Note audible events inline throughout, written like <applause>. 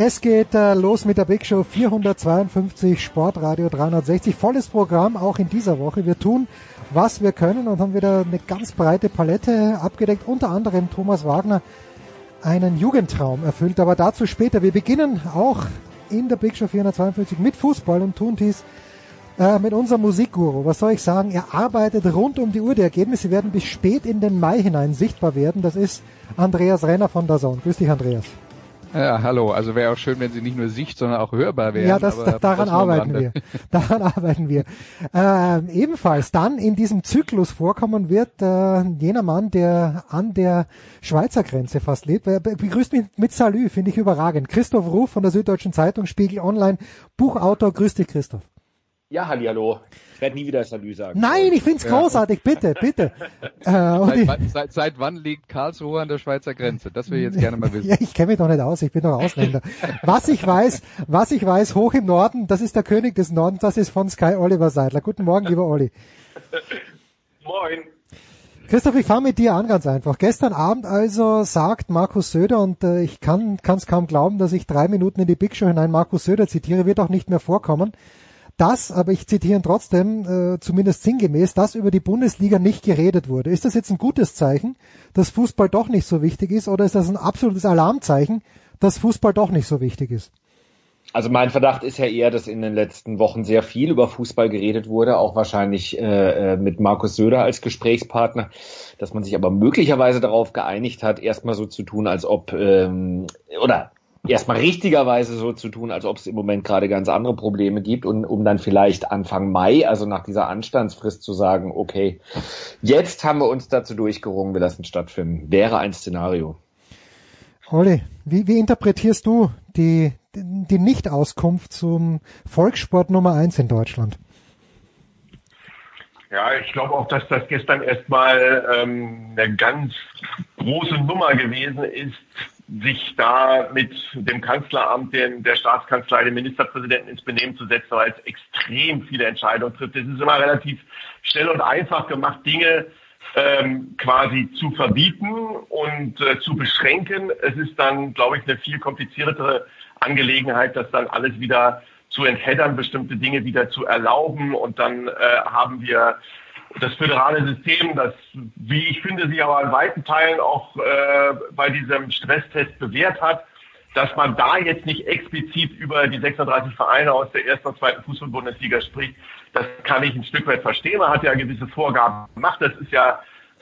Es geht äh, los mit der Big Show 452 Sportradio 360. Volles Programm auch in dieser Woche. Wir tun, was wir können und haben wieder eine ganz breite Palette abgedeckt. Unter anderem Thomas Wagner einen Jugendtraum erfüllt, aber dazu später. Wir beginnen auch in der Big Show 452 mit Fußball und tun dies äh, mit unserem Musikguru. Was soll ich sagen? Er arbeitet rund um die Uhr. Die Ergebnisse werden bis spät in den Mai hinein sichtbar werden. Das ist Andreas Renner von der. Grüß dich, Andreas. Ja, hallo. Also wäre auch schön, wenn sie nicht nur sicht, sondern auch hörbar wären. Ja, das, aber <laughs> daran arbeiten wir. <laughs> Daran arbeiten wir. Ähm, ebenfalls dann in diesem Zyklus vorkommen wird äh, jener Mann, der an der Schweizer Grenze fast lebt. Er be- begrüßt mich mit Salü, finde ich überragend. Christoph Ruf von der Süddeutschen Zeitung, Spiegel Online, Buchautor. Grüß dich, Christoph. Ja, hallo. Ich werde nie wieder Salü sagen. Nein, ich find's großartig, bitte, bitte. <laughs> Äh, und Seit, seit, seit wann liegt Karlsruhe an der Schweizer Grenze? Das will ich jetzt gerne mal wissen. <laughs> Ja, ich kenne mich doch nicht aus, ich bin doch Ausländer. Was ich weiß, was ich weiß, hoch im Norden, das ist der König des Nordens, das ist von Sky Oliver Seidler. Guten Morgen, lieber Olli. <laughs> Moin. Christoph, ich fange mit dir an, ganz einfach. Gestern Abend also sagt Markus Söder, und äh, ich kann es kaum glauben, dass ich drei Minuten in die Big Show hinein Markus Söder zitiere, wird auch nicht mehr vorkommen, dass, aber ich zitiere trotzdem, äh, zumindest sinngemäß, dass über die Bundesliga nicht geredet wurde. Ist das jetzt ein gutes Zeichen, dass Fußball doch nicht so wichtig ist, oder ist das ein absolutes Alarmzeichen, dass Fußball doch nicht so wichtig ist? Also mein Verdacht ist ja eher, dass in den letzten Wochen sehr viel über Fußball geredet wurde, auch wahrscheinlich äh, äh, mit Markus Söder als Gesprächspartner, dass man sich aber möglicherweise darauf geeinigt hat, erstmal so zu tun, als ob ähm, oder erstmal richtigerweise so zu tun, als ob es im Moment gerade ganz andere Probleme gibt und um dann vielleicht Anfang Mai, also nach dieser Anstandsfrist zu sagen, okay, jetzt haben wir uns dazu durchgerungen, wir lassen stattfinden. Wäre ein Szenario. Olli, wie, wie interpretierst du die, die Nicht-Auskunft zum Volkssport Nummer eins in Deutschland? Ja, ich glaube auch, dass das gestern erstmal ähm, eine ganz große Nummer gewesen ist, sich da mit dem Kanzleramt, dem, der Staatskanzlei, dem Ministerpräsidenten ins Benehmen zu setzen, weil es extrem viele Entscheidungen trifft. Es ist immer relativ schnell und einfach gemacht, Dinge ähm, quasi zu verbieten und äh, zu beschränken. Es ist dann, glaube ich, eine viel kompliziertere Angelegenheit, das dann alles wieder zu entheddern, bestimmte Dinge wieder zu erlauben. Und dann äh, haben wir das föderale System, das, wie ich finde, sich aber in weiten Teilen auch äh, bei diesem Stresstest bewährt hat, dass man da jetzt nicht explizit über die 36 Vereine aus der ersten und zweiten Fußball-Bundesliga spricht, das kann ich ein Stück weit verstehen. Man hat ja gewisse Vorgaben gemacht. Das ist ja,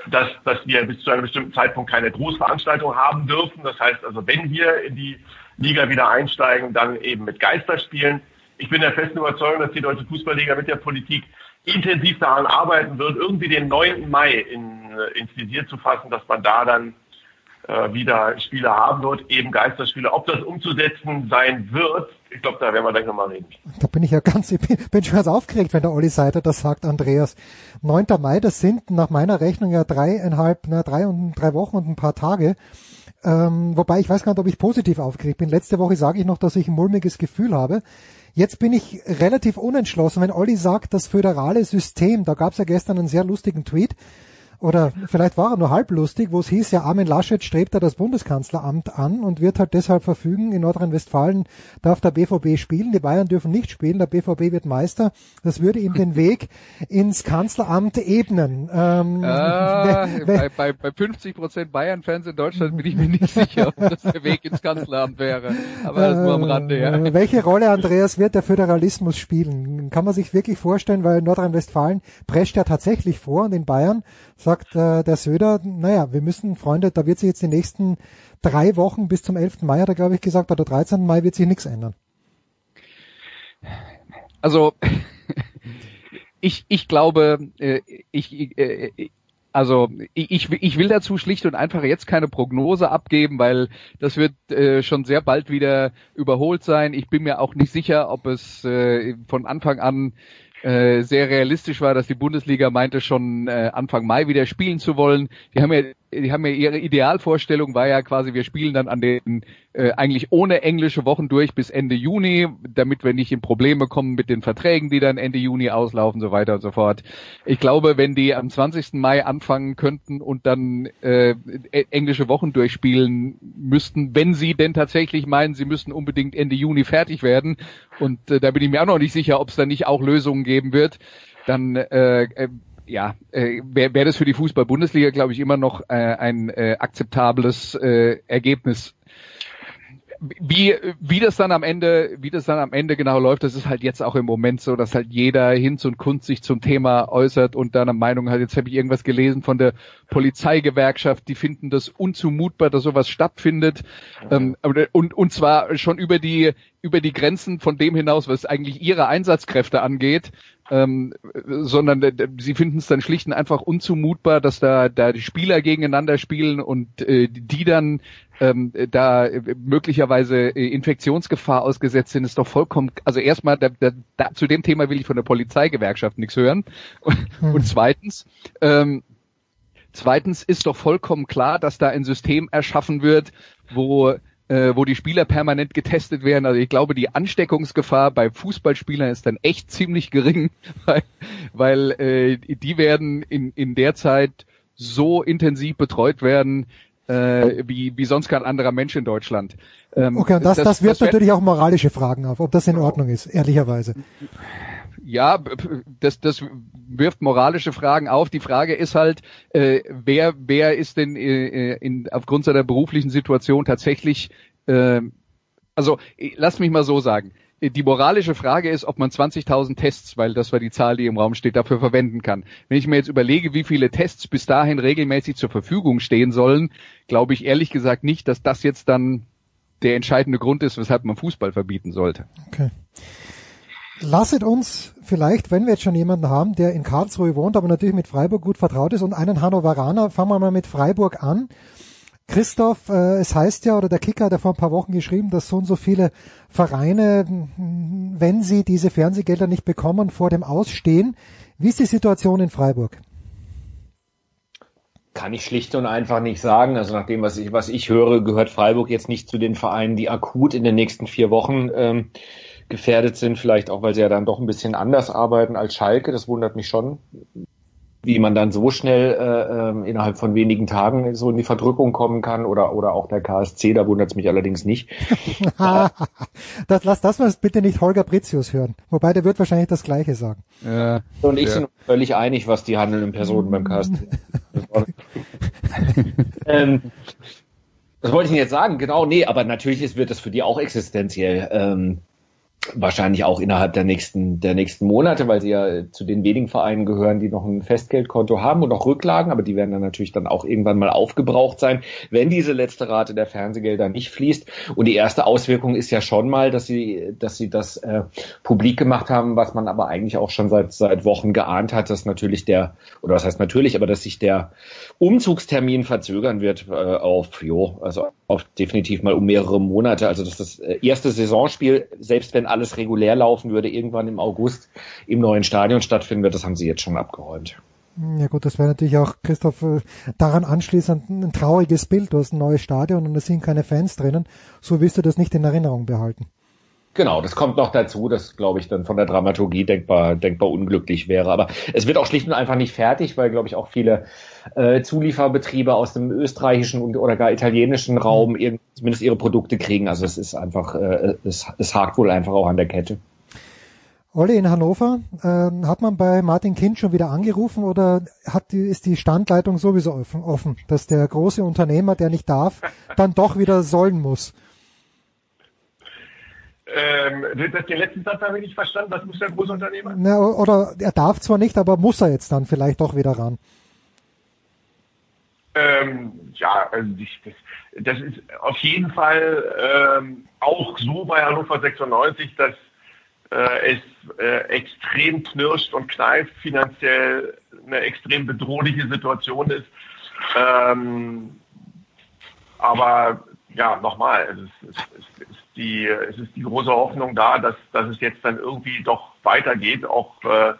dass, dass wir bis zu einem bestimmten Zeitpunkt keine Großveranstaltung haben dürfen. Das heißt also, wenn wir in die Liga wieder einsteigen, dann eben mit Geisterspielen. Ich bin der festen Überzeugung, dass die Deutsche Fußballliga mit der Politik intensiv daran arbeiten wird, irgendwie den 9. Mai in, äh, ins Visier zu fassen, dass man da dann äh, wieder Spiele haben wird, eben Geisterspiele. Ob das umzusetzen sein wird, ich glaube, da werden wir gleich nochmal reden. Da bin ich ja ganz, <laughs> ich bin, bin schon ganz aufgeregt, wenn der Olli Seiter das sagt, Andreas. 9. Mai, das sind nach meiner Rechnung ja dreieinhalb, na, drei und drei Wochen und ein paar Tage. Ähm, wobei ich weiß gar nicht, ob ich positiv aufgeregt bin. Letzte Woche sage ich noch, dass ich ein mulmiges Gefühl habe. Jetzt bin ich relativ unentschlossen, wenn Olli sagt, das föderale System, da gab es ja gestern einen sehr lustigen Tweet, oder vielleicht war er nur halblustig, wo es hieß, ja, Armin Laschet strebt da das Bundeskanzleramt an und wird halt deshalb verfügen, in Nordrhein-Westfalen darf der BVB spielen, die Bayern dürfen nicht spielen, der BVB wird Meister. Das würde ihm den Weg ins Kanzleramt ebnen. Ähm, äh, bei, bei, bei 50 Prozent Bayern-Fans in Deutschland bin ich mir nicht sicher, ob das der Weg ins Kanzleramt wäre. Aber das nur am Rande, ja. Äh, welche Rolle, Andreas, wird der Föderalismus spielen? Kann man sich wirklich vorstellen, weil Nordrhein-Westfalen prescht ja tatsächlich vor und in Bayern sagt äh, der Söder, naja, wir müssen, Freunde, da wird sich jetzt die nächsten drei Wochen bis zum 11. Mai, hat er glaube ich gesagt, oder 13. Mai wird sich nichts ändern. Also <laughs> ich, ich glaube, äh, ich, äh, also ich, ich will dazu schlicht und einfach jetzt keine Prognose abgeben, weil das wird äh, schon sehr bald wieder überholt sein. Ich bin mir auch nicht sicher, ob es äh, von Anfang an äh, sehr realistisch war, dass die Bundesliga meinte, schon äh, Anfang Mai wieder spielen zu wollen. Die haben ja die haben ja ihre Idealvorstellung war ja quasi, wir spielen dann an den äh, eigentlich ohne englische Wochen durch bis Ende Juni, damit wir nicht in Probleme kommen mit den Verträgen, die dann Ende Juni auslaufen, so weiter und so fort. Ich glaube, wenn die am 20. Mai anfangen könnten und dann äh, e-, englische Wochen durchspielen müssten, wenn sie denn tatsächlich meinen, sie müssen unbedingt Ende Juni fertig werden, und äh, da bin ich mir auch noch nicht sicher, ob es da nicht auch Lösungen geben wird, dann äh, äh ja, äh, wäre wär das für die Fußball-Bundesliga, glaube ich, immer noch äh, ein äh, akzeptables äh, Ergebnis. Wie, wie das dann am Ende, wie das dann am Ende genau läuft, das ist halt jetzt auch im Moment so, dass halt jeder Hinz und Kunst sich zum Thema äußert und dann eine Meinung hat. Jetzt habe ich irgendwas gelesen von der Polizeigewerkschaft, die finden das unzumutbar, dass sowas stattfindet. Ähm, und, und zwar schon über die, über die Grenzen von dem hinaus, was eigentlich ihre Einsatzkräfte angeht ähm, sondern sie finden es dann schlicht und einfach unzumutbar, dass da, da die Spieler gegeneinander spielen und äh, die dann ähm, da möglicherweise äh, Infektionsgefahr ausgesetzt sind, ist doch vollkommen, also erstmal, da, da, da, zu dem Thema will ich von der Polizeigewerkschaft nichts hören. Und, hm. und zweitens, ähm, zweitens ist doch vollkommen klar, dass da ein System erschaffen wird, wo äh, wo die Spieler permanent getestet werden. Also ich glaube, die Ansteckungsgefahr bei Fußballspielern ist dann echt ziemlich gering, <laughs> weil, weil äh, die werden in, in der Zeit so intensiv betreut werden, äh, wie, wie sonst kein anderer Mensch in Deutschland. Ähm, okay, und das, das, das wirft das natürlich auch moralische Fragen auf, ob das in Ordnung ist, ehrlicherweise ja, das, das wirft moralische Fragen auf. Die Frage ist halt, äh, wer, wer ist denn äh, in, aufgrund seiner beruflichen Situation tatsächlich, äh, also lass mich mal so sagen. Die moralische Frage ist, ob man 20.000 Tests, weil das war die Zahl, die im Raum steht, dafür verwenden kann. Wenn ich mir jetzt überlege, wie viele Tests bis dahin regelmäßig zur Verfügung stehen sollen, glaube ich ehrlich gesagt nicht, dass das jetzt dann der entscheidende Grund ist, weshalb man Fußball verbieten sollte. Okay. Lasset uns vielleicht, wenn wir jetzt schon jemanden haben, der in Karlsruhe wohnt, aber natürlich mit Freiburg gut vertraut ist und einen Hannoveraner, fangen wir mal mit Freiburg an. Christoph, äh, es heißt ja, oder der Kicker hat ja vor ein paar Wochen geschrieben, dass so und so viele Vereine, wenn sie diese Fernsehgelder nicht bekommen, vor dem Ausstehen. Wie ist die Situation in Freiburg? Kann ich schlicht und einfach nicht sagen. Also nach dem, was ich, was ich höre, gehört Freiburg jetzt nicht zu den Vereinen, die akut in den nächsten vier Wochen ähm, gefährdet sind, vielleicht auch, weil sie ja dann doch ein bisschen anders arbeiten als Schalke. Das wundert mich schon, wie man dann so schnell äh, äh, innerhalb von wenigen Tagen so in die Verdrückung kommen kann oder oder auch der KSC, da wundert es mich allerdings nicht. <laughs> das, lass das mal bitte nicht Holger Britius hören. Wobei der wird wahrscheinlich das Gleiche sagen. Ja, und ich ja. sind völlig einig, was die handelnden Personen beim KSC. <laughs> ähm, was wollte ich denn jetzt sagen? Genau, nee, aber natürlich wird das für die auch existenziell. Ähm, wahrscheinlich auch innerhalb der nächsten, der nächsten Monate, weil sie ja zu den wenigen Vereinen gehören, die noch ein Festgeldkonto haben und auch Rücklagen, aber die werden dann natürlich dann auch irgendwann mal aufgebraucht sein, wenn diese letzte Rate der Fernsehgelder nicht fließt. Und die erste Auswirkung ist ja schon mal, dass sie, dass sie das äh, publik gemacht haben, was man aber eigentlich auch schon seit, seit Wochen geahnt hat, dass natürlich der, oder was heißt natürlich, aber dass sich der Umzugstermin verzögern wird äh, auf, jo, also auf definitiv mal um mehrere Monate. Also dass das äh, erste Saisonspiel, selbst wenn alles regulär laufen würde, irgendwann im August im neuen Stadion stattfinden wird, das haben sie jetzt schon abgeräumt. Ja gut, das wäre natürlich auch, Christoph, äh, daran anschließend ein trauriges Bild. Du hast ein neues Stadion und es sind keine Fans drinnen. So wirst du das nicht in Erinnerung behalten. Genau, das kommt noch dazu, dass, glaube ich, dann von der Dramaturgie denkbar, denkbar unglücklich wäre. Aber es wird auch schlicht und einfach nicht fertig, weil, glaube ich, auch viele äh, Zulieferbetriebe aus dem österreichischen und, oder gar italienischen Raum mhm. zumindest ihre Produkte kriegen. Also es ist einfach, äh, es, es hakt wohl einfach auch an der Kette. Olli, in Hannover, äh, hat man bei Martin Kind schon wieder angerufen oder hat die, ist die Standleitung sowieso offen, offen, dass der große Unternehmer, der nicht darf, dann doch wieder sollen muss? Ähm, das, den letzten Satz habe ich nicht verstanden. Was muss der Großunternehmer? Na, oder er darf zwar nicht, aber muss er jetzt dann vielleicht doch wieder ran? Ähm, ja, also ich, das, das, ist auf jeden Fall ähm, auch so bei Hannover 96, dass äh, es äh, extrem knirscht und kneift, finanziell eine extrem bedrohliche Situation ist. Ähm, aber ja, nochmal, es, es, es, ist die, es ist die große Hoffnung da, dass, dass es jetzt dann irgendwie doch weitergeht, auch äh,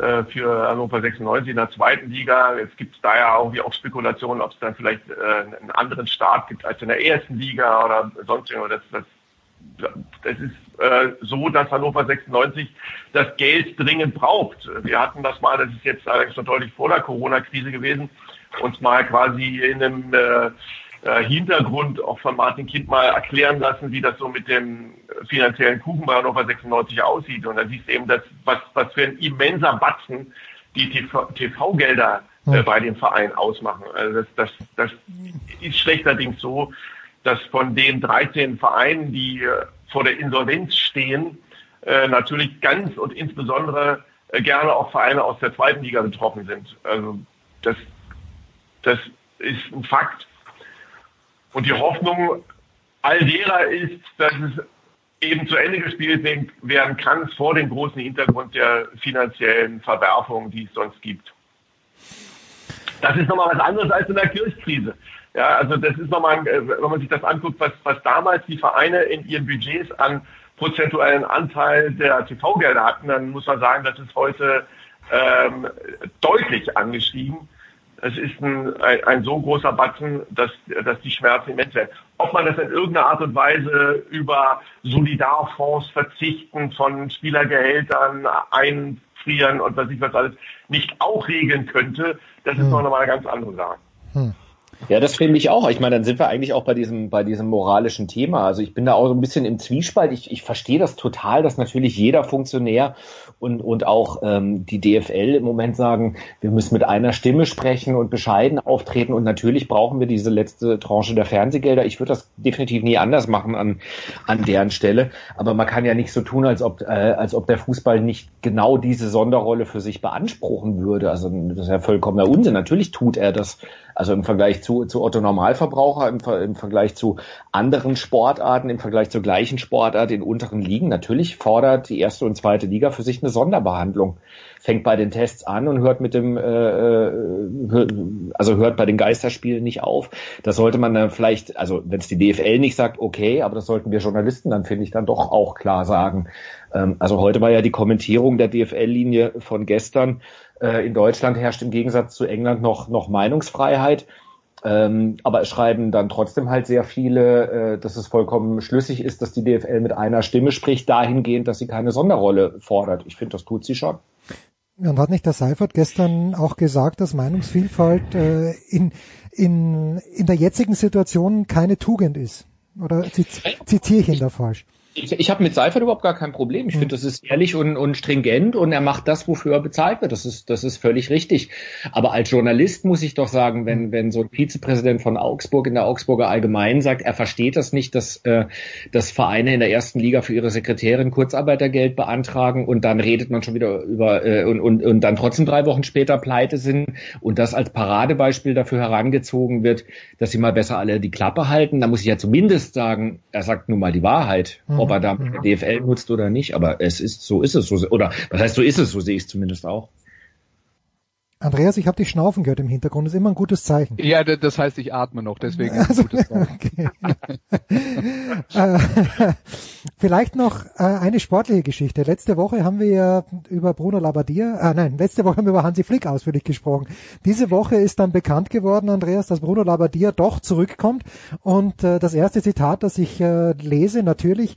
äh für Hannover 96 in der zweiten Liga. Jetzt gibt es da ja irgendwie auch Spekulationen, ob es dann vielleicht äh, einen anderen Start gibt als in der ersten Liga oder sonst irgendwas. Das, das, das ist äh, so, dass Hannover 96 das Geld dringend braucht. Wir hatten das mal, das ist jetzt allerdings schon deutlich vor der Corona-Krise gewesen, uns mal quasi in einem äh, äh, Hintergrund auch von Martin Kind mal erklären lassen, wie das so mit dem finanziellen Kuchen bei Hannover 96 aussieht. Und da siehst du eben, dass, was, was für ein immenser Batzen die TV-Gelder äh, hm. bei dem Verein ausmachen. Also das, das, das ist schlechterdings so, dass von den 13 Vereinen, die äh, vor der Insolvenz stehen, äh, natürlich ganz und insbesondere äh, gerne auch Vereine aus der zweiten Liga betroffen sind. Also das, das ist ein Fakt. Und die Hoffnung all derer ist, dass es eben zu Ende gespielt werden kann vor dem großen Hintergrund der finanziellen Verwerfungen, die es sonst gibt. Das ist nochmal was anderes als in der Kirchkrise. Ja, also das ist nochmal, äh, wenn man sich das anguckt, was, was damals die Vereine in ihren Budgets an prozentuellen Anteil der TV-Gelder hatten, dann muss man sagen, das ist heute ähm, deutlich angestiegen. Es ist ein, ein, ein, so großer Batzen, dass, dass die Schmerzen immens werden. Ob man das in irgendeiner Art und Weise über Solidarfonds verzichten von Spielergehältern einfrieren und was ich was alles nicht auch regeln könnte, das ist hm. noch mal eine ganz andere Sache. Hm. Ja, das finde ich auch. Ich meine, dann sind wir eigentlich auch bei diesem, bei diesem moralischen Thema. Also ich bin da auch so ein bisschen im Zwiespalt. Ich, ich verstehe das total, dass natürlich jeder Funktionär und, und auch ähm, die DFL im Moment sagen, wir müssen mit einer Stimme sprechen und bescheiden auftreten. Und natürlich brauchen wir diese letzte Tranche der Fernsehgelder. Ich würde das definitiv nie anders machen an, an deren Stelle. Aber man kann ja nicht so tun, als ob, äh, als ob der Fußball nicht genau diese Sonderrolle für sich beanspruchen würde. Also das ist ja vollkommener Unsinn. Natürlich tut er das also im Vergleich zu, zu Otto Normalverbraucher, im, im Vergleich zu anderen Sportarten, im Vergleich zur gleichen Sportart in unteren Ligen. Natürlich fordert die erste und zweite Liga für sich eine Sonderbehandlung. Fängt bei den Tests an und hört mit dem, äh, äh also hört bei den Geisterspielen nicht auf. Das sollte man dann vielleicht, also wenn es die DFL nicht sagt, okay, aber das sollten wir Journalisten dann, finde ich, dann doch auch klar sagen. Ähm, also heute war ja die Kommentierung der DFL-Linie von gestern, äh, in Deutschland herrscht im Gegensatz zu England noch, noch Meinungsfreiheit. Ähm, aber es schreiben dann trotzdem halt sehr viele, äh, dass es vollkommen schlüssig ist, dass die DFL mit einer Stimme spricht, dahingehend, dass sie keine Sonderrolle fordert. Ich finde, das tut sie schon. Und hat nicht der Seifert gestern auch gesagt, dass Meinungsvielfalt äh, in, in, in der jetzigen Situation keine Tugend ist? Oder zitiere ich ihn da falsch? Ich, ich habe mit Seifert überhaupt gar kein Problem. Ich hm. finde, das ist ehrlich und, und stringent und er macht das, wofür er bezahlt wird. Das ist, das ist völlig richtig. Aber als Journalist muss ich doch sagen, wenn, hm. wenn so ein Vizepräsident von Augsburg in der Augsburger Allgemeinen sagt, er versteht das nicht, dass, äh, dass Vereine in der ersten Liga für ihre Sekretärin Kurzarbeitergeld beantragen und dann redet man schon wieder über äh, und, und, und dann trotzdem drei Wochen später pleite sind und das als Paradebeispiel dafür herangezogen wird, dass sie mal besser alle die Klappe halten, dann muss ich ja zumindest sagen, er sagt nun mal die Wahrheit. Hm ob er da mhm. DFL nutzt oder nicht, aber es ist, so ist es, so, oder was heißt so ist es, so sehe ich es zumindest auch. Andreas, ich habe dich schnaufen gehört im Hintergrund, das ist immer ein gutes Zeichen. Ja, das heißt, ich atme noch, deswegen ist also, ein gutes Zeichen. <laughs> äh, vielleicht noch äh, eine sportliche Geschichte. Letzte Woche haben wir ja über Bruno Labbadia, äh, nein, letzte Woche haben wir über Hansi Flick ausführlich gesprochen. Diese Woche ist dann bekannt geworden, Andreas, dass Bruno Labbadia doch zurückkommt und äh, das erste Zitat, das ich lese, natürlich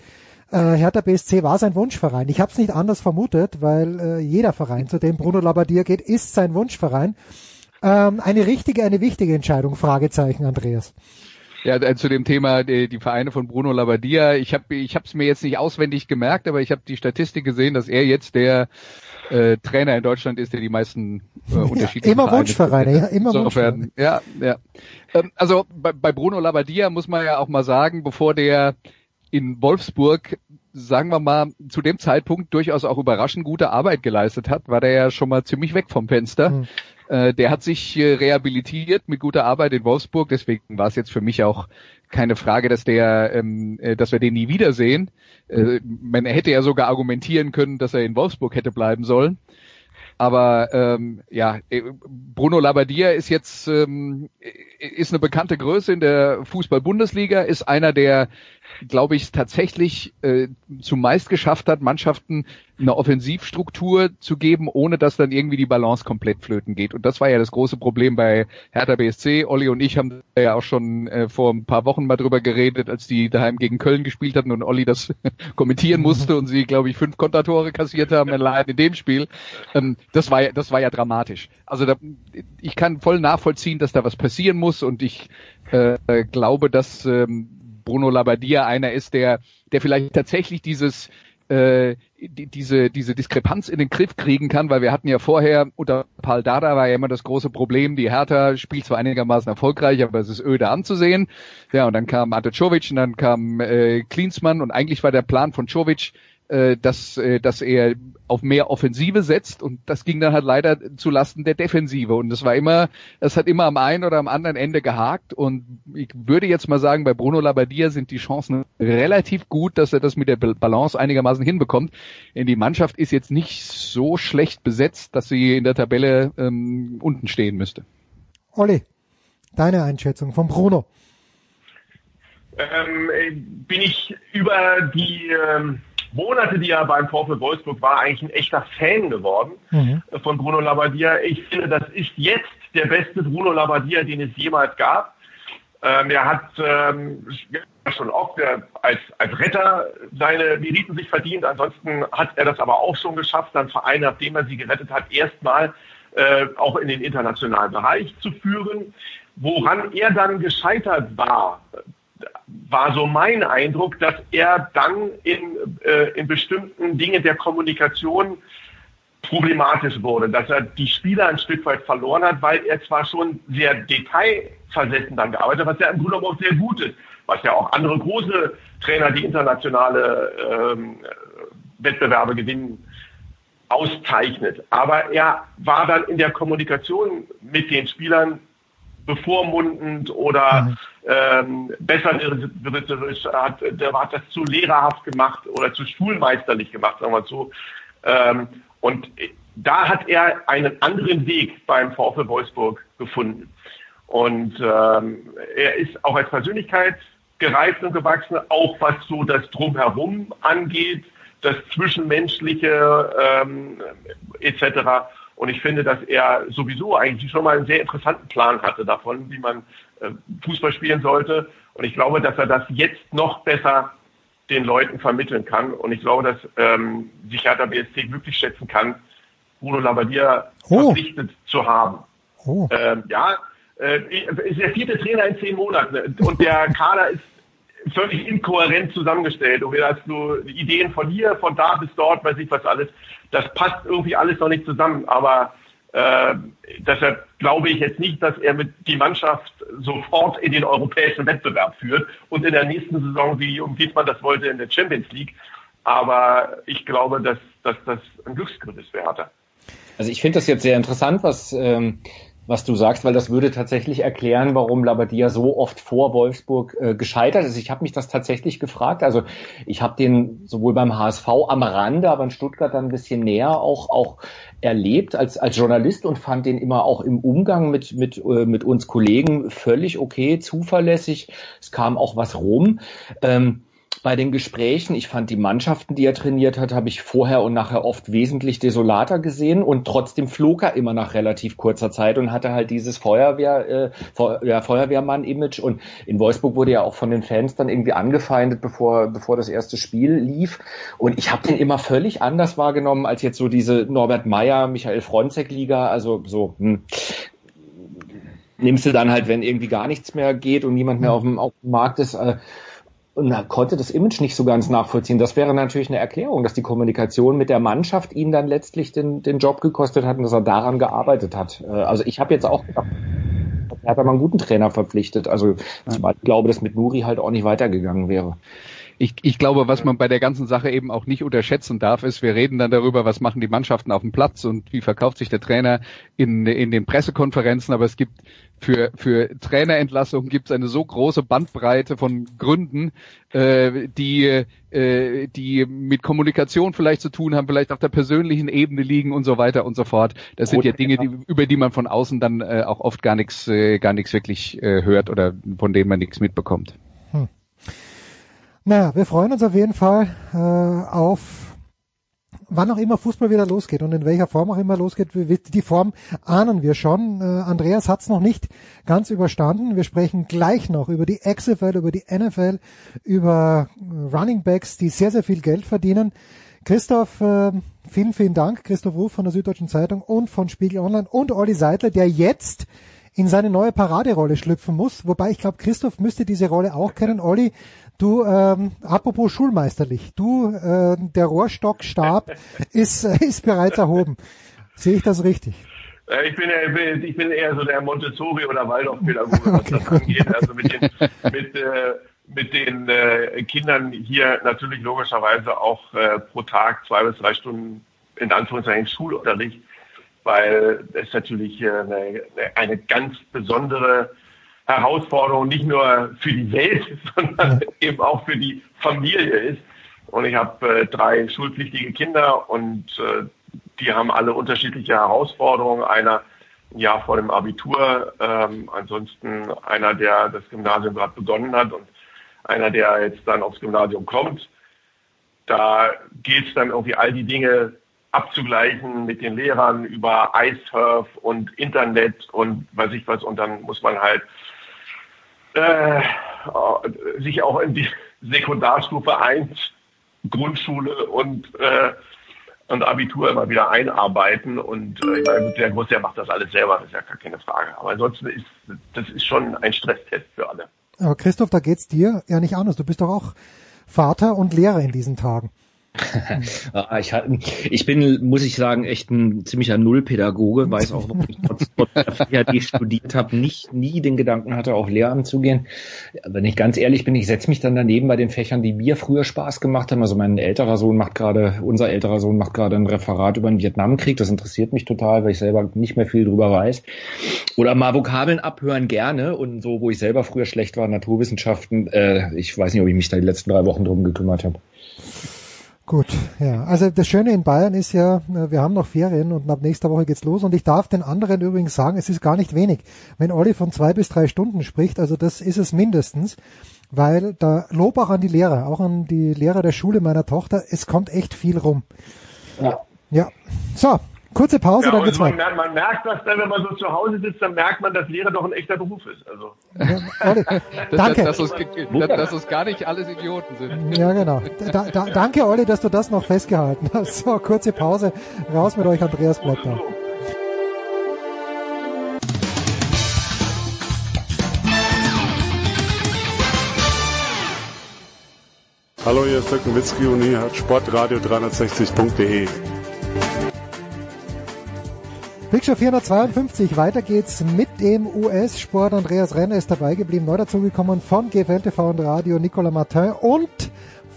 äh, Hertha BSC war sein Wunschverein. Ich habe es nicht anders vermutet, weil äh, jeder Verein, zu dem Bruno Labbadia geht, ist sein Wunschverein. Ähm, eine richtige, eine wichtige Entscheidung, Fragezeichen, Andreas. Ja, äh, zu dem Thema die, die Vereine von Bruno Labbadia. Ich habe ich es mir jetzt nicht auswendig gemerkt, aber ich habe die Statistik gesehen, dass er jetzt der äh, Trainer in Deutschland ist, der die meisten äh, unterschiedlichen ja, immer Vereine Wunschvereine, ja, immer Wunschvereine. Ja, ja. Ähm, also bei, bei Bruno Labbadia muss man ja auch mal sagen, bevor der in Wolfsburg, sagen wir mal, zu dem Zeitpunkt durchaus auch überraschend gute Arbeit geleistet hat, war der ja schon mal ziemlich weg vom Fenster. Mhm. Äh, der hat sich äh, rehabilitiert mit guter Arbeit in Wolfsburg, deswegen war es jetzt für mich auch keine Frage, dass der, ähm, äh, dass wir den nie wiedersehen. Man hätte ja sogar argumentieren können, dass er in Wolfsburg hätte bleiben sollen. Aber ähm, ja, Bruno Labbadia ist jetzt ähm, ist eine bekannte Größe in der Fußball-Bundesliga, ist einer der glaube ich, tatsächlich äh, zumeist geschafft hat, Mannschaften eine Offensivstruktur zu geben, ohne dass dann irgendwie die Balance komplett flöten geht. Und das war ja das große Problem bei Hertha BSC. Olli und ich haben ja auch schon äh, vor ein paar Wochen mal drüber geredet, als die daheim gegen Köln gespielt hatten und Olli das <laughs> kommentieren musste und sie, glaube ich, fünf Kontertore kassiert haben allein in dem Spiel. Ähm, das war ja, das war ja dramatisch. Also da, ich kann voll nachvollziehen, dass da was passieren muss und ich äh, glaube, dass ähm, Bruno Labbadia einer ist, der, der vielleicht tatsächlich dieses äh, die, diese, diese Diskrepanz in den Griff kriegen kann, weil wir hatten ja vorher, unter Paul Dada war ja immer das große Problem, die Hertha spielt zwar einigermaßen erfolgreich, aber es ist öde anzusehen. Ja, und dann kam Ante Czovic und dann kam äh, Klinsmann und eigentlich war der Plan von Czovic, äh, dass, äh, dass er auf mehr Offensive setzt und das ging dann halt leider zu Lasten der Defensive und das war immer, es hat immer am einen oder am anderen Ende gehakt und ich würde jetzt mal sagen, bei Bruno Labbadia sind die Chancen relativ gut, dass er das mit der Balance einigermaßen hinbekommt. Denn die Mannschaft ist jetzt nicht so schlecht besetzt, dass sie in der Tabelle ähm, unten stehen müsste. Olli, deine Einschätzung von Bruno. Ähm, äh, bin ich über die ähm Monate, die er beim VfL Wolfsburg war, eigentlich ein echter Fan geworden mhm. von Bruno Labbadia. Ich finde, das ist jetzt der beste Bruno Labbadia, den es jemals gab. Ähm, er hat ähm, schon oft äh, als, als Retter seine Meriten sich verdient. Ansonsten hat er das aber auch schon geschafft, dann Verein, nachdem er sie gerettet hat, erstmal äh, auch in den internationalen Bereich zu führen. Woran er dann gescheitert war, war so mein Eindruck, dass er dann in, äh, in bestimmten Dingen der Kommunikation problematisch wurde, dass er die Spieler ein Stück weit verloren hat, weil er zwar schon sehr detailversessen dann gearbeitet hat, was ja im Grunde auch sehr gut ist, was ja auch andere große Trainer, die internationale ähm, Wettbewerbe gewinnen, auszeichnet. Aber er war dann in der Kommunikation mit den Spielern bevormundend oder mhm. ähm, besserwisserisch, hat, der hat das zu lehrerhaft gemacht oder zu schulmeisterlich gemacht, sagen wir so. Ähm, und da hat er einen anderen Weg beim VfL Wolfsburg gefunden. Und ähm, er ist auch als Persönlichkeit gereift und gewachsen, auch was so das Drumherum angeht, das Zwischenmenschliche ähm, etc. Und ich finde, dass er sowieso eigentlich schon mal einen sehr interessanten Plan hatte davon, wie man äh, Fußball spielen sollte. Und ich glaube, dass er das jetzt noch besser den Leuten vermitteln kann. Und ich glaube, dass ähm, sich Hertha BSC glücklich schätzen kann, Bruno Labbadia oh. verpflichtet zu haben. Oh. Ähm, ja, äh, ist der vierte Trainer in zehn Monaten und der Kader ist völlig inkohärent zusammengestellt. Und wir hast so Ideen von hier, von da bis dort, weiß ich was alles. Das passt irgendwie alles noch nicht zusammen. Aber äh, deshalb glaube ich jetzt nicht, dass er mit die Mannschaft sofort in den europäischen Wettbewerb führt und in der nächsten Saison, wie um man das wollte, in der Champions League. Aber ich glaube, dass, dass das ein Glücksgriff ist für Hertha. Also ich finde das jetzt sehr interessant, was ähm, was du sagst, weil das würde tatsächlich erklären, warum Labadia so oft vor Wolfsburg äh, gescheitert ist. Ich habe mich das tatsächlich gefragt. Also ich habe den sowohl beim HSV am Rande, aber in Stuttgart dann ein bisschen näher auch auch erlebt als als Journalist und fand den immer auch im Umgang mit mit äh, mit uns Kollegen völlig okay, zuverlässig. Es kam auch was rum. Ähm, bei den Gesprächen, ich fand die Mannschaften, die er trainiert hat, habe ich vorher und nachher oft wesentlich desolater gesehen und trotzdem flog er immer nach relativ kurzer Zeit und hatte halt dieses Feuerwehr, äh, Feuerwehrmann-Image und in Wolfsburg wurde ja auch von den Fans dann irgendwie angefeindet, bevor, bevor das erste Spiel lief und ich habe den immer völlig anders wahrgenommen als jetzt so diese Norbert Meyer, Michael Fronzek-Liga, also so, hm, nimmst du dann halt, wenn irgendwie gar nichts mehr geht und niemand mehr auf dem, auf dem Markt ist, äh, und er konnte das Image nicht so ganz nachvollziehen. Das wäre natürlich eine Erklärung, dass die Kommunikation mit der Mannschaft ihn dann letztlich den, den Job gekostet hat und dass er daran gearbeitet hat. Äh, also ich habe jetzt auch gedacht, er hat aber einen guten Trainer verpflichtet. Also ich glaube, dass mit Nuri halt auch nicht weitergegangen wäre ich, ich glaube, was man bei der ganzen Sache eben auch nicht unterschätzen darf, ist, wir reden dann darüber, was machen die Mannschaften auf dem Platz und wie verkauft sich der Trainer in, in den Pressekonferenzen, aber es gibt für, für Trainerentlassungen gibt es eine so große Bandbreite von Gründen, äh, die, äh, die mit Kommunikation vielleicht zu tun haben, vielleicht auf der persönlichen Ebene liegen und so weiter und so fort. Das sind ja Dinge, die, über die man von außen dann äh, auch oft gar nichts äh, gar nichts wirklich äh, hört oder von denen man nichts mitbekommt. Naja, wir freuen uns auf jeden Fall äh, auf wann auch immer Fußball wieder losgeht und in welcher Form auch immer losgeht. Die Form ahnen wir schon. Äh, Andreas hat es noch nicht ganz überstanden. Wir sprechen gleich noch über die XFL, über die NFL, über Running Backs, die sehr, sehr viel Geld verdienen. Christoph, äh, vielen, vielen Dank. Christoph Ruf von der Süddeutschen Zeitung und von Spiegel Online und Olli Seidler, der jetzt in seine neue Paraderolle schlüpfen muss. Wobei ich glaube, Christoph müsste diese Rolle auch kennen. Olli, Du, ähm, apropos schulmeisterlich, du, äh, der Rohrstockstab <laughs> ist, äh, ist bereits erhoben. Sehe ich das richtig? Äh, ich bin, eher, ich bin eher so der Montessori- oder Waldorfpädagoge, <laughs> was okay, das angeht. Also mit den, mit, äh, mit den äh, Kindern hier natürlich logischerweise auch äh, pro Tag zwei bis drei Stunden in Anführungszeichen Schulunterricht, weil es natürlich äh, eine, eine ganz besondere Herausforderung nicht nur für die Welt, <laughs> sondern eben auch für die Familie ist. Und ich habe äh, drei schulpflichtige Kinder und äh, die haben alle unterschiedliche Herausforderungen. Einer ein Jahr vor dem Abitur, ähm, ansonsten einer, der das Gymnasium gerade begonnen hat und einer, der jetzt dann aufs Gymnasium kommt. Da geht es dann irgendwie all die Dinge abzugleichen mit den Lehrern über iSurf und Internet und weiß ich was. Und dann muss man halt äh, sich auch in die Sekundarstufe 1, Grundschule und, äh, und Abitur immer wieder einarbeiten. Und äh, ich meine, der Großteil macht das alles selber, das ist ja gar keine Frage. Aber ansonsten ist das ist schon ein Stresstest für alle. Aber Christoph, da geht's dir ja nicht anders. Du bist doch auch Vater und Lehrer in diesen Tagen. <laughs> Ah, ich, ich bin, muss ich sagen, echt ein ziemlicher Nullpädagoge, weiß auch noch nicht, trotz, PhD studiert habe, nicht nie den Gedanken hatte, auf Lehramt zu gehen. Wenn ich ganz ehrlich bin, ich setze mich dann daneben bei den Fächern, die mir früher Spaß gemacht haben. Also mein älterer Sohn macht gerade, unser älterer Sohn macht gerade ein Referat über den Vietnamkrieg. Das interessiert mich total, weil ich selber nicht mehr viel drüber weiß. Oder mal Vokabeln abhören gerne und so, wo ich selber früher schlecht war, Naturwissenschaften. Äh, ich weiß nicht, ob ich mich da die letzten drei Wochen drum gekümmert habe. Gut, ja. Also das Schöne in Bayern ist ja, äh, wir haben noch Ferien und ab nächster Woche geht's los und ich darf den anderen übrigens sagen, es ist gar nicht wenig. Wenn Olli von zwei bis drei Stunden spricht, also das ist es mindestens, weil da Lob auch an die Lehrer, auch an die Lehrer der Schule meiner Tochter, es kommt echt viel rum. Ja. Ja. So, Kurze Pause, ja, dann geht's man, weiter. Man merkt das dann, wenn man so zu Hause sitzt, dann merkt man, dass Lehrer doch ein echter Beruf ist. Also. Ja, <laughs> danke. Dass, dass, dass, dass uns gar nicht alles Idioten sind. Ja, genau. Da, da, danke, Olli, dass du das noch festgehalten hast. So, kurze Pause. Raus mit euch, Andreas Blätter. Hallo, hier ist Dirk Nowitzki und hier hat Sportradio 360.de. Big Show 452, weiter geht's mit dem US-Sport. Andreas Renner ist dabei geblieben, neu dazugekommen von GFL TV und Radio Nicolas Martin und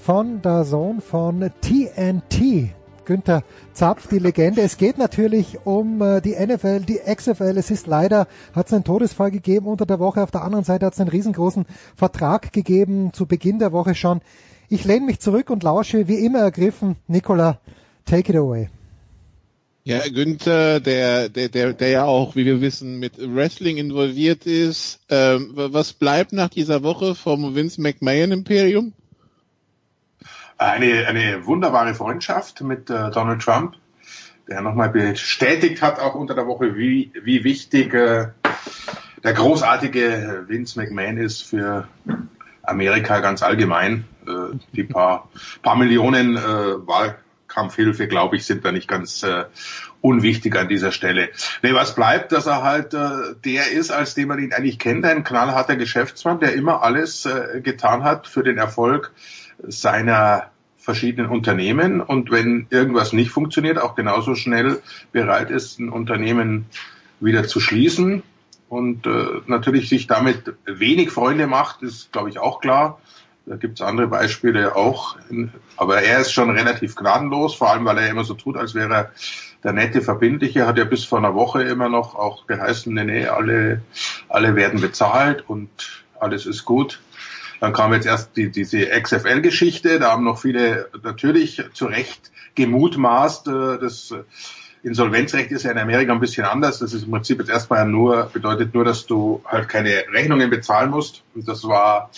von der Sohn von TNT. Günther Zapf, die Legende. Es geht natürlich um äh, die NFL, die XFL. Es ist leider, hat es einen Todesfall gegeben unter der Woche. Auf der anderen Seite hat es einen riesengroßen Vertrag gegeben, zu Beginn der Woche schon. Ich lehne mich zurück und lausche, wie immer ergriffen. Nicola, take it away. Ja, Günther, der, der, der, der ja auch, wie wir wissen, mit Wrestling involviert ist. Ähm, was bleibt nach dieser Woche vom Vince McMahon Imperium? eine, eine wunderbare Freundschaft mit äh, Donald Trump, der nochmal bestätigt hat, auch unter der Woche, wie, wie wichtig äh, der großartige Vince McMahon ist für Amerika ganz allgemein. Äh, die paar, paar Millionen äh, Wahlkampfhilfe, glaube ich, sind da nicht ganz äh, unwichtig an dieser Stelle. Nee, was bleibt, dass er halt äh, der ist, als den man ihn eigentlich kennt, ein knallharter Geschäftsmann, der immer alles äh, getan hat für den Erfolg seiner verschiedenen Unternehmen und wenn irgendwas nicht funktioniert, auch genauso schnell bereit ist, ein Unternehmen wieder zu schließen und äh, natürlich sich damit wenig Freunde macht, ist glaube ich auch klar. Da gibt's andere Beispiele auch, aber er ist schon relativ gnadenlos, vor allem weil er immer so tut, als wäre er der nette Verbindliche, hat ja bis vor einer Woche immer noch auch geheißen, nee, nee, alle, alle werden bezahlt und alles ist gut. Dann kam jetzt erst die, diese XFL-Geschichte, da haben noch viele natürlich zu Recht gemutmaßt, äh, das Insolvenzrecht ist ja in Amerika ein bisschen anders. Das ist im Prinzip jetzt erstmal nur, bedeutet nur, dass du halt keine Rechnungen bezahlen musst. Und das war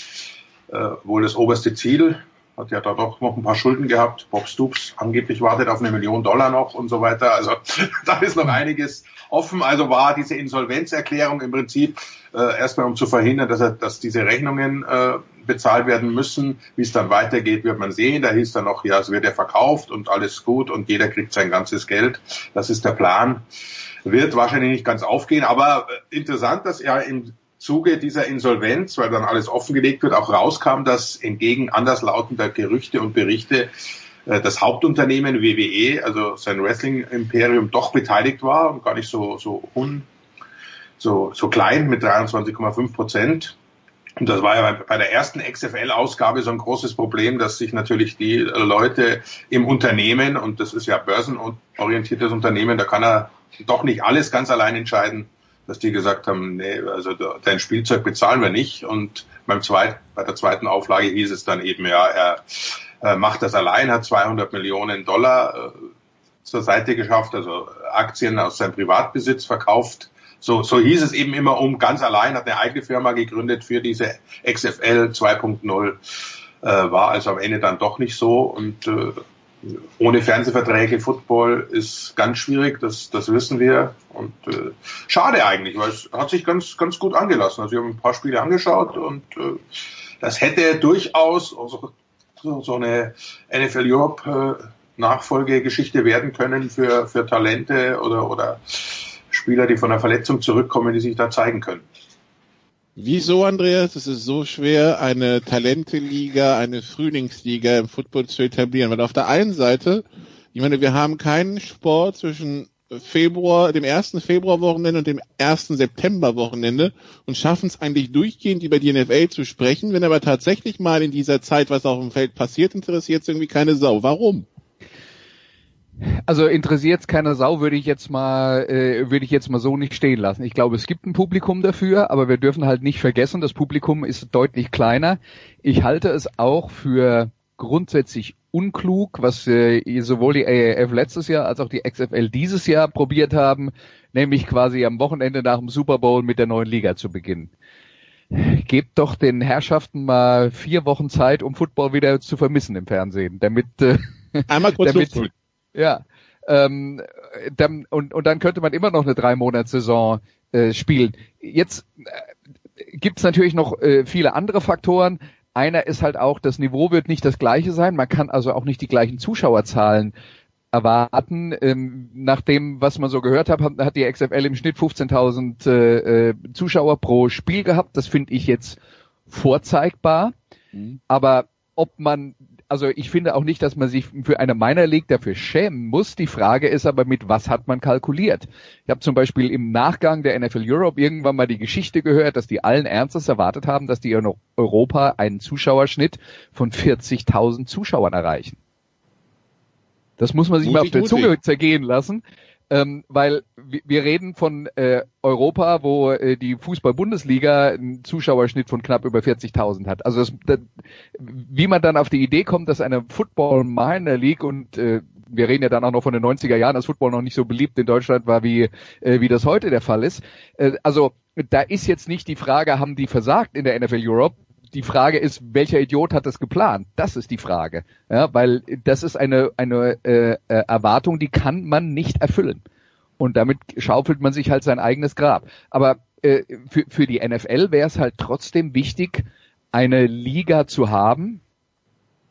äh, wohl das oberste Ziel. Hat ja da doch noch ein paar Schulden gehabt. Bob Stoops angeblich wartet auf eine Million Dollar noch und so weiter. Also <laughs> da ist noch einiges offen. Also war diese Insolvenzerklärung im Prinzip äh, erstmal um zu verhindern, dass, er, dass diese Rechnungen äh, bezahlt werden müssen. Wie es dann weitergeht, wird man sehen. Da hieß dann noch, ja, es wird ja verkauft und alles gut und jeder kriegt sein ganzes Geld. Das ist der Plan. Wird wahrscheinlich nicht ganz aufgehen, aber äh, interessant, dass er im Zuge dieser Insolvenz, weil dann alles offengelegt wird, auch rauskam, dass entgegen anderslautender Gerüchte und Berichte äh, das Hauptunternehmen WWE, also sein Wrestling-Imperium, doch beteiligt war und gar nicht so, so, un, so, so klein mit 23,5 Prozent. Und das war ja bei der ersten XFL-Ausgabe so ein großes Problem, dass sich natürlich die Leute im Unternehmen, und das ist ja börsenorientiertes Unternehmen, da kann er doch nicht alles ganz allein entscheiden, dass die gesagt haben, nee, also dein Spielzeug bezahlen wir nicht. Und beim zweiten, bei der zweiten Auflage hieß es dann eben, ja, er, macht das allein, hat 200 Millionen Dollar äh, zur Seite geschafft, also Aktien aus seinem Privatbesitz verkauft. So, so hieß es eben immer um, ganz allein, hat eine eigene Firma gegründet für diese XFL 2.0, äh, war also am Ende dann doch nicht so und äh, ohne Fernsehverträge Football ist ganz schwierig, das, das wissen wir. Und äh, schade eigentlich, weil es hat sich ganz, ganz gut angelassen. Also wir haben ein paar Spiele angeschaut und äh, das hätte durchaus also, so, eine NFL Europe äh, Nachfolgegeschichte werden können für, für Talente oder, oder Spieler, die von der Verletzung zurückkommen, die sich da zeigen können. Wieso, Andreas? Es ist so schwer, eine Talenteliga, eine Frühlingsliga im Football zu etablieren. Weil auf der einen Seite, ich meine, wir haben keinen Sport zwischen Februar, dem ersten Februarwochenende und dem ersten Septemberwochenende und schaffen es eigentlich durchgehend über die NFL zu sprechen. Wenn aber tatsächlich mal in dieser Zeit was auf dem Feld passiert, interessiert es irgendwie keine Sau. Warum? Also interessiert keine Sau, würde ich jetzt mal, äh, würde ich jetzt mal so nicht stehen lassen. Ich glaube, es gibt ein Publikum dafür, aber wir dürfen halt nicht vergessen, das Publikum ist deutlich kleiner. Ich halte es auch für grundsätzlich unklug, was äh, sowohl die AAF letztes Jahr als auch die XFL dieses Jahr probiert haben, nämlich quasi am Wochenende nach dem Super Bowl mit der neuen Liga zu beginnen. Gebt doch den Herrschaften mal vier Wochen Zeit, um Football wieder zu vermissen im Fernsehen, damit äh, einmal kurz <laughs> damit, ja. Ähm, dann, und, und dann könnte man immer noch eine drei Monats Saison äh, spielen. Jetzt äh, gibt es natürlich noch äh, viele andere Faktoren. Einer ist halt auch, das Niveau wird nicht das gleiche sein. Man kann also auch nicht die gleichen Zuschauerzahlen erwarten. Ähm, nach dem, was man so gehört hat, hat die XFL im Schnitt 15.000 äh, äh, Zuschauer pro Spiel gehabt. Das finde ich jetzt vorzeigbar. Mhm. Aber ob man also ich finde auch nicht, dass man sich für eine Minor League dafür schämen muss. Die Frage ist aber, mit was hat man kalkuliert? Ich habe zum Beispiel im Nachgang der NFL Europe irgendwann mal die Geschichte gehört, dass die allen Ernstes erwartet haben, dass die in Europa einen Zuschauerschnitt von 40.000 Zuschauern erreichen. Das muss man sich mutig, mal auf der Zunge zergehen lassen ähm, weil wir reden von äh, Europa, wo äh, die Fußball-Bundesliga einen Zuschauerschnitt von knapp über 40.000 hat. Also das, das, wie man dann auf die Idee kommt, dass eine Football Minor League und äh, wir reden ja dann auch noch von den 90er Jahren, dass Football noch nicht so beliebt in Deutschland war, wie, äh, wie das heute der Fall ist. Äh, also da ist jetzt nicht die Frage, haben die versagt in der NFL Europe? Die Frage ist, welcher Idiot hat das geplant? Das ist die Frage, ja, weil das ist eine eine äh, äh, Erwartung, die kann man nicht erfüllen und damit schaufelt man sich halt sein eigenes Grab. Aber äh, für für die NFL wäre es halt trotzdem wichtig, eine Liga zu haben,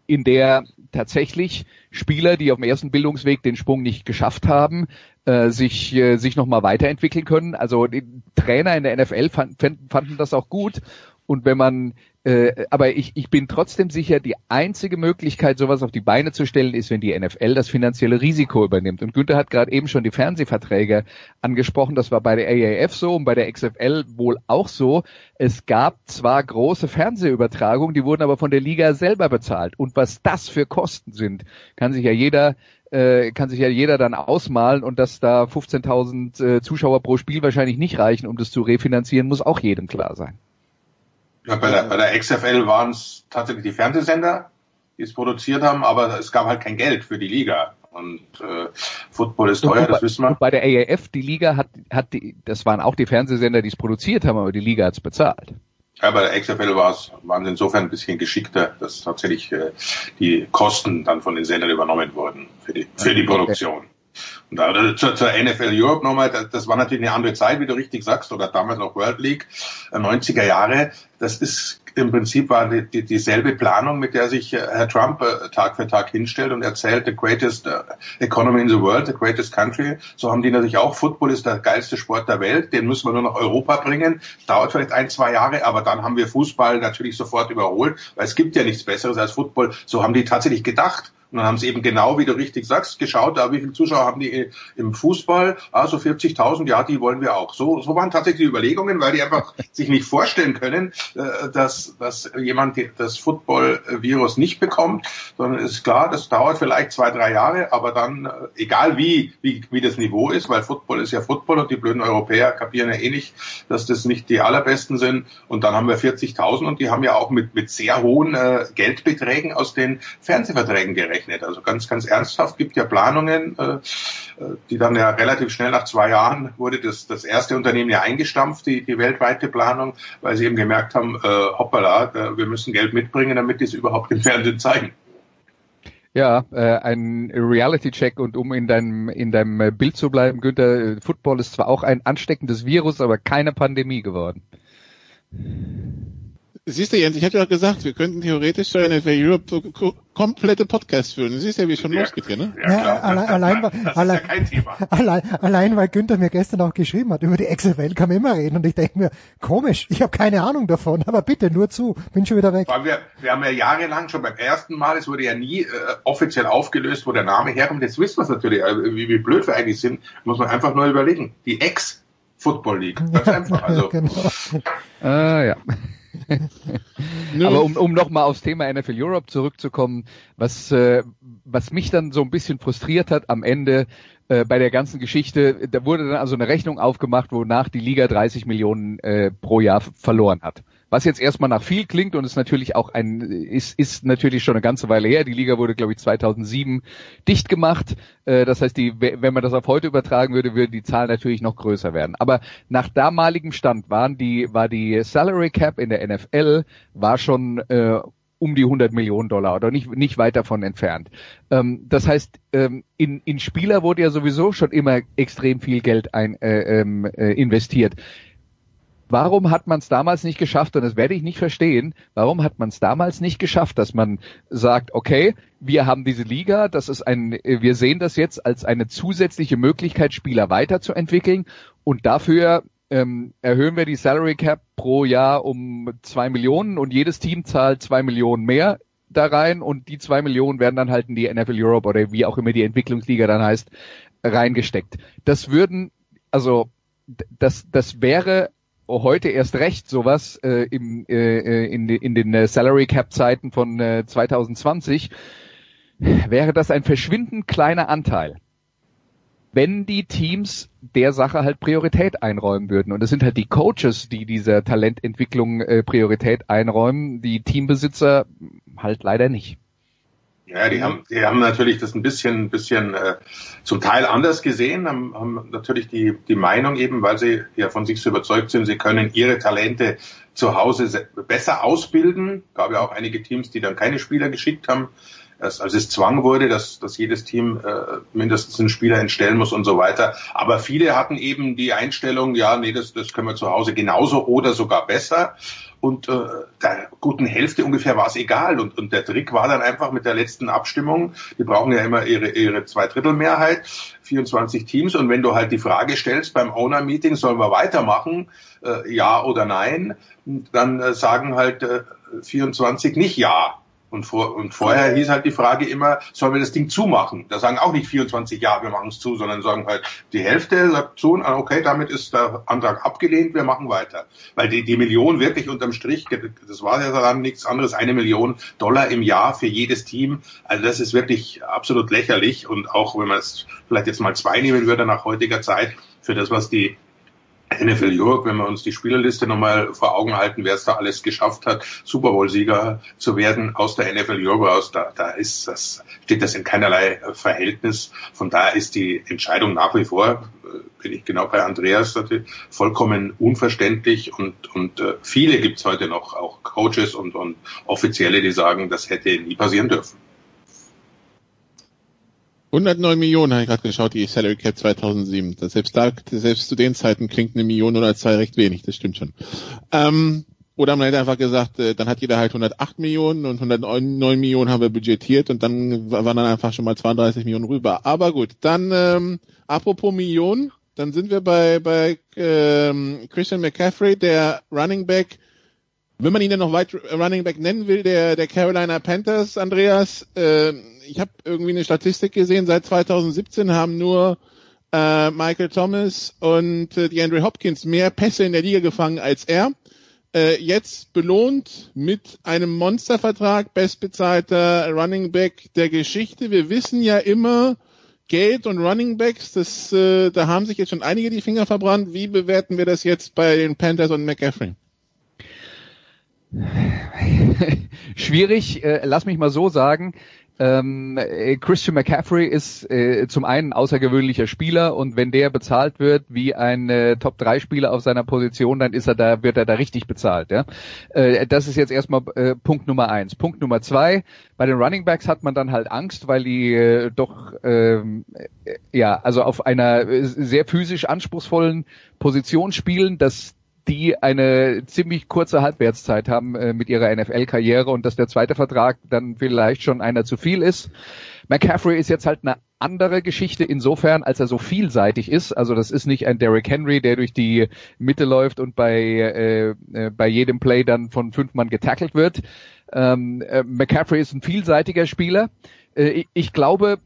in der tatsächlich Spieler, die auf dem ersten Bildungsweg den Sprung nicht geschafft haben, äh, sich äh, sich noch mal weiterentwickeln können. Also die Trainer in der NFL fand, fanden das auch gut und wenn man, äh, aber ich, ich bin trotzdem sicher, die einzige Möglichkeit, sowas auf die Beine zu stellen, ist, wenn die NFL das finanzielle Risiko übernimmt. Und Günther hat gerade eben schon die Fernsehverträge angesprochen. Das war bei der AAF so und bei der XFL wohl auch so. Es gab zwar große Fernsehübertragungen, die wurden aber von der Liga selber bezahlt. Und was das für Kosten sind, kann sich ja jeder äh, kann sich ja jeder dann ausmalen und dass da 15.000 äh, Zuschauer pro Spiel wahrscheinlich nicht reichen, um das zu refinanzieren, muss auch jedem klar sein. Ja, bei der, bei der XFL waren es tatsächlich die Fernsehsender, die es produziert haben, aber es gab halt kein Geld für die Liga. Und äh, Football ist teuer, das wissen wir. Bei der AAF, die Liga hat, hat die, das waren auch die Fernsehsender, die es produziert haben, aber die Liga hat es bezahlt. Ja, bei der XFL war es, waren sie insofern ein bisschen geschickter, dass tatsächlich äh, die Kosten dann von den Sendern übernommen wurden für die, für die Produktion. Und da, zur, zur NFL Europe nochmal, das, das war natürlich eine andere Zeit, wie du richtig sagst, oder damals noch World League, 90er äh, Jahre. Das ist im Prinzip war die, die, dieselbe Planung, mit der sich äh, Herr Trump äh, Tag für Tag hinstellt und erzählt, the greatest economy in the world, the greatest country. So haben die natürlich auch, Football ist der geilste Sport der Welt, den müssen wir nur nach Europa bringen. Dauert vielleicht ein, zwei Jahre, aber dann haben wir Fußball natürlich sofort überholt, weil es gibt ja nichts Besseres als Football. So haben die tatsächlich gedacht. Und dann haben sie eben genau, wie du richtig sagst, geschaut, da wie viele Zuschauer haben die im Fußball? Also 40.000, ja, die wollen wir auch. So, so waren tatsächlich die Überlegungen, weil die einfach <laughs> sich nicht vorstellen können, äh, dass, dass jemand das Football-Virus nicht bekommt, sondern ist klar, das dauert vielleicht zwei, drei Jahre, aber dann, äh, egal wie, wie, wie das Niveau ist, weil Football ist ja Football und die blöden Europäer kapieren ja eh nicht, dass das nicht die allerbesten sind. Und dann haben wir 40.000 und die haben ja auch mit, mit sehr hohen äh, Geldbeträgen aus den Fernsehverträgen gerechnet gerechnet. Also ganz, ganz ernsthaft gibt ja Planungen, äh, die dann ja relativ schnell nach zwei Jahren wurde das, das erste Unternehmen ja eingestampft, die, die weltweite Planung, weil sie eben gemerkt haben, äh, hoppala, wir müssen Geld mitbringen, damit die es überhaupt im Fernsehen zeigen. Ja, äh, ein Reality-Check und um in deinem in deinem Bild zu bleiben, Günther, Football ist zwar auch ein ansteckendes Virus, aber keine Pandemie geworden. Siehst du, Jens, ich hatte ja gesagt, wir könnten theoretisch zur NFL Europe komplette Podcasts führen. siehst ja, wie es schon ja, losgeht hier, ne? Ja, ja allein, allein, allein, allein, allein, weil Günther mir gestern auch geschrieben hat, über die XFL kann man immer reden und ich denke mir, komisch, ich habe keine Ahnung davon, aber bitte, nur zu, bin schon wieder weg. Wir, wir haben ja jahrelang schon beim ersten Mal, es wurde ja nie äh, offiziell aufgelöst, wo der Name herkommt, jetzt wissen wir es natürlich, äh, wie, wie blöd wir eigentlich sind, muss man einfach nur überlegen. Die Ex-Football League, ganz einfach. <laughs> Also. genau. Ah, ja. <laughs> Aber um, um nochmal aufs Thema NFL Europe zurückzukommen, was, äh, was mich dann so ein bisschen frustriert hat am Ende äh, bei der ganzen Geschichte, da wurde dann also eine Rechnung aufgemacht, wonach die Liga 30 Millionen äh, pro Jahr verloren hat. Was jetzt erstmal nach viel klingt und ist natürlich auch ein, ist, ist natürlich schon eine ganze Weile her. Die Liga wurde, glaube ich, 2007 dicht gemacht. Äh, das heißt, die, wenn man das auf heute übertragen würde, würde die Zahl natürlich noch größer werden. Aber nach damaligem Stand waren die, war die Salary Cap in der NFL war schon äh, um die 100 Millionen Dollar oder nicht, nicht weit davon entfernt. Ähm, das heißt, ähm, in, in Spieler wurde ja sowieso schon immer extrem viel Geld ein, äh, ähm, äh, investiert. Warum hat man es damals nicht geschafft, und das werde ich nicht verstehen, warum hat man es damals nicht geschafft, dass man sagt, okay, wir haben diese Liga, das ist ein, wir sehen das jetzt als eine zusätzliche Möglichkeit, Spieler weiterzuentwickeln und dafür ähm, erhöhen wir die Salary Cap pro Jahr um zwei Millionen und jedes Team zahlt zwei Millionen mehr da rein und die zwei Millionen werden dann halt in die NFL Europe oder wie auch immer die Entwicklungsliga dann heißt, reingesteckt. Das würden, also das, das wäre heute erst recht sowas äh, im, äh, äh in, in den äh, Salary Cap Zeiten von äh, 2020 wäre das ein verschwindend kleiner Anteil, wenn die Teams der Sache halt Priorität einräumen würden. Und es sind halt die Coaches, die dieser Talententwicklung äh, Priorität einräumen, die Teambesitzer halt leider nicht. Ja, die haben, die haben natürlich das ein bisschen, bisschen äh, zum Teil anders gesehen, haben, haben natürlich die, die Meinung eben, weil sie ja von sich so überzeugt sind, sie können ihre Talente zu Hause besser ausbilden. Gab ja auch einige Teams, die dann keine Spieler geschickt haben, als, als es Zwang wurde, dass, dass jedes Team äh, mindestens einen Spieler entstellen muss und so weiter. Aber viele hatten eben die Einstellung, ja, nee, das, das können wir zu Hause genauso oder sogar besser und äh, der guten Hälfte ungefähr war es egal. Und, und der Trick war dann einfach mit der letzten Abstimmung, die brauchen ja immer ihre, ihre Zweidrittelmehrheit, 24 Teams. Und wenn du halt die Frage stellst beim Owner-Meeting, sollen wir weitermachen, äh, ja oder nein, dann äh, sagen halt äh, 24 nicht ja. Und, vor, und vorher hieß halt die Frage immer, sollen wir das Ding zumachen? Da sagen auch nicht 24 Ja, wir machen es zu, sondern sagen halt, die Hälfte sagt zu, okay, damit ist der Antrag abgelehnt, wir machen weiter. Weil die, die Million wirklich unterm Strich, das war ja daran nichts anderes, eine Million Dollar im Jahr für jedes Team. Also das ist wirklich absolut lächerlich. Und auch wenn man es vielleicht jetzt mal zwei nehmen würde nach heutiger Zeit, für das, was die NFL Europe, wenn wir uns die Spielerliste nochmal vor Augen halten, wer es da alles geschafft hat, Super Bowl-Sieger zu werden aus der NFL Europe aus, da, da ist das, steht das in keinerlei Verhältnis. Von daher ist die Entscheidung nach wie vor, äh, bin ich genau bei Andreas, vollkommen unverständlich und, und äh, viele gibt's heute noch, auch Coaches und, und Offizielle, die sagen, das hätte nie passieren dürfen. 109 Millionen habe ich gerade geschaut, die Salary Cap 2007. Das selbst da, selbst zu den Zeiten klingt eine Million oder zwei recht wenig, das stimmt schon. Ähm, oder man hätte einfach gesagt, äh, dann hat jeder halt 108 Millionen und 109 Millionen haben wir budgetiert und dann waren dann einfach schon mal 32 Millionen rüber. Aber gut, dann ähm, apropos Millionen, dann sind wir bei, bei ähm, Christian McCaffrey, der Running Back, wenn man ihn dann noch weit Running Back nennen will, der, der Carolina Panthers, Andreas, äh, ich habe irgendwie eine Statistik gesehen, seit 2017 haben nur äh, Michael Thomas und äh, die Andrew Hopkins mehr Pässe in der Liga gefangen als er. Äh, jetzt belohnt mit einem Monstervertrag, bestbezahlter Running Back der Geschichte. Wir wissen ja immer, Geld und Running Backs, das, äh, da haben sich jetzt schon einige die Finger verbrannt. Wie bewerten wir das jetzt bei den Panthers und McCaffrey? <laughs> Schwierig, äh, lass mich mal so sagen. Ähm, äh, Christian McCaffrey ist äh, zum einen außergewöhnlicher Spieler und wenn der bezahlt wird wie ein äh, Top 3 Spieler auf seiner Position, dann ist er da, wird er da richtig bezahlt. Ja? Äh, das ist jetzt erstmal äh, Punkt Nummer eins. Punkt Nummer zwei, bei den Running Backs hat man dann halt Angst, weil die äh, doch ähm, äh, ja, also auf einer sehr physisch anspruchsvollen Position spielen, dass die eine ziemlich kurze Halbwertszeit haben äh, mit ihrer NFL-Karriere und dass der zweite Vertrag dann vielleicht schon einer zu viel ist. McCaffrey ist jetzt halt eine andere Geschichte insofern, als er so vielseitig ist. Also das ist nicht ein Derrick Henry, der durch die Mitte läuft und bei, äh, äh, bei jedem Play dann von fünf Mann getackelt wird. Ähm, äh, McCaffrey ist ein vielseitiger Spieler. Äh, ich glaube,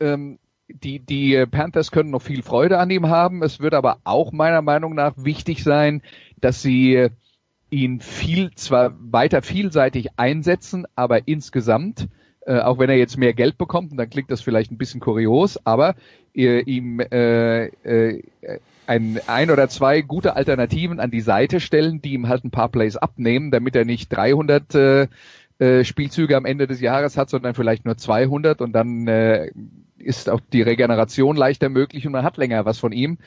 ähm, die, die Panthers können noch viel Freude an ihm haben. Es wird aber auch meiner Meinung nach wichtig sein, dass sie ihn viel, zwar weiter vielseitig einsetzen, aber insgesamt, äh, auch wenn er jetzt mehr Geld bekommt, und dann klingt das vielleicht ein bisschen kurios, aber äh, ihm äh, äh, ein, ein oder zwei gute Alternativen an die Seite stellen, die ihm halt ein paar Plays abnehmen, damit er nicht 300 äh, äh, Spielzüge am Ende des Jahres hat, sondern vielleicht nur 200 und dann äh, ist auch die Regeneration leichter möglich und man hat länger was von ihm.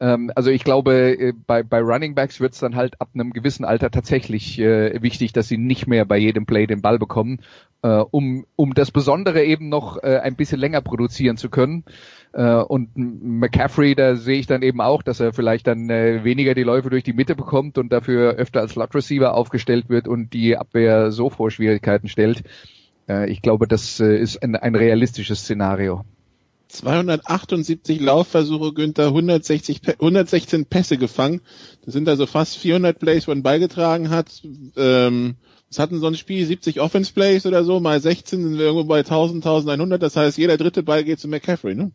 Ähm, also ich glaube, äh, bei, bei Running Backs wird es dann halt ab einem gewissen Alter tatsächlich äh, wichtig, dass sie nicht mehr bei jedem Play den Ball bekommen, äh, um, um das Besondere eben noch äh, ein bisschen länger produzieren zu können. Äh, und McCaffrey, da sehe ich dann eben auch, dass er vielleicht dann äh, weniger die Läufe durch die Mitte bekommt und dafür öfter als Slot Receiver aufgestellt wird und die Abwehr so vor Schwierigkeiten stellt. Ich glaube, das ist ein, ein realistisches Szenario. 278 Laufversuche, Günther, 160, 116 Pässe gefangen. Das sind also fast 400 Plays, wo er beigetragen hat. Ähm, was hatten so ein Spiel? 70 Offense Plays oder so, mal 16 sind wir irgendwo bei 1000, 1100. Das heißt, jeder dritte Ball geht zu McCaffrey, ne?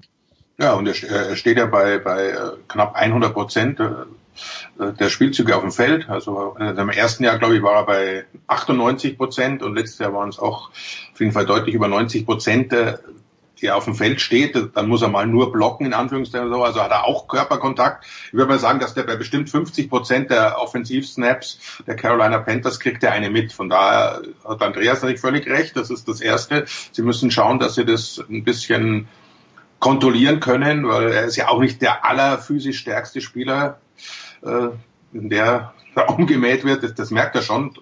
Ja, und er steht ja bei, bei äh, knapp 100 Prozent äh, der Spielzüge auf dem Feld. Also äh, im ersten Jahr, glaube ich, war er bei 98 Prozent und letztes Jahr waren es auch auf jeden Fall deutlich über 90 Prozent er auf dem Feld steht, dann muss er mal nur blocken, in Anführungszeichen so. Also hat er auch Körperkontakt. Ich würde mal sagen, dass der bei bestimmt 50 Prozent der Offensivsnaps der Carolina Panthers kriegt er eine mit. Von daher hat Andreas natürlich völlig recht. Das ist das Erste. Sie müssen schauen, dass sie das ein bisschen kontrollieren können, weil er ist ja auch nicht der allerphysisch stärkste Spieler, äh, der da <laughs> umgemäht wird. Das, das merkt er schon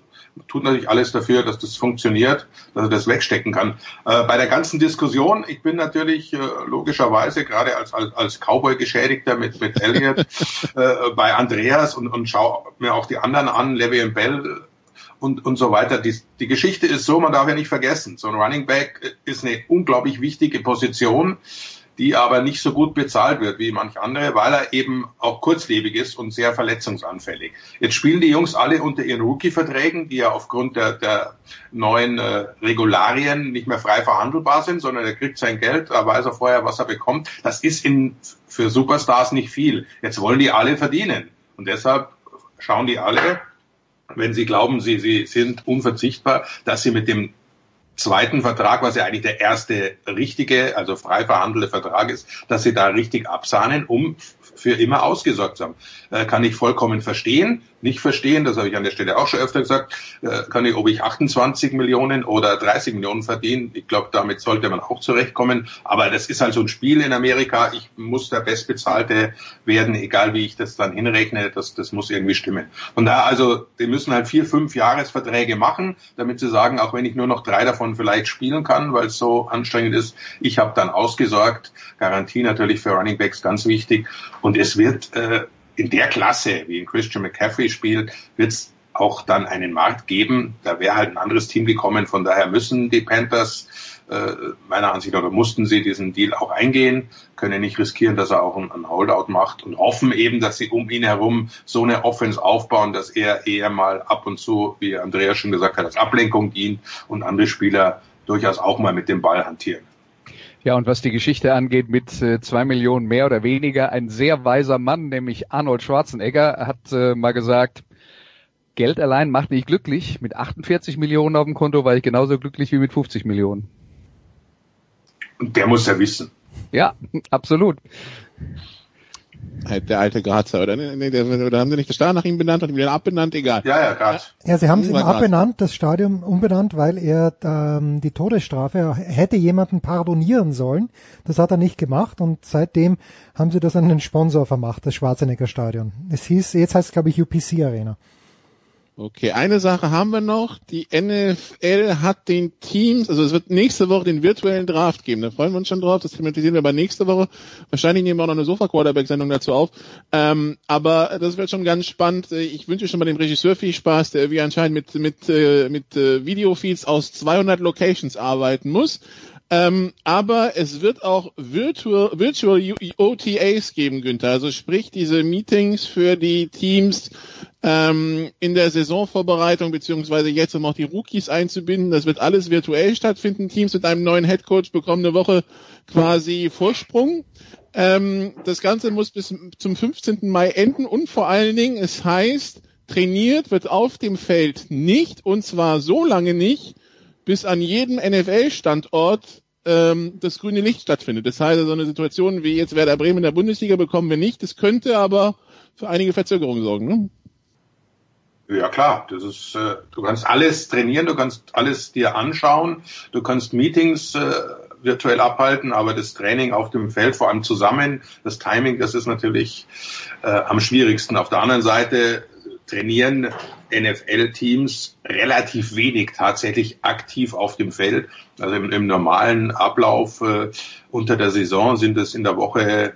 tut natürlich alles dafür, dass das funktioniert, dass er das wegstecken kann. Äh, bei der ganzen Diskussion, ich bin natürlich äh, logischerweise gerade als, als, als Cowboy-Geschädigter mit, mit Elliot <laughs> äh, bei Andreas und, und schaue mir auch die anderen an, Levy und Bell und, und so weiter. Die, die Geschichte ist so, man darf ja nicht vergessen, so ein Running Back ist eine unglaublich wichtige Position die aber nicht so gut bezahlt wird wie manch andere, weil er eben auch kurzlebig ist und sehr verletzungsanfällig. Jetzt spielen die Jungs alle unter ihren Rookie-Verträgen, die ja aufgrund der, der neuen äh, Regularien nicht mehr frei verhandelbar sind, sondern er kriegt sein Geld, er weiß er vorher, was er bekommt. Das ist in, für Superstars nicht viel. Jetzt wollen die alle verdienen. Und deshalb schauen die alle, wenn sie glauben, sie, sie sind unverzichtbar, dass sie mit dem zweiten Vertrag, was ja eigentlich der erste richtige, also frei verhandelte Vertrag ist, dass sie da richtig absahnen, um für immer ausgesorgt zu haben. Äh, kann ich vollkommen verstehen nicht verstehen, das habe ich an der Stelle auch schon öfter gesagt, äh, kann ich, ob ich 28 Millionen oder 30 Millionen verdiene. Ich glaube, damit sollte man auch zurechtkommen. Aber das ist halt so ein Spiel in Amerika. Ich muss der Bestbezahlte werden, egal wie ich das dann hinrechne. Das, das muss irgendwie stimmen. Und da also, die müssen halt vier, fünf Jahresverträge machen, damit sie sagen, auch wenn ich nur noch drei davon vielleicht spielen kann, weil es so anstrengend ist, ich habe dann ausgesorgt. Garantie natürlich für Running Backs ganz wichtig. Und es wird äh, in der Klasse, wie in Christian McCaffrey spielt, wird es auch dann einen Markt geben. Da wäre halt ein anderes Team gekommen. Von daher müssen die Panthers äh, meiner Ansicht nach, oder mussten sie diesen Deal auch eingehen, können nicht riskieren, dass er auch einen Holdout macht und hoffen eben, dass sie um ihn herum so eine Offense aufbauen, dass er eher mal ab und zu, wie Andreas schon gesagt hat, als Ablenkung dient und andere Spieler durchaus auch mal mit dem Ball hantieren. Ja, und was die Geschichte angeht, mit äh, zwei Millionen mehr oder weniger, ein sehr weiser Mann, nämlich Arnold Schwarzenegger, hat äh, mal gesagt, Geld allein macht nicht glücklich. Mit 48 Millionen auf dem Konto war ich genauso glücklich wie mit 50 Millionen. Und der muss ja wissen. Ja, <laughs> absolut. Halt der alte Grazer, oder? Nee, der, oder haben sie nicht das Stadion nach ihm benannt, und ihn wieder abbenannt, egal. Ja, ja, Graz. Ja, sie haben es ihm abbenannt, das Stadion umbenannt, weil er ähm, die Todesstrafe hätte jemanden pardonieren sollen. Das hat er nicht gemacht und seitdem haben sie das an den Sponsor vermacht, das Schwarzenegger Stadion. Es hieß, jetzt heißt es glaube ich UPC Arena. Okay, eine Sache haben wir noch. Die NFL hat den Teams, also es wird nächste Woche den virtuellen Draft geben. Da freuen wir uns schon drauf. Das thematisieren wir aber nächste Woche. Wahrscheinlich nehmen wir auch noch eine Sofa-Quarterback-Sendung dazu auf. Ähm, aber das wird schon ganz spannend. Ich wünsche schon mal dem Regisseur viel Spaß, der wie anscheinend mit, mit, äh, mit äh, Videofeeds aus 200 Locations arbeiten muss. Ähm, aber es wird auch Virtual, Virtual OTAs geben, Günther. Also sprich diese Meetings für die Teams ähm, in der Saisonvorbereitung beziehungsweise jetzt, um auch die Rookies einzubinden. Das wird alles virtuell stattfinden. Teams mit einem neuen Headcoach bekommen eine Woche quasi Vorsprung. Ähm, das Ganze muss bis zum 15. Mai enden und vor allen Dingen, es heißt, trainiert wird auf dem Feld nicht und zwar so lange nicht, bis an jedem NFL-Standort ähm, das grüne Licht stattfindet. Das heißt, so eine Situation wie jetzt Werder Bremen in der Bundesliga bekommen wir nicht. Das könnte aber für einige Verzögerungen sorgen. Ne? Ja klar, das ist, äh, du kannst alles trainieren, du kannst alles dir anschauen, du kannst Meetings äh, virtuell abhalten, aber das Training auf dem Feld, vor allem zusammen, das Timing, das ist natürlich äh, am schwierigsten. Auf der anderen Seite trainieren NFL-Teams relativ wenig tatsächlich aktiv auf dem Feld. Also im, im normalen Ablauf äh, unter der Saison sind es in der Woche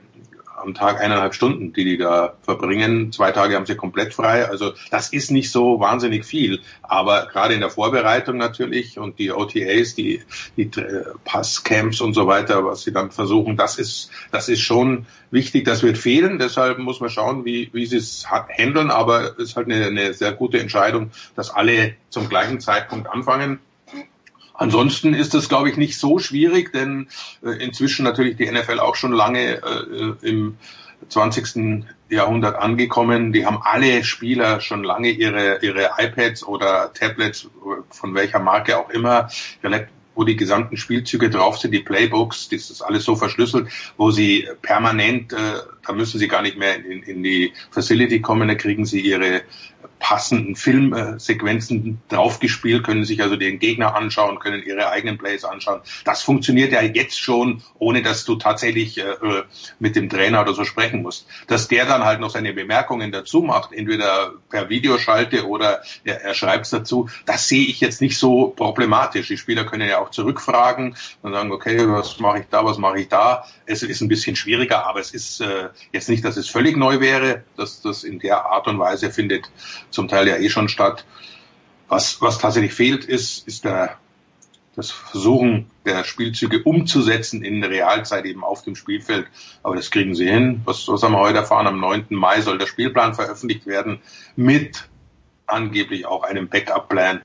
am Tag eineinhalb Stunden, die die da verbringen. Zwei Tage haben sie komplett frei. Also das ist nicht so wahnsinnig viel. Aber gerade in der Vorbereitung natürlich und die OTAs, die, die Passcamps und so weiter, was sie dann versuchen, das ist, das ist schon wichtig. Das wird fehlen. Deshalb muss man schauen, wie, wie sie es handeln. Aber es ist halt eine, eine sehr gute Entscheidung, dass alle zum gleichen Zeitpunkt anfangen. Ansonsten ist das, glaube ich, nicht so schwierig, denn äh, inzwischen natürlich die NFL auch schon lange äh, im 20. Jahrhundert angekommen. Die haben alle Spieler schon lange ihre, ihre iPads oder Tablets, von welcher Marke auch immer, wo die gesamten Spielzüge drauf sind, die Playbooks, das ist alles so verschlüsselt, wo sie permanent, äh, da müssen sie gar nicht mehr in, in die Facility kommen, da kriegen sie ihre passenden Filmsequenzen draufgespielt, können sich also den Gegner anschauen, können ihre eigenen Plays anschauen. Das funktioniert ja jetzt schon, ohne dass du tatsächlich äh, mit dem Trainer oder so sprechen musst. Dass der dann halt noch seine Bemerkungen dazu macht, entweder per Videoschalte oder er, er schreibt es dazu, das sehe ich jetzt nicht so problematisch. Die Spieler können ja auch zurückfragen und sagen, okay, was mache ich da, was mache ich da. Es ist ein bisschen schwieriger, aber es ist äh, jetzt nicht, dass es völlig neu wäre, dass das in der Art und Weise findet zum Teil ja eh schon statt. Was, was tatsächlich fehlt, ist, ist der, das Versuchen der Spielzüge umzusetzen in Realzeit eben auf dem Spielfeld. Aber das kriegen sie hin. Was, was haben wir heute erfahren? Am 9. Mai soll der Spielplan veröffentlicht werden mit angeblich auch einem Backup-Plan.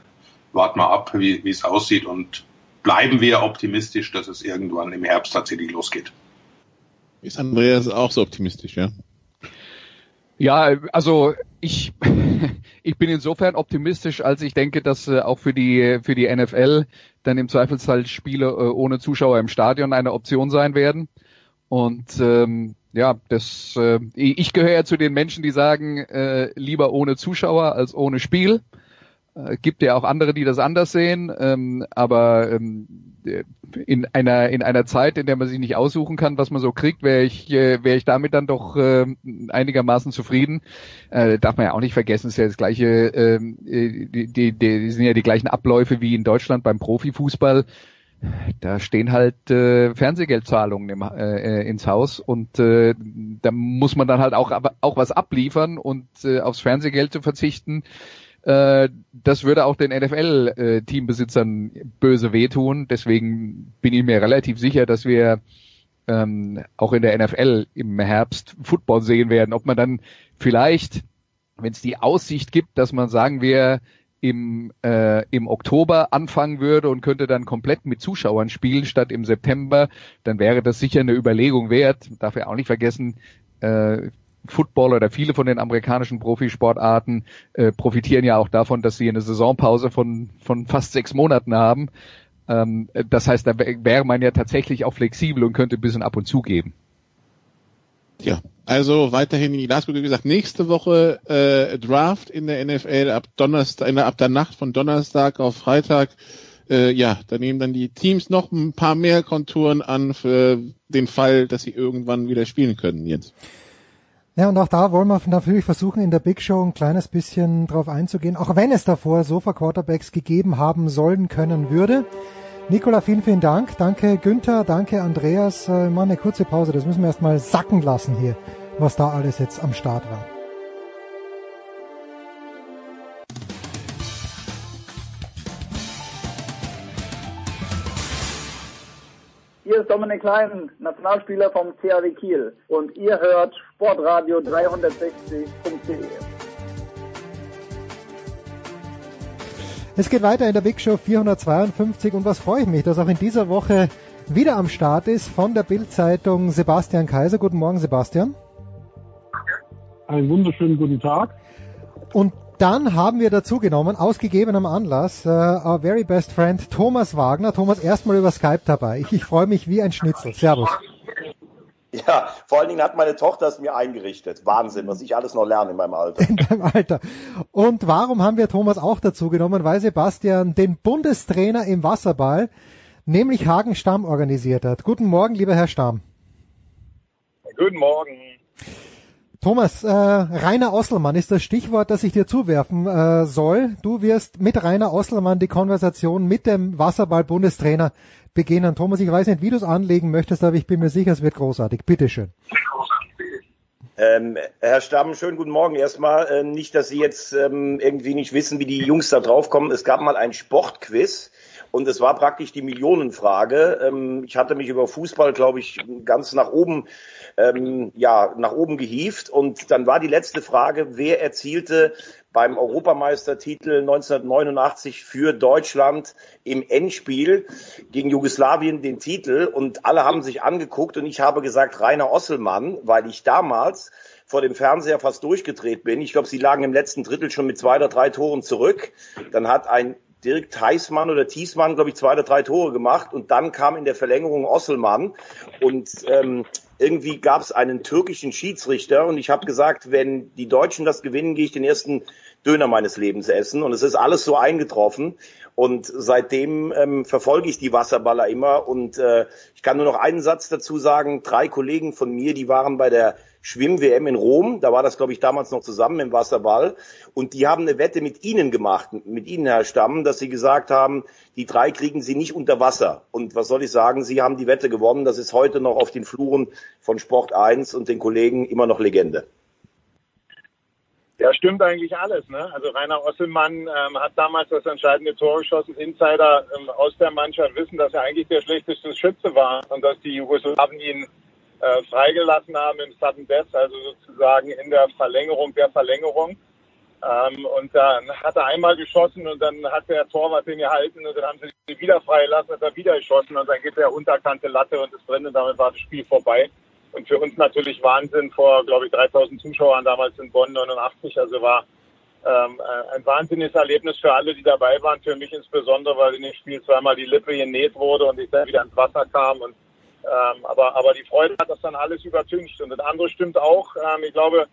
Warten wir ab, wie, es aussieht und bleiben wir optimistisch, dass es irgendwann im Herbst tatsächlich losgeht. Ist Andreas auch so optimistisch, ja? Ja, also ich, <laughs> ich bin insofern optimistisch, als ich denke, dass äh, auch für die, für die NFL dann im Zweifelsfall Spiele äh, ohne Zuschauer im Stadion eine Option sein werden. Und ähm, ja, das, äh, ich gehöre ja zu den Menschen, die sagen, äh, lieber ohne Zuschauer als ohne Spiel. Äh, gibt ja auch andere, die das anders sehen, ähm, aber ähm, in einer in einer Zeit, in der man sich nicht aussuchen kann, was man so kriegt, wäre ich äh, wäre ich damit dann doch äh, einigermaßen zufrieden. Äh, darf man ja auch nicht vergessen, ist ja das gleiche, äh, die, die, die sind ja die gleichen Abläufe wie in Deutschland beim Profifußball. Da stehen halt äh, Fernsehgeldzahlungen im, äh, ins Haus und äh, da muss man dann halt auch auch was abliefern und äh, aufs Fernsehgeld zu verzichten äh, das würde auch den NFL-Teambesitzern äh, böse wehtun. Deswegen bin ich mir relativ sicher, dass wir ähm, auch in der NFL im Herbst Football sehen werden. Ob man dann vielleicht, wenn es die Aussicht gibt, dass man sagen wir im, äh, im Oktober anfangen würde und könnte dann komplett mit Zuschauern spielen statt im September, dann wäre das sicher eine Überlegung wert. Darf ja auch nicht vergessen, äh, Football oder viele von den amerikanischen Profisportarten äh, profitieren ja auch davon, dass sie eine Saisonpause von, von fast sechs Monaten haben. Ähm, das heißt, da wäre man ja tatsächlich auch flexibel und könnte ein bisschen ab und zu geben. Ja, also weiterhin in Glasgow, wie gesagt, nächste Woche äh, Draft in der NFL ab Donnerstag, in der, ab der Nacht von Donnerstag auf Freitag. Äh, ja, da nehmen dann die Teams noch ein paar mehr Konturen an für den Fall, dass sie irgendwann wieder spielen können jetzt. Ja, und auch da wollen wir natürlich versuchen, in der Big Show ein kleines bisschen drauf einzugehen, auch wenn es davor Sofa-Quarterbacks gegeben haben sollen können würde. Nikola, vielen, vielen Dank. Danke Günther, danke Andreas. Äh, mal eine kurze Pause, das müssen wir erstmal sacken lassen hier, was da alles jetzt am Start war. Hier ist Dominik Klein, Nationalspieler vom CAW Kiel und ihr hört Sportradio 360.de. Es geht weiter in der Big Show 452 und was freue ich mich, dass auch in dieser Woche wieder am Start ist von der Bildzeitung Sebastian Kaiser. Guten Morgen, Sebastian. Einen wunderschönen guten Tag. Und dann haben wir dazu genommen, aus gegebenem Anlass, uh, our very best friend Thomas Wagner. Thomas, erstmal über Skype dabei. Ich, ich freue mich wie ein Schnitzel. Servus. Ja, vor allen Dingen hat meine Tochter es mir eingerichtet. Wahnsinn, was ich alles noch lerne in meinem Alter. In deinem Alter. Und warum haben wir Thomas auch dazu genommen? Weil Sebastian den Bundestrainer im Wasserball, nämlich Hagen Stamm, organisiert hat. Guten Morgen, lieber Herr Stamm. Guten Morgen. Thomas, äh, Rainer Osselmann ist das Stichwort, das ich dir zuwerfen äh, soll. Du wirst mit Rainer Osselmann die Konversation mit dem Wasserball-Bundestrainer beginnen. Thomas, ich weiß nicht, wie du es anlegen möchtest, aber ich bin mir sicher, es wird großartig. Bitteschön. Ähm, Herr Stamm, schönen guten Morgen erstmal. Äh, nicht, dass Sie jetzt ähm, irgendwie nicht wissen, wie die Jungs da draufkommen. Es gab mal ein Sportquiz und es war praktisch die Millionenfrage. Ähm, ich hatte mich über Fußball, glaube ich, ganz nach oben ähm, ja, nach oben gehievt. Und dann war die letzte Frage, wer erzielte beim Europameistertitel 1989 für Deutschland im Endspiel gegen Jugoslawien den Titel. Und alle haben sich angeguckt und ich habe gesagt, Rainer Osselmann, weil ich damals vor dem Fernseher fast durchgedreht bin. Ich glaube, sie lagen im letzten Drittel schon mit zwei oder drei Toren zurück. Dann hat ein Dirk Theismann oder Thiesmann, glaube ich, zwei oder drei Tore gemacht und dann kam in der Verlängerung Osselmann und ähm, irgendwie gab es einen türkischen Schiedsrichter und ich habe gesagt, wenn die Deutschen das gewinnen, gehe ich den ersten Döner meines Lebens essen und es ist alles so eingetroffen und seitdem ähm, verfolge ich die Wasserballer immer und äh, ich kann nur noch einen Satz dazu sagen, drei Kollegen von mir, die waren bei der Schwimm-WM in Rom, da war das, glaube ich, damals noch zusammen im Wasserball. Und die haben eine Wette mit Ihnen gemacht, mit Ihnen, Herr Stamm, dass Sie gesagt haben, die drei kriegen Sie nicht unter Wasser. Und was soll ich sagen, Sie haben die Wette gewonnen. Das ist heute noch auf den Fluren von Sport 1 und den Kollegen immer noch Legende. Ja, stimmt eigentlich alles. Ne? Also Rainer Osselmann ähm, hat damals das entscheidende Tor geschossen. Insider ähm, aus der Mannschaft wissen, dass er eigentlich der schlechteste Schütze war und dass die Jugoslawen ihn äh, freigelassen haben im Sudden Death, also sozusagen in der Verlängerung der Verlängerung. Ähm, und dann hat er einmal geschossen und dann hat der Torwart den gehalten und dann haben sie ihn wieder freigelassen, hat er wieder geschossen und dann geht der unterkante Latte und ist drin und damit war das Spiel vorbei. Und für uns natürlich Wahnsinn vor, glaube ich, 3000 Zuschauern damals in Bonn 89. Also war ähm, ein wahnsinniges Erlebnis für alle, die dabei waren. Für mich insbesondere, weil in dem Spiel zweimal die Lippe genäht wurde und ich dann wieder ins Wasser kam und ähm, aber, aber die Freude hat das dann alles übertüncht. Und das andere stimmt auch. Ähm, ich glaube,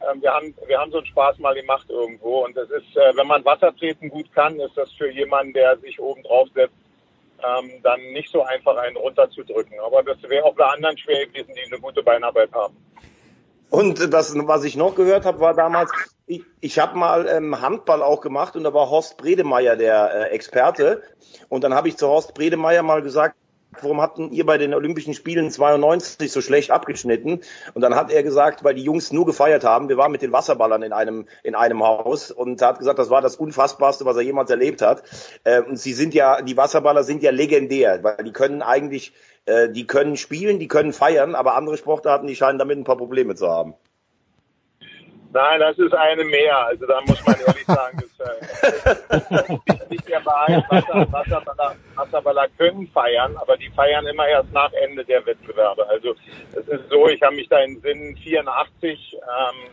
ähm, wir, haben, wir haben so einen Spaß mal gemacht irgendwo. Und das ist, äh, wenn man Wassertreten gut kann, ist das für jemanden, der sich oben drauf setzt, ähm, dann nicht so einfach einen runterzudrücken. Aber das wäre auch bei anderen schwer gewesen, die eine gute Beinarbeit haben. Und das, was ich noch gehört habe, war damals, ich, ich habe mal ähm, Handball auch gemacht und da war Horst Bredemeier der äh, Experte. Und dann habe ich zu Horst Bredemeier mal gesagt, warum hatten ihr bei den Olympischen Spielen 92 so schlecht abgeschnitten? Und dann hat er gesagt, weil die Jungs nur gefeiert haben. Wir waren mit den Wasserballern in einem, in einem Haus und er hat gesagt, das war das Unfassbarste, was er jemals erlebt hat. Äh, und sie sind ja, die Wasserballer sind ja legendär, weil die können eigentlich, äh, die können spielen, die können feiern, aber andere Sportarten, die scheinen damit ein paar Probleme zu haben. Nein, das ist eine mehr. Also da muss man ehrlich sagen, das äh, <laughs> nicht der Wahrheit. Wasser, Wasserballer, Wasserballer können feiern, aber die feiern immer erst nach Ende der Wettbewerbe. Also es ist so, ich habe mich da in Sinn 84, ähm,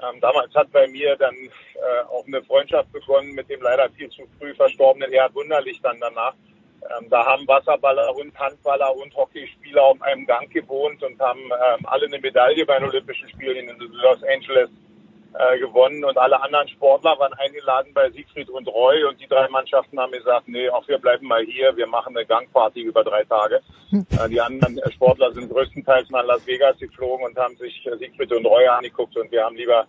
ähm, damals hat bei mir dann äh, auch eine Freundschaft begonnen mit dem leider viel zu früh verstorbenen Erhard Wunderlich dann danach. Ähm, da haben Wasserballer und Handballer und Hockeyspieler auf einem Gang gewohnt und haben ähm, alle eine Medaille bei den Olympischen Spielen in Los Angeles äh, gewonnen. Und alle anderen Sportler waren eingeladen bei Siegfried und Roy. Und die drei Mannschaften haben gesagt, nee, auch wir bleiben mal hier, wir machen eine Gangparty über drei Tage. Äh, die anderen Sportler sind größtenteils nach Las Vegas geflogen und haben sich äh, Siegfried und Roy angeguckt. Und wir haben lieber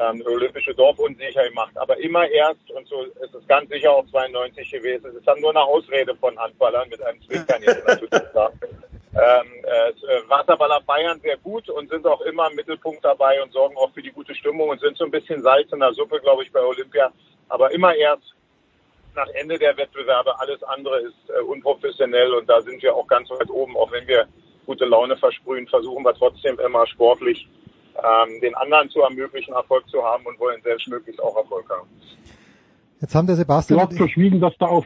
ähm, olympische Dorf unsicher gemacht. Aber immer erst, und so ist es ganz sicher auch 92 gewesen, es ist dann nur eine Ausrede von Handballern mit einem Zwinkern jetzt natürlich klar. Ähm, äh, Wasserballer Bayern sehr gut und sind auch immer im Mittelpunkt dabei und sorgen auch für die gute Stimmung und sind so ein bisschen Salz in der Suppe, glaube ich, bei Olympia. Aber immer erst nach Ende der Wettbewerbe. Alles andere ist äh, unprofessionell und da sind wir auch ganz weit oben. Auch wenn wir gute Laune versprühen, versuchen wir trotzdem immer sportlich ähm, den anderen zu ermöglichen, Erfolg zu haben und wollen selbst möglichst auch Erfolg haben. Jetzt haben der Sebastian. Du hast verschwiegen, dass da auch,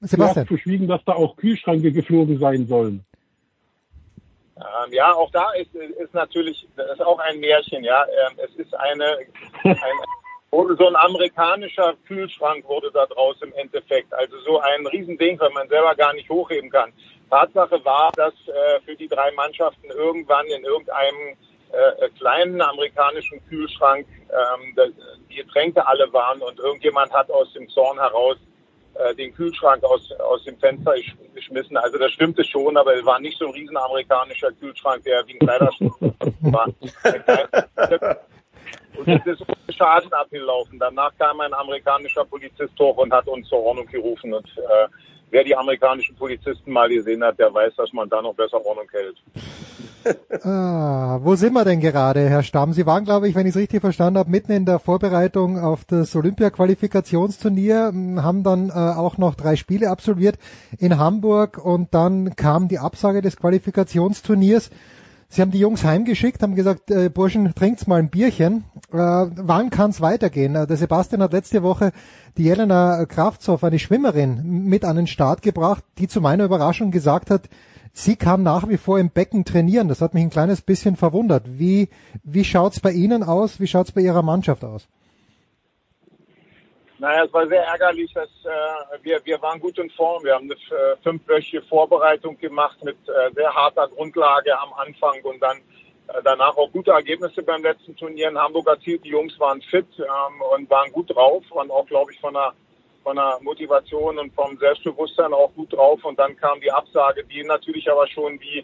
Sebastian. Du hast verschwiegen, dass da auch Kühlschränke geflogen sein sollen. Ähm, ja, auch da ist, ist natürlich, das ist auch ein Märchen, ja. Ähm, es ist eine, ein, <laughs> so ein amerikanischer Kühlschrank wurde da draus im Endeffekt. Also so ein Riesending, weil man selber gar nicht hochheben kann. Tatsache war, dass äh, für die drei Mannschaften irgendwann in irgendeinem äh, kleinen amerikanischen Kühlschrank ähm, die Getränke alle waren und irgendjemand hat aus dem Zorn heraus äh, den Kühlschrank aus, aus dem Fenster geschmissen. Also das stimmte schon, aber es war nicht so ein riesen amerikanischer Kühlschrank, der wie ein Kleiderschrank <laughs> war. Und es ist ohne Schaden abgelaufen. Danach kam ein amerikanischer Polizist hoch und hat uns zur Ordnung gerufen. Und äh, wer die amerikanischen Polizisten mal gesehen hat, der weiß, dass man da noch besser Ordnung hält. <laughs> ah, wo sind wir denn gerade, Herr Stamm? Sie waren, glaube ich, wenn ich es richtig verstanden habe, mitten in der Vorbereitung auf das Olympia-Qualifikationsturnier, hm, haben dann äh, auch noch drei Spiele absolviert in Hamburg und dann kam die Absage des Qualifikationsturniers. Sie haben die Jungs heimgeschickt, haben gesagt, äh, Burschen, trinkt's mal ein Bierchen. Äh, wann kann's weitergehen? Äh, der Sebastian hat letzte Woche die Jelena Kraftzoff, eine Schwimmerin, mit an den Start gebracht, die zu meiner Überraschung gesagt hat, sie kann nach wie vor im Becken trainieren. Das hat mich ein kleines bisschen verwundert. Wie, wie schaut's bei Ihnen aus? Wie schaut's bei Ihrer Mannschaft aus? Naja, es war sehr ärgerlich, dass äh, wir, wir waren gut in Form. Wir haben eine äh, fünfwöchige Vorbereitung gemacht mit äh, sehr harter Grundlage am Anfang und dann äh, danach auch gute Ergebnisse beim letzten Turnier in Hamburg erzielt. Die Jungs waren fit ähm, und waren gut drauf, waren auch, glaube ich, von der, von der Motivation und vom Selbstbewusstsein auch gut drauf. Und dann kam die Absage, die natürlich aber schon wie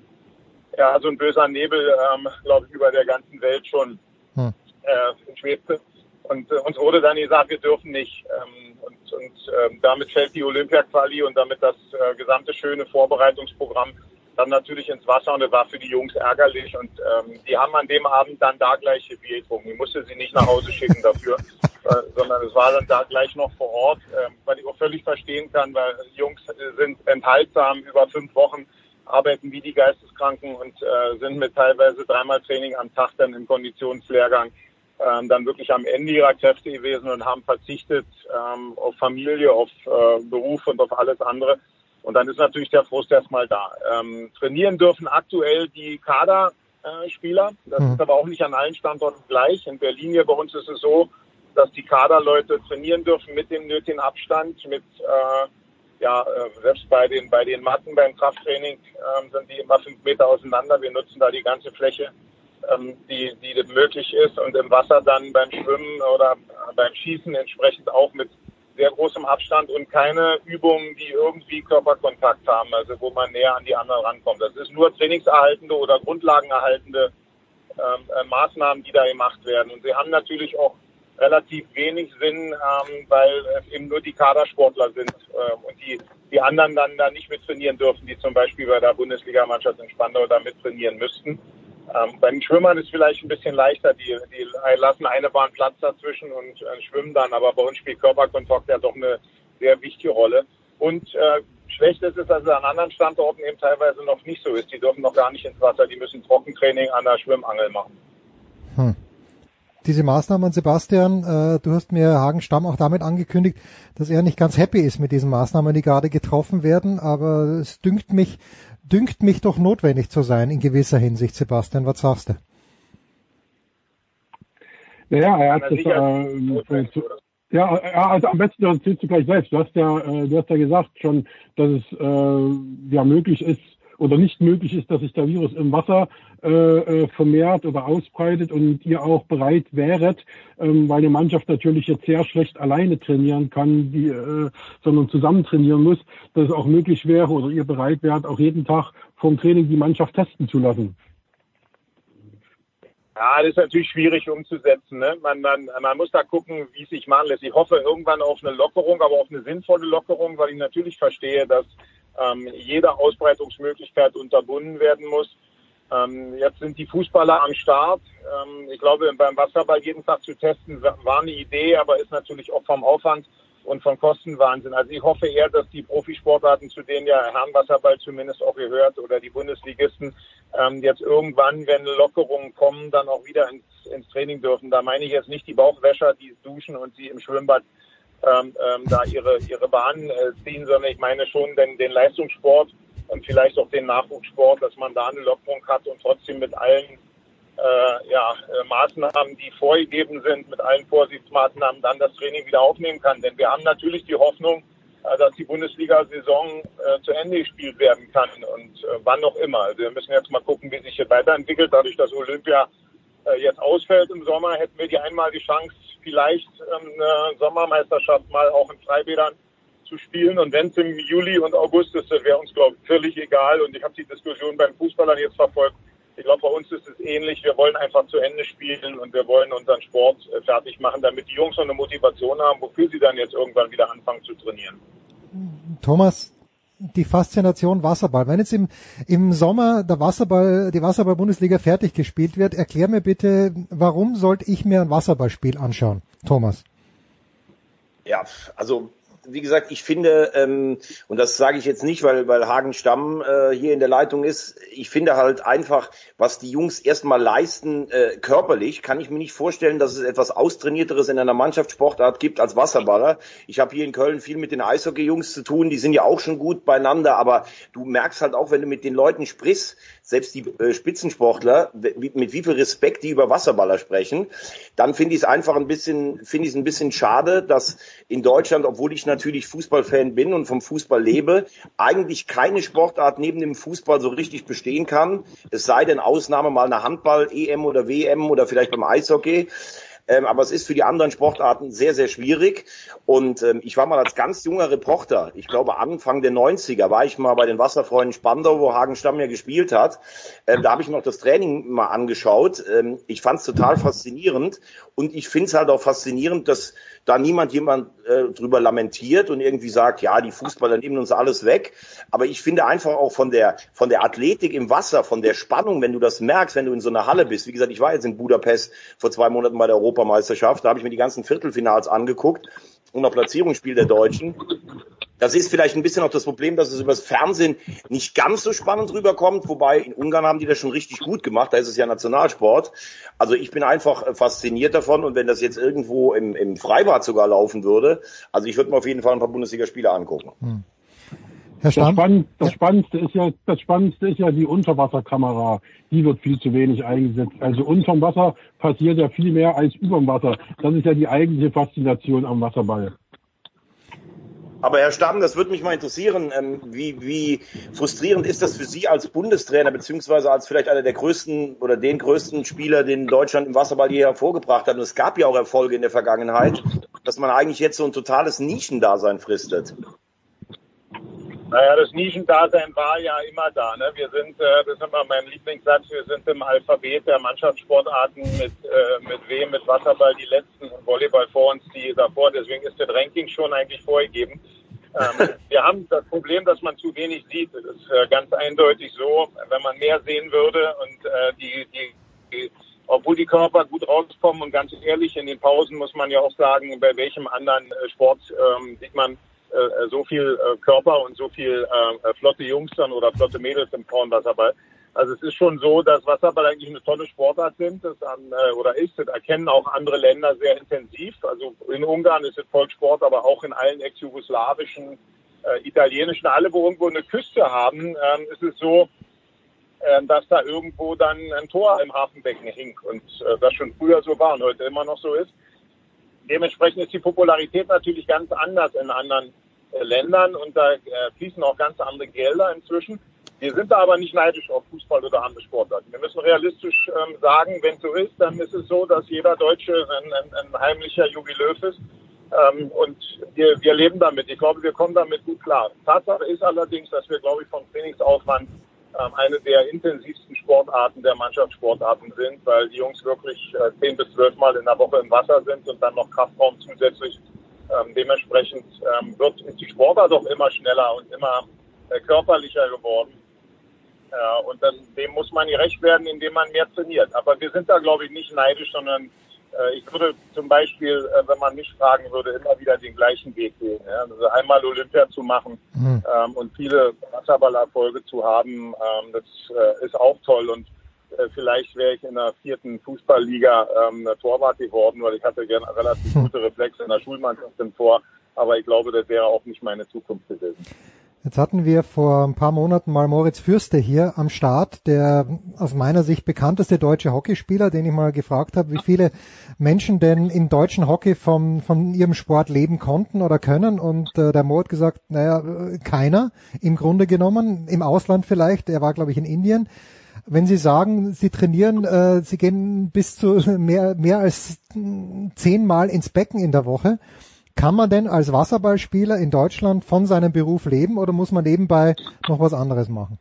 ja, so ein böser Nebel, ähm, glaube ich, über der ganzen Welt schon hm. äh, schwebte. Und äh, uns wurde dann gesagt, wir dürfen nicht. Ähm, und und ähm, damit fällt die Olympia-Quali und damit das äh, gesamte schöne Vorbereitungsprogramm dann natürlich ins Wasser und das war für die Jungs ärgerlich. Und ähm, die haben an dem Abend dann da gleich Bier getrunken. Ich musste sie nicht nach Hause schicken dafür, <laughs> äh, sondern es war dann da gleich noch vor Ort, äh, weil ich auch völlig verstehen kann, weil Jungs sind enthaltsam über fünf Wochen arbeiten wie die Geisteskranken und äh, sind mit teilweise dreimal Training am Tag dann im Konditionslehrgang ähm, dann wirklich am Ende ihrer Kräfte gewesen und haben verzichtet ähm, auf Familie, auf äh, Beruf und auf alles andere. Und dann ist natürlich der Frust erstmal da. Ähm, trainieren dürfen aktuell die Kaderspieler. Äh, das mhm. ist aber auch nicht an allen Standorten gleich. In Berlin hier bei uns ist es so, dass die Kaderleute trainieren dürfen mit dem nötigen Abstand, mit äh, ja, äh, selbst bei den bei den Matten beim Krafttraining ähm, sind die immer fünf Meter auseinander. Wir nutzen da die ganze Fläche ähm, die, die möglich ist und im Wasser dann beim Schwimmen oder beim Schießen entsprechend auch mit sehr großem Abstand und keine Übungen, die irgendwie Körperkontakt haben, also wo man näher an die anderen rankommt. Das ist nur trainingserhaltende oder grundlagenerhaltende ähm, äh, Maßnahmen, die da gemacht werden. Und sie haben natürlich auch relativ wenig Sinn, ähm, weil es eben nur die Kadersportler sind äh, und die, die anderen dann da nicht mit trainieren dürfen, die zum Beispiel bei der Bundesligamannschaft in Spandau da mit trainieren müssten. Ähm, bei den Schwimmern ist vielleicht ein bisschen leichter, die, die lassen eine Bahn Platz dazwischen und äh, schwimmen dann, aber bei uns spielt Körperkontakt ja doch eine sehr wichtige Rolle. Und äh, schlecht ist es, dass es an anderen Standorten eben teilweise noch nicht so ist. Die dürfen noch gar nicht ins Wasser, die müssen Trockentraining an der Schwimmangel machen. Hm. Diese Maßnahmen, Sebastian, äh, du hast mir Hagen Stamm auch damit angekündigt, dass er nicht ganz happy ist mit diesen Maßnahmen, die gerade getroffen werden, aber es dünkt mich, dünkt mich doch notwendig zu sein in gewisser Hinsicht, Sebastian. Was sagst du? Naja, er hat das, äh, ja, also am besten erzählst du gleich selbst. Du hast ja, äh, du hast ja gesagt schon, dass es äh, ja möglich ist oder nicht möglich ist, dass sich der Virus im Wasser äh, äh, vermehrt oder ausbreitet und ihr auch bereit wäret, ähm, weil die Mannschaft natürlich jetzt sehr schlecht alleine trainieren kann, die, äh, sondern zusammen trainieren muss, dass es auch möglich wäre oder ihr bereit wärt, auch jeden Tag vom Training die Mannschaft testen zu lassen. Ja, das ist natürlich schwierig umzusetzen. Ne? Man, man, man muss da gucken, wie es sich machen lässt. Ich hoffe irgendwann auf eine Lockerung, aber auf eine sinnvolle Lockerung, weil ich natürlich verstehe, dass ähm, jede Ausbreitungsmöglichkeit unterbunden werden muss. Ähm, jetzt sind die Fußballer am Start. Ähm, ich glaube, beim Wasserball jeden Tag zu testen war eine Idee, aber ist natürlich auch vom Aufwand und vom Kostenwahnsinn. Also ich hoffe eher, dass die Profisportarten, zu denen ja Herrenwasserball zumindest auch gehört oder die Bundesligisten, ähm, jetzt irgendwann, wenn Lockerungen kommen, dann auch wieder ins, ins Training dürfen. Da meine ich jetzt nicht die Bauchwäscher, die duschen und sie im Schwimmbad ähm, ähm, da ihre, ihre Bahn äh, ziehen, sondern ich meine schon den, den Leistungssport und vielleicht auch den Nachwuchssport, dass man da eine Lockerung hat und trotzdem mit allen äh, ja, äh, Maßnahmen, die vorgegeben sind, mit allen Vorsichtsmaßnahmen dann das Training wieder aufnehmen kann. Denn wir haben natürlich die Hoffnung, äh, dass die Bundesliga-Saison äh, zu Ende gespielt werden kann und äh, wann noch immer. Also wir müssen jetzt mal gucken, wie sich hier weiterentwickelt. Dadurch, dass Olympia äh, jetzt ausfällt im Sommer, hätten wir die einmal die Chance, vielleicht ähm, eine Sommermeisterschaft mal auch in Freibädern zu spielen. Und wenn es im Juli und August ist, wäre uns, glaube ich, völlig egal. Und ich habe die Diskussion beim Fußballern jetzt verfolgt. Ich glaube, bei uns ist es ähnlich. Wir wollen einfach zu Ende spielen und wir wollen unseren Sport äh, fertig machen, damit die Jungs noch eine Motivation haben, wofür sie dann jetzt irgendwann wieder anfangen zu trainieren. Thomas, die Faszination Wasserball. Wenn jetzt im, im Sommer der Wasserball, die Wasserball-Bundesliga fertig gespielt wird, erklär mir bitte, warum sollte ich mir ein Wasserballspiel anschauen? Thomas. Ja, also wie gesagt, ich finde, ähm, und das sage ich jetzt nicht, weil, weil Hagen Stamm äh, hier in der Leitung ist, ich finde halt einfach, was die Jungs erstmal leisten, äh, körperlich, kann ich mir nicht vorstellen, dass es etwas Austrainierteres in einer Mannschaftssportart gibt als Wasserballer. Ich habe hier in Köln viel mit den Eishockey-Jungs zu tun, die sind ja auch schon gut beieinander, aber du merkst halt auch, wenn du mit den Leuten sprichst, selbst die äh, Spitzensportler, mit wie viel Respekt die über Wasserballer sprechen, dann finde ich es einfach ein bisschen, finde ich es ein bisschen schade, dass in Deutschland, obwohl ich natürlich Fußballfan bin und vom Fußball lebe, eigentlich keine Sportart neben dem Fußball so richtig bestehen kann. Es sei denn Ausnahme mal eine Handball, EM oder WM oder vielleicht beim Eishockey. Ähm, aber es ist für die anderen Sportarten sehr, sehr schwierig. Und ähm, ich war mal als ganz junger Reporter, ich glaube Anfang der 90er, war ich mal bei den Wasserfreunden Spandau, wo Hagen Stamm ja gespielt hat. Ähm, da habe ich mir auch das Training mal angeschaut. Ähm, ich fand es total faszinierend. Und ich finde es halt auch faszinierend, dass da niemand jemand äh, drüber lamentiert und irgendwie sagt, ja, die Fußballer nehmen uns alles weg. Aber ich finde einfach auch von der, von der Athletik im Wasser, von der Spannung, wenn du das merkst, wenn du in so einer Halle bist. Wie gesagt, ich war jetzt in Budapest vor zwei Monaten bei der Europameisterschaft, da habe ich mir die ganzen Viertelfinals angeguckt und auch Platzierungsspiel der Deutschen. Das ist vielleicht ein bisschen auch das Problem, dass es übers Fernsehen nicht ganz so spannend rüberkommt, wobei in Ungarn haben die das schon richtig gut gemacht, da ist es ja Nationalsport. Also ich bin einfach fasziniert davon und wenn das jetzt irgendwo im, im Freibad sogar laufen würde, also ich würde mir auf jeden Fall ein paar Bundesligaspiele angucken. Hm. Herr Stamm? Das, Spannend, das, Spannendste ist ja, das Spannendste ist ja die Unterwasserkamera. Die wird viel zu wenig eingesetzt. Also unterm Wasser passiert ja viel mehr als überm Wasser. Das ist ja die eigentliche Faszination am Wasserball. Aber Herr Stamm, das würde mich mal interessieren, ähm, wie, wie frustrierend ist das für Sie als Bundestrainer, beziehungsweise als vielleicht einer der größten oder den größten Spieler, den Deutschland im Wasserball je hervorgebracht hat. Und es gab ja auch Erfolge in der Vergangenheit, dass man eigentlich jetzt so ein totales Nischendasein fristet. Naja, das Nischendasein war ja immer da. Ne? Wir sind, äh, das ist immer mein Lieblingssatz, wir sind im Alphabet der Mannschaftssportarten mit, äh, mit W, mit Wasserball die letzten und Volleyball vor uns, die davor. Deswegen ist das Ranking schon eigentlich vorgegeben. Ähm, <laughs> wir haben das Problem, dass man zu wenig sieht. Das ist äh, ganz eindeutig so. Wenn man mehr sehen würde und äh, die, die, die obwohl die Körper gut rauskommen und ganz ehrlich, in den Pausen muss man ja auch sagen, bei welchem anderen äh, Sport ähm, sieht man äh, so viel äh, Körper und so viel äh, flotte Jungs dann oder flotte Mädels im Frauenwasserball. Also es ist schon so, dass Wasserball eigentlich eine tolle Sportart sind das an, äh, oder ist. Das erkennen auch andere Länder sehr intensiv. Also in Ungarn ist es Volkssport, aber auch in allen ex-jugoslawischen, äh, italienischen, alle, wo irgendwo eine Küste haben, äh, ist es so, äh, dass da irgendwo dann ein Tor im Hafenbecken hing und äh, das schon früher so war und heute immer noch so ist. Dementsprechend ist die Popularität natürlich ganz anders in anderen äh, Ländern und da äh, fließen auch ganz andere Gelder inzwischen. Wir sind da aber nicht neidisch auf Fußball oder andere Sportarten. Wir müssen realistisch ähm, sagen, wenn so ist, dann ist es so, dass jeder Deutsche ein, ein, ein heimlicher Jogi Löw ist. Ähm, und wir, wir leben damit. Ich glaube, wir kommen damit gut klar. Tatsache ist allerdings, dass wir, glaube ich, vom Trainingsaufwand eine der intensivsten Sportarten der Mannschaftssportarten sind, weil die Jungs wirklich äh, zehn bis zwölf Mal in der Woche im Wasser sind und dann noch Kraftraum zusätzlich. Ähm, dementsprechend ähm, wird die Sportart doch immer schneller und immer äh, körperlicher geworden. Ja, und dann, dem muss man gerecht werden, indem man mehr trainiert. Aber wir sind da, glaube ich, nicht neidisch, sondern äh, ich würde zum Beispiel, äh, wenn man mich fragen würde, immer wieder den gleichen Weg gehen. Ja? Also einmal Olympia zu machen mhm. ähm, und viele Wasserballerfolge zu haben, ähm, das äh, ist auch toll. Und äh, vielleicht wäre ich in der vierten Fußballliga ähm, Torwart geworden, weil ich hatte gerne relativ hm. gute Reflexe in der Schulmannschaft im Tor. Aber ich glaube, das wäre auch nicht meine Zukunft gewesen. Jetzt hatten wir vor ein paar Monaten mal Moritz Fürste hier am Start, der aus meiner Sicht bekannteste deutsche Hockeyspieler, den ich mal gefragt habe, wie viele Menschen denn im deutschen Hockey vom, von ihrem Sport leben konnten oder können. Und äh, der Mo hat gesagt, naja, keiner im Grunde genommen, im Ausland vielleicht, er war glaube ich in Indien. Wenn Sie sagen, Sie trainieren, äh, Sie gehen bis zu <laughs> mehr, mehr als zehnmal ins Becken in der Woche, kann man denn als Wasserballspieler in Deutschland von seinem Beruf leben oder muss man nebenbei noch was anderes machen?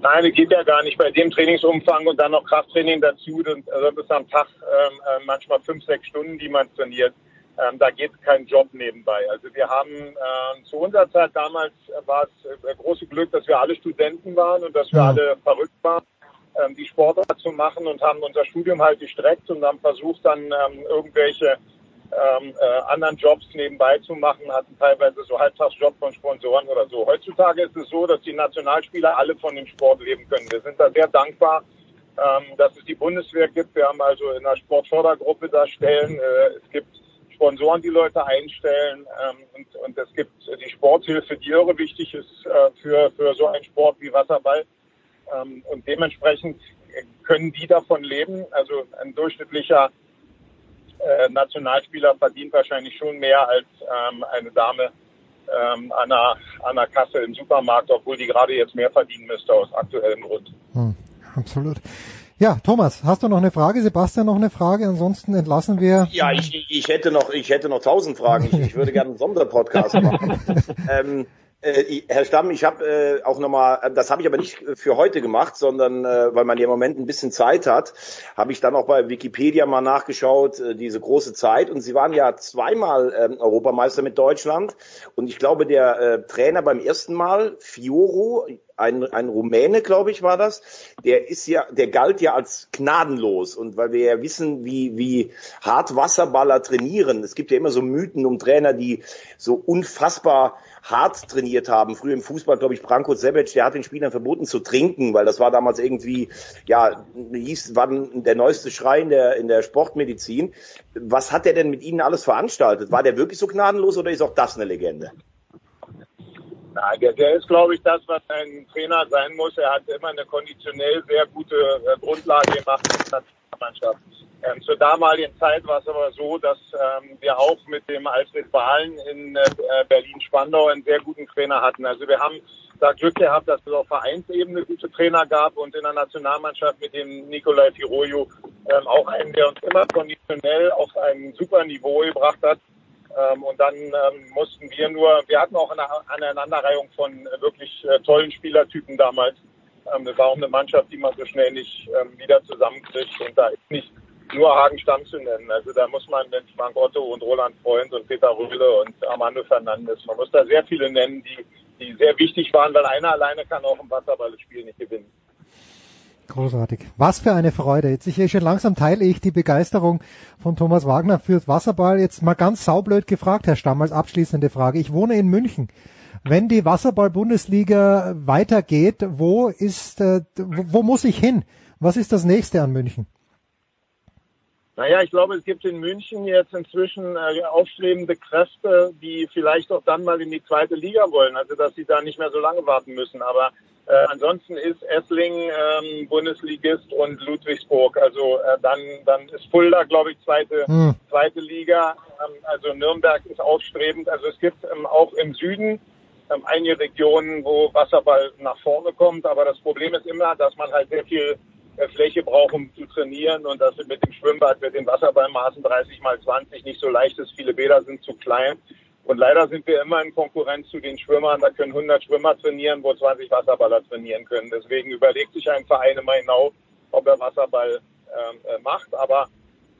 Nein, das geht ja gar nicht bei dem Trainingsumfang und dann noch Krafttraining dazu. Also das ist am Tag ähm, äh, manchmal fünf, sechs Stunden, die man trainiert. Ähm, da geht kein Job nebenbei. Also wir haben äh, zu unserer Zeit damals war es äh, große Glück, dass wir alle Studenten waren und dass wir ja. alle verrückt waren, ähm, die Sportart zu machen und haben unser Studium halt gestreckt und haben versucht dann ähm, irgendwelche ähm, äh, anderen Jobs nebenbei zu machen, hatten teilweise so Halbtagsjob von Sponsoren oder so. Heutzutage ist es so, dass die Nationalspieler alle von dem Sport leben können. Wir sind da sehr dankbar, ähm, dass es die Bundeswehr gibt. Wir haben also in der Sportfördergruppe da Stellen. Äh, es gibt Sponsoren die Leute einstellen ähm, und, und es gibt die Sporthilfe, die irre wichtig ist äh, für, für so einen Sport wie Wasserball. Ähm, und dementsprechend können die davon leben. Also ein durchschnittlicher äh, Nationalspieler verdient wahrscheinlich schon mehr als ähm, eine Dame ähm, an, einer, an einer Kasse im Supermarkt, obwohl die gerade jetzt mehr verdienen müsste aus aktuellem Grund. Hm, absolut. Ja, Thomas, hast du noch eine Frage? Sebastian noch eine Frage? Ansonsten entlassen wir. Ja, ich, ich hätte noch, ich hätte noch tausend Fragen. Ich, ich würde gerne einen Sonderpodcast machen. <laughs> ähm, äh, Herr Stamm, ich habe äh, auch nochmal, das habe ich aber nicht für heute gemacht, sondern äh, weil man ja im Moment ein bisschen Zeit hat, habe ich dann auch bei Wikipedia mal nachgeschaut, äh, diese große Zeit. Und Sie waren ja zweimal äh, Europameister mit Deutschland. Und ich glaube, der äh, Trainer beim ersten Mal, Fioro, ein, ein Rumäne, glaube ich, war das, der ist ja, der galt ja als gnadenlos. Und weil wir ja wissen, wie, wie hart Wasserballer trainieren, es gibt ja immer so Mythen um Trainer, die so unfassbar hart trainiert haben. Früher im Fußball, glaube ich, Branko Sebec, der hat den Spielern verboten zu trinken, weil das war damals irgendwie, ja, hieß, war der neueste Schrei in der, in der Sportmedizin. Was hat der denn mit Ihnen alles veranstaltet? War der wirklich so gnadenlos oder ist auch das eine Legende? Nein, der, der ist, glaube ich, das, was ein Trainer sein muss. Er hat immer eine konditionell sehr gute äh, Grundlage gemacht in der Mannschaft. Ähm, zur damaligen Zeit war es aber so, dass ähm, wir auch mit dem Alfred Wahlen in äh, Berlin-Spandau einen sehr guten Trainer hatten. Also wir haben da Glück gehabt, dass es auf Vereinsebene gute Trainer gab und in der Nationalmannschaft mit dem Nikolai Firoyo ähm, auch einen, der uns immer konditionell auf ein super Niveau gebracht hat. Ähm, und dann ähm, mussten wir nur, wir hatten auch eine Aneinanderreihung von äh, wirklich äh, tollen Spielertypen damals. Ähm, das war auch eine Mannschaft, die man so schnell nicht ähm, wieder zusammenkriegt. Und da ist nicht nur Hagen Stamm zu nennen. Also da muss man mit Frank Otto und Roland Freund und Peter Röhle und Armando Fernandes, man muss da sehr viele nennen, die, die sehr wichtig waren, weil einer alleine kann auch im Wasserballspiel nicht gewinnen. Großartig. Was für eine Freude. Jetzt ich schon langsam teile ich die Begeisterung von Thomas Wagner fürs Wasserball. Jetzt mal ganz saublöd gefragt, Herr Stamm, als abschließende Frage. Ich wohne in München. Wenn die Wasserball-Bundesliga weitergeht, wo ist, äh, wo, wo muss ich hin? Was ist das nächste an München? Naja, ich glaube, es gibt in München jetzt inzwischen äh, aufstrebende Kräfte, die vielleicht auch dann mal in die zweite Liga wollen, also dass sie da nicht mehr so lange warten müssen. Aber äh, ansonsten ist Essling ähm, Bundesligist und Ludwigsburg. Also äh, dann, dann ist Fulda, glaube ich, zweite, hm. zweite Liga. Ähm, also Nürnberg ist aufstrebend. Also es gibt ähm, auch im Süden ähm, einige Regionen, wo Wasserball nach vorne kommt. Aber das Problem ist immer, dass man halt sehr viel äh, Fläche braucht, um zu trainieren und dass mit dem Schwimmbad mit den Wasserballmaßen 30 mal 20 nicht so leicht ist. Viele Bäder sind zu klein. Und leider sind wir immer in Konkurrenz zu den Schwimmern. Da können 100 Schwimmer trainieren, wo 20 Wasserballer trainieren können. Deswegen überlegt sich ein Verein immer genau, ob er Wasserball ähm, äh, macht. Aber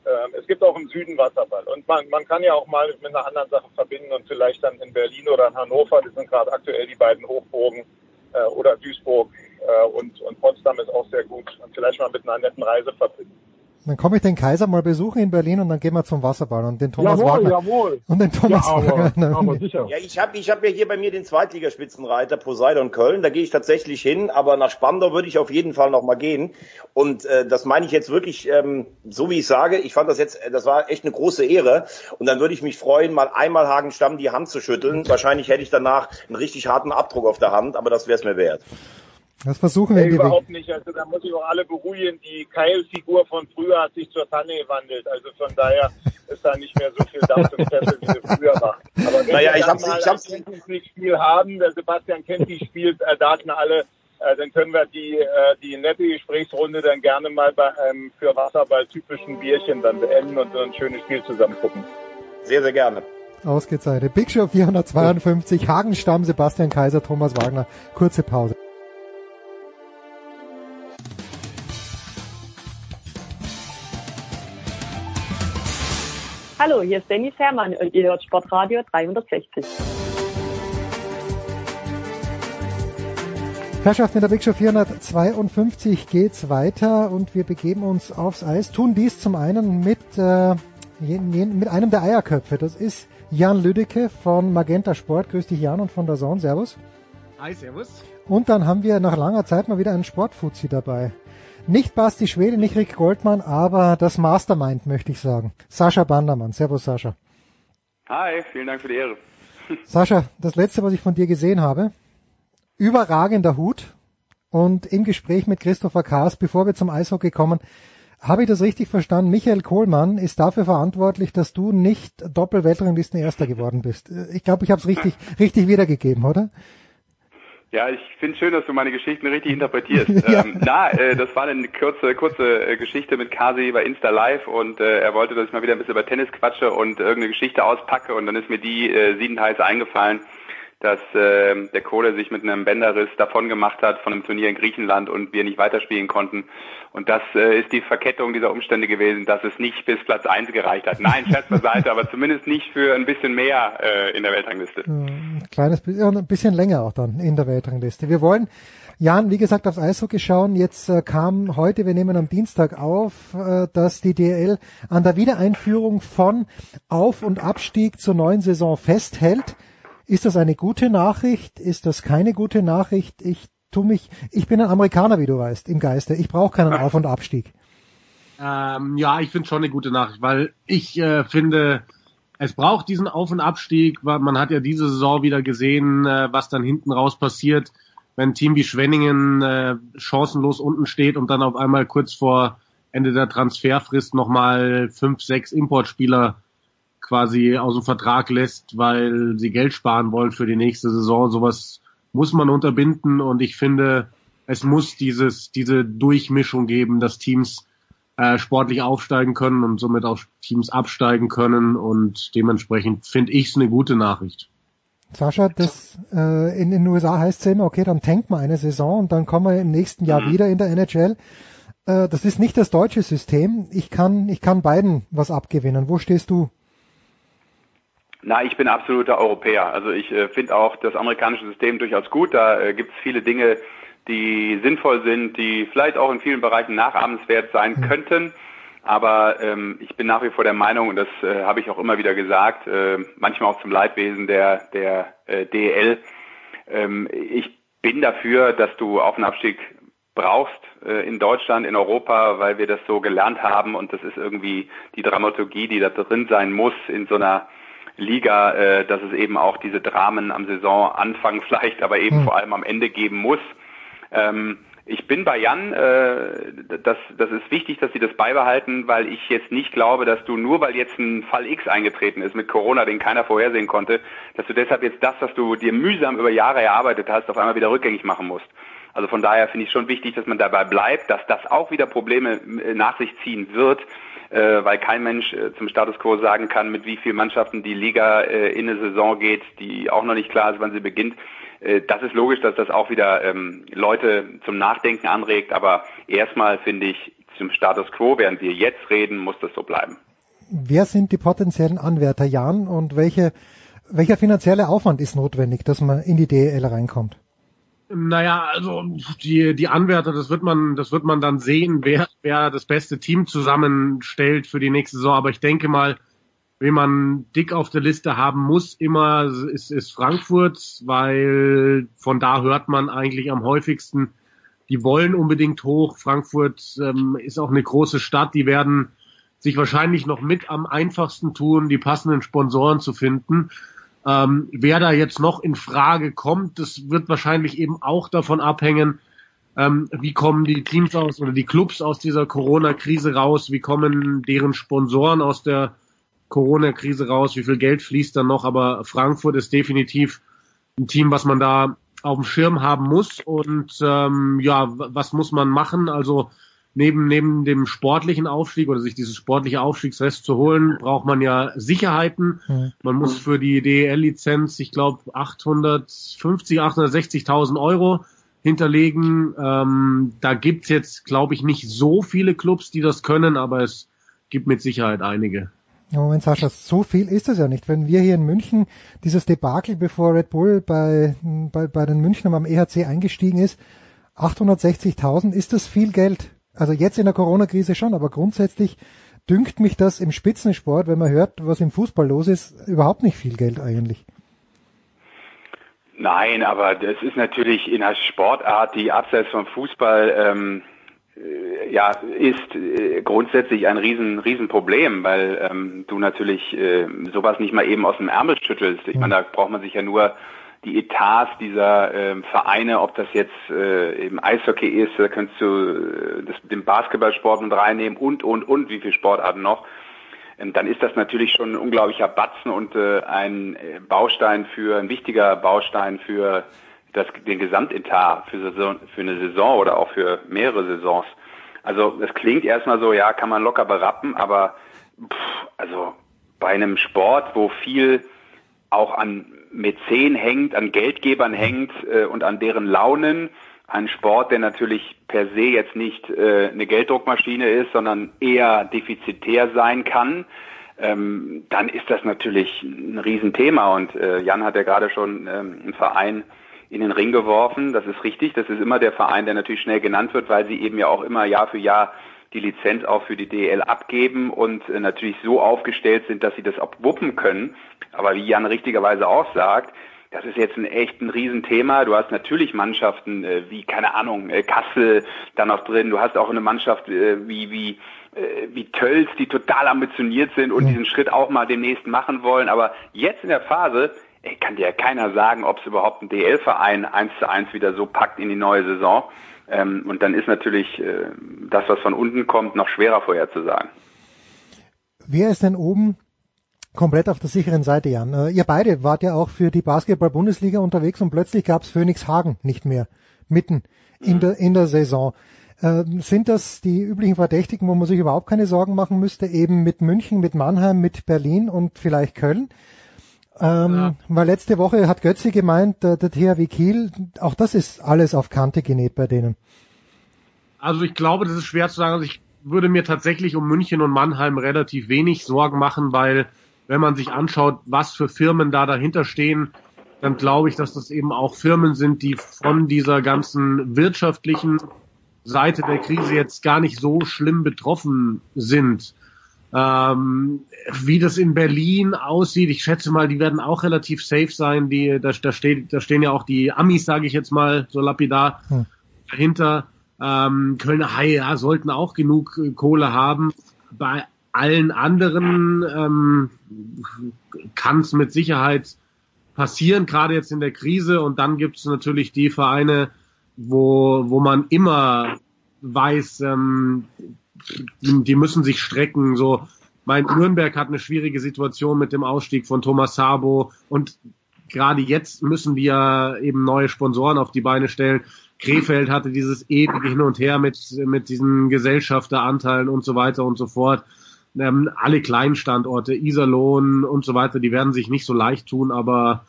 äh, es gibt auch im Süden Wasserball. Und man, man kann ja auch mal mit einer anderen Sache verbinden und vielleicht dann in Berlin oder in Hannover, das sind gerade aktuell die beiden Hochburgen, äh, oder Duisburg äh, und, und Potsdam ist auch sehr gut. Und vielleicht mal mit einer netten Reise verbinden. Dann komme ich den Kaiser mal besuchen in Berlin und dann gehen wir zum Wasserball und den Thomas jawohl, Wagner. Jawohl. <laughs> Und den Thomas ja, aber, Wagner. <laughs> Aber sicher. Ja, ich habe ich hab ja hier bei mir den Zweitligaspitzenreiter Poseidon Köln, da gehe ich tatsächlich hin, aber nach Spandau würde ich auf jeden Fall noch mal gehen. Und äh, das meine ich jetzt wirklich, ähm, so wie ich sage, ich fand das jetzt, das war echt eine große Ehre. Und dann würde ich mich freuen, mal einmal Hagenstamm die Hand zu schütteln. Wahrscheinlich hätte ich danach einen richtig harten Abdruck auf der Hand, aber das wäre es mir wert. Das versuchen wir Nee, die überhaupt nicht. Also da muss ich auch alle beruhigen. Die Keilfigur von früher hat sich zur Tanne gewandelt. Also von daher ist da nicht mehr so viel Dampf im Kessel, wie es früher war. Aber wenn Naja, wir ich hab's- mal ich hab's- ein Champions League-Spiel haben, der Sebastian Kenty spielt äh, Daten alle, äh, dann können wir die, äh, die nette Gesprächsrunde dann gerne mal bei einem für Wasserball typischen Bierchen dann beenden und so ein schönes Spiel zusammen gucken. Sehr, sehr gerne. Ausgezeichnet. Big Show 452, Hagenstamm, Sebastian Kaiser, Thomas Wagner. Kurze Pause. Hallo, hier ist Dennis Herrmann und ihr hört Sportradio 360. Herrschaft in der Big Show 452 geht's weiter und wir begeben uns aufs Eis. Tun dies zum einen mit, äh, mit einem der Eierköpfe. Das ist Jan Lüdecke von Magenta Sport. Grüß dich Jan und von der Zone. Servus. Hi, servus. Und dann haben wir nach langer Zeit mal wieder einen Sportfuzzi dabei. Nicht Basti Schwede, nicht Rick Goldmann, aber das Mastermind, möchte ich sagen. Sascha Bandermann. Servus, Sascha. Hi, vielen Dank für die Ehre. <laughs> Sascha, das letzte, was ich von dir gesehen habe, überragender Hut und im Gespräch mit Christopher Kaas, bevor wir zum Eishockey kommen, habe ich das richtig verstanden? Michael Kohlmann ist dafür verantwortlich, dass du nicht Doppel-Weltranglisten Erster geworden bist. Ich glaube, ich habe es richtig, richtig wiedergegeben, oder? Ja, ich finde schön, dass du meine Geschichten richtig interpretierst. <laughs> ja. ähm, na, äh, das war eine kurze, kurze äh, Geschichte mit Kasi bei Insta Live und äh, er wollte, dass ich mal wieder ein bisschen über Tennis quatsche und irgendeine Geschichte auspacke und dann ist mir die äh, siebenteils eingefallen dass äh, der Kohle sich mit einem Bänderriss davon gemacht hat von einem Turnier in Griechenland und wir nicht weiterspielen konnten. Und das äh, ist die Verkettung dieser Umstände gewesen, dass es nicht bis Platz eins gereicht hat. Nein, Scherz beiseite, aber zumindest nicht für ein bisschen mehr äh, in der Weltrangliste. Ein kleines bisschen, ein bisschen länger auch dann in der Weltrangliste. Wir wollen Jan, wie gesagt, aufs Eishockey schauen. Jetzt äh, kam heute, wir nehmen am Dienstag auf, äh, dass die DL an der Wiedereinführung von Auf- und Abstieg zur neuen Saison festhält. Ist das eine gute Nachricht? Ist das keine gute Nachricht? Ich tu mich, ich bin ein Amerikaner, wie du weißt, im Geiste. Ich brauche keinen <laughs> Auf- und Abstieg. Ähm, ja, ich finde schon eine gute Nachricht, weil ich äh, finde, es braucht diesen Auf- und Abstieg, weil man hat ja diese Saison wieder gesehen, äh, was dann hinten raus passiert, wenn ein Team wie Schwenningen äh, chancenlos unten steht und dann auf einmal kurz vor Ende der Transferfrist nochmal fünf, sechs Importspieler quasi aus dem Vertrag lässt, weil sie Geld sparen wollen für die nächste Saison. Sowas muss man unterbinden und ich finde, es muss dieses, diese Durchmischung geben, dass Teams äh, sportlich aufsteigen können und somit auch Teams absteigen können und dementsprechend finde ich es eine gute Nachricht. Sascha, das äh, in den USA heißt es immer, okay, dann tankt man eine Saison und dann kommen wir im nächsten Jahr mhm. wieder in der NHL. Äh, das ist nicht das deutsche System. Ich kann, ich kann beiden was abgewinnen. Wo stehst du? Na, ich bin absoluter Europäer. Also ich äh, finde auch das amerikanische System durchaus gut. Da äh, gibt es viele Dinge, die sinnvoll sind, die vielleicht auch in vielen Bereichen nachahmenswert sein mhm. könnten. Aber ähm, ich bin nach wie vor der Meinung, und das äh, habe ich auch immer wieder gesagt, äh, manchmal auch zum Leidwesen der, der äh, DEL, ähm, ich bin dafür, dass du Auf- und Abstieg brauchst äh, in Deutschland, in Europa, weil wir das so gelernt haben und das ist irgendwie die Dramaturgie, die da drin sein muss in so einer Liga, äh, dass es eben auch diese Dramen am Saisonanfang <laughs> vielleicht, aber eben mhm. vor allem am Ende geben muss. Ähm, ich bin bei Jan, äh, das, das ist wichtig, dass sie das beibehalten, weil ich jetzt nicht glaube, dass du nur, weil jetzt ein Fall X eingetreten ist mit Corona, den keiner vorhersehen konnte, dass du deshalb jetzt das, was du dir mühsam über Jahre erarbeitet hast, auf einmal wieder rückgängig machen musst. Also von daher finde ich schon wichtig, dass man dabei bleibt, dass das auch wieder Probleme äh, nach sich ziehen wird, äh, weil kein Mensch äh, zum Status quo sagen kann, mit wie vielen Mannschaften die Liga äh, in eine Saison geht, die auch noch nicht klar ist, wann sie beginnt. Äh, das ist logisch, dass das auch wieder ähm, Leute zum Nachdenken anregt, aber erstmal finde ich zum Status quo, während wir jetzt reden, muss das so bleiben. Wer sind die potenziellen Anwärter, Jan, und welche, welcher finanzielle Aufwand ist notwendig, dass man in die DEL reinkommt? Naja, also die, die Anwärter, das wird man, das wird man dann sehen, wer, wer das beste Team zusammenstellt für die nächste Saison. Aber ich denke mal, wen man dick auf der Liste haben muss, immer ist, ist Frankfurt, weil von da hört man eigentlich am häufigsten, die wollen unbedingt hoch. Frankfurt ähm, ist auch eine große Stadt, die werden sich wahrscheinlich noch mit am einfachsten tun, die passenden Sponsoren zu finden. Ähm, wer da jetzt noch in Frage kommt, das wird wahrscheinlich eben auch davon abhängen, ähm, wie kommen die Teams aus oder die Clubs aus dieser Corona-Krise raus, wie kommen deren Sponsoren aus der Corona-Krise raus, wie viel Geld fließt da noch, aber Frankfurt ist definitiv ein Team, was man da auf dem Schirm haben muss. Und ähm, ja, was muss man machen? Also neben, neben dem sportlichen Aufstieg oder sich dieses sportliche Aufstiegsrest zu holen, braucht man ja Sicherheiten. Man muss für die DEL-Lizenz, ich glaube, 850, 860.000 Euro hinterlegen. Ähm, da gibt's jetzt, glaube ich, nicht so viele Clubs, die das können, aber es gibt mit Sicherheit einige. Moment, Sascha, so viel ist es ja nicht. Wenn wir hier in München dieses Debakel, bevor Red Bull bei, bei, bei den Münchnern am EHC eingestiegen ist, 860.000, ist das viel Geld? Also jetzt in der Corona-Krise schon, aber grundsätzlich dünkt mich das im Spitzensport, wenn man hört, was im Fußball los ist, überhaupt nicht viel Geld eigentlich. Nein, aber das ist natürlich in einer Sportart, die abseits vom Fußball ähm, äh, ja, ist äh, grundsätzlich ein riesen, riesen Problem, weil ähm, du natürlich äh, sowas nicht mal eben aus dem Ärmel schüttelst. Ich meine, da braucht man sich ja nur die Etats dieser ähm, Vereine, ob das jetzt äh, eben Eishockey ist, da könntest du äh, das, den Basketballsport mit reinnehmen und, und, und, wie viele Sportarten noch. Ähm, dann ist das natürlich schon ein unglaublicher Batzen und äh, ein äh, Baustein für, ein wichtiger Baustein für das, den Gesamtetat für, Saison, für eine Saison oder auch für mehrere Saisons. Also es klingt erstmal so, ja, kann man locker berappen, aber pff, also bei einem Sport, wo viel auch an Mäzen hängt, an Geldgebern hängt äh, und an deren Launen, ein Sport, der natürlich per se jetzt nicht äh, eine Gelddruckmaschine ist, sondern eher defizitär sein kann, ähm, dann ist das natürlich ein Riesenthema. Und äh, Jan hat ja gerade schon ähm, einen Verein in den Ring geworfen. Das ist richtig. Das ist immer der Verein, der natürlich schnell genannt wird, weil sie eben ja auch immer Jahr für Jahr die Lizenz auch für die DL abgeben und äh, natürlich so aufgestellt sind, dass sie das auch wuppen können. Aber wie Jan richtigerweise auch sagt, das ist jetzt ein echt ein Riesenthema. Du hast natürlich Mannschaften äh, wie, keine Ahnung, äh, Kassel da noch drin. Du hast auch eine Mannschaft äh, wie, wie, äh, wie Tölz, die total ambitioniert sind und diesen Schritt auch mal demnächst machen wollen. Aber jetzt in der Phase ey, kann dir ja keiner sagen, ob es überhaupt ein DL-Verein eins zu eins wieder so packt in die neue Saison. Ähm, und dann ist natürlich äh, das, was von unten kommt, noch schwerer vorherzusagen. Wer ist denn oben komplett auf der sicheren Seite, Jan? Äh, ihr beide wart ja auch für die Basketball-Bundesliga unterwegs und plötzlich gab es Phoenix Hagen nicht mehr mitten in mhm. der in der Saison. Äh, sind das die üblichen Verdächtigen, wo man sich überhaupt keine Sorgen machen müsste, eben mit München, mit Mannheim, mit Berlin und vielleicht Köln? Ähm, ja. Weil letzte Woche hat Götze gemeint, der, der THW Kiel, auch das ist alles auf Kante genäht bei denen. Also ich glaube, das ist schwer zu sagen. Also ich würde mir tatsächlich um München und Mannheim relativ wenig Sorgen machen, weil wenn man sich anschaut, was für Firmen da dahinter stehen, dann glaube ich, dass das eben auch Firmen sind, die von dieser ganzen wirtschaftlichen Seite der Krise jetzt gar nicht so schlimm betroffen sind. Ähm, wie das in Berlin aussieht, ich schätze mal, die werden auch relativ safe sein. Die, da, da, steht, da stehen ja auch die Amis, sage ich jetzt mal, so lapidar hm. dahinter. Ähm, Kölner Haie ja, sollten auch genug äh, Kohle haben. Bei allen anderen ähm, kann es mit Sicherheit passieren, gerade jetzt in der Krise. Und dann gibt es natürlich die Vereine, wo, wo man immer weiß, ähm, die, müssen sich strecken. So, mein Nürnberg hat eine schwierige Situation mit dem Ausstieg von Thomas Sabo und gerade jetzt müssen wir eben neue Sponsoren auf die Beine stellen. Krefeld hatte dieses ewige Hin und Her mit, mit diesen Gesellschafteranteilen und so weiter und so fort. Ähm, alle kleinen Standorte, Iserlohn und so weiter, die werden sich nicht so leicht tun, aber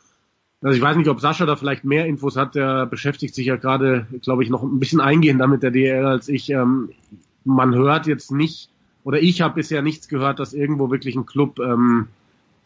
also ich weiß nicht, ob Sascha da vielleicht mehr Infos hat, der beschäftigt sich ja gerade, glaube ich, noch ein bisschen eingehender mit der DL als ich. Ähm, man hört jetzt nicht, oder ich habe bisher nichts gehört, dass irgendwo wirklich ein Club ähm,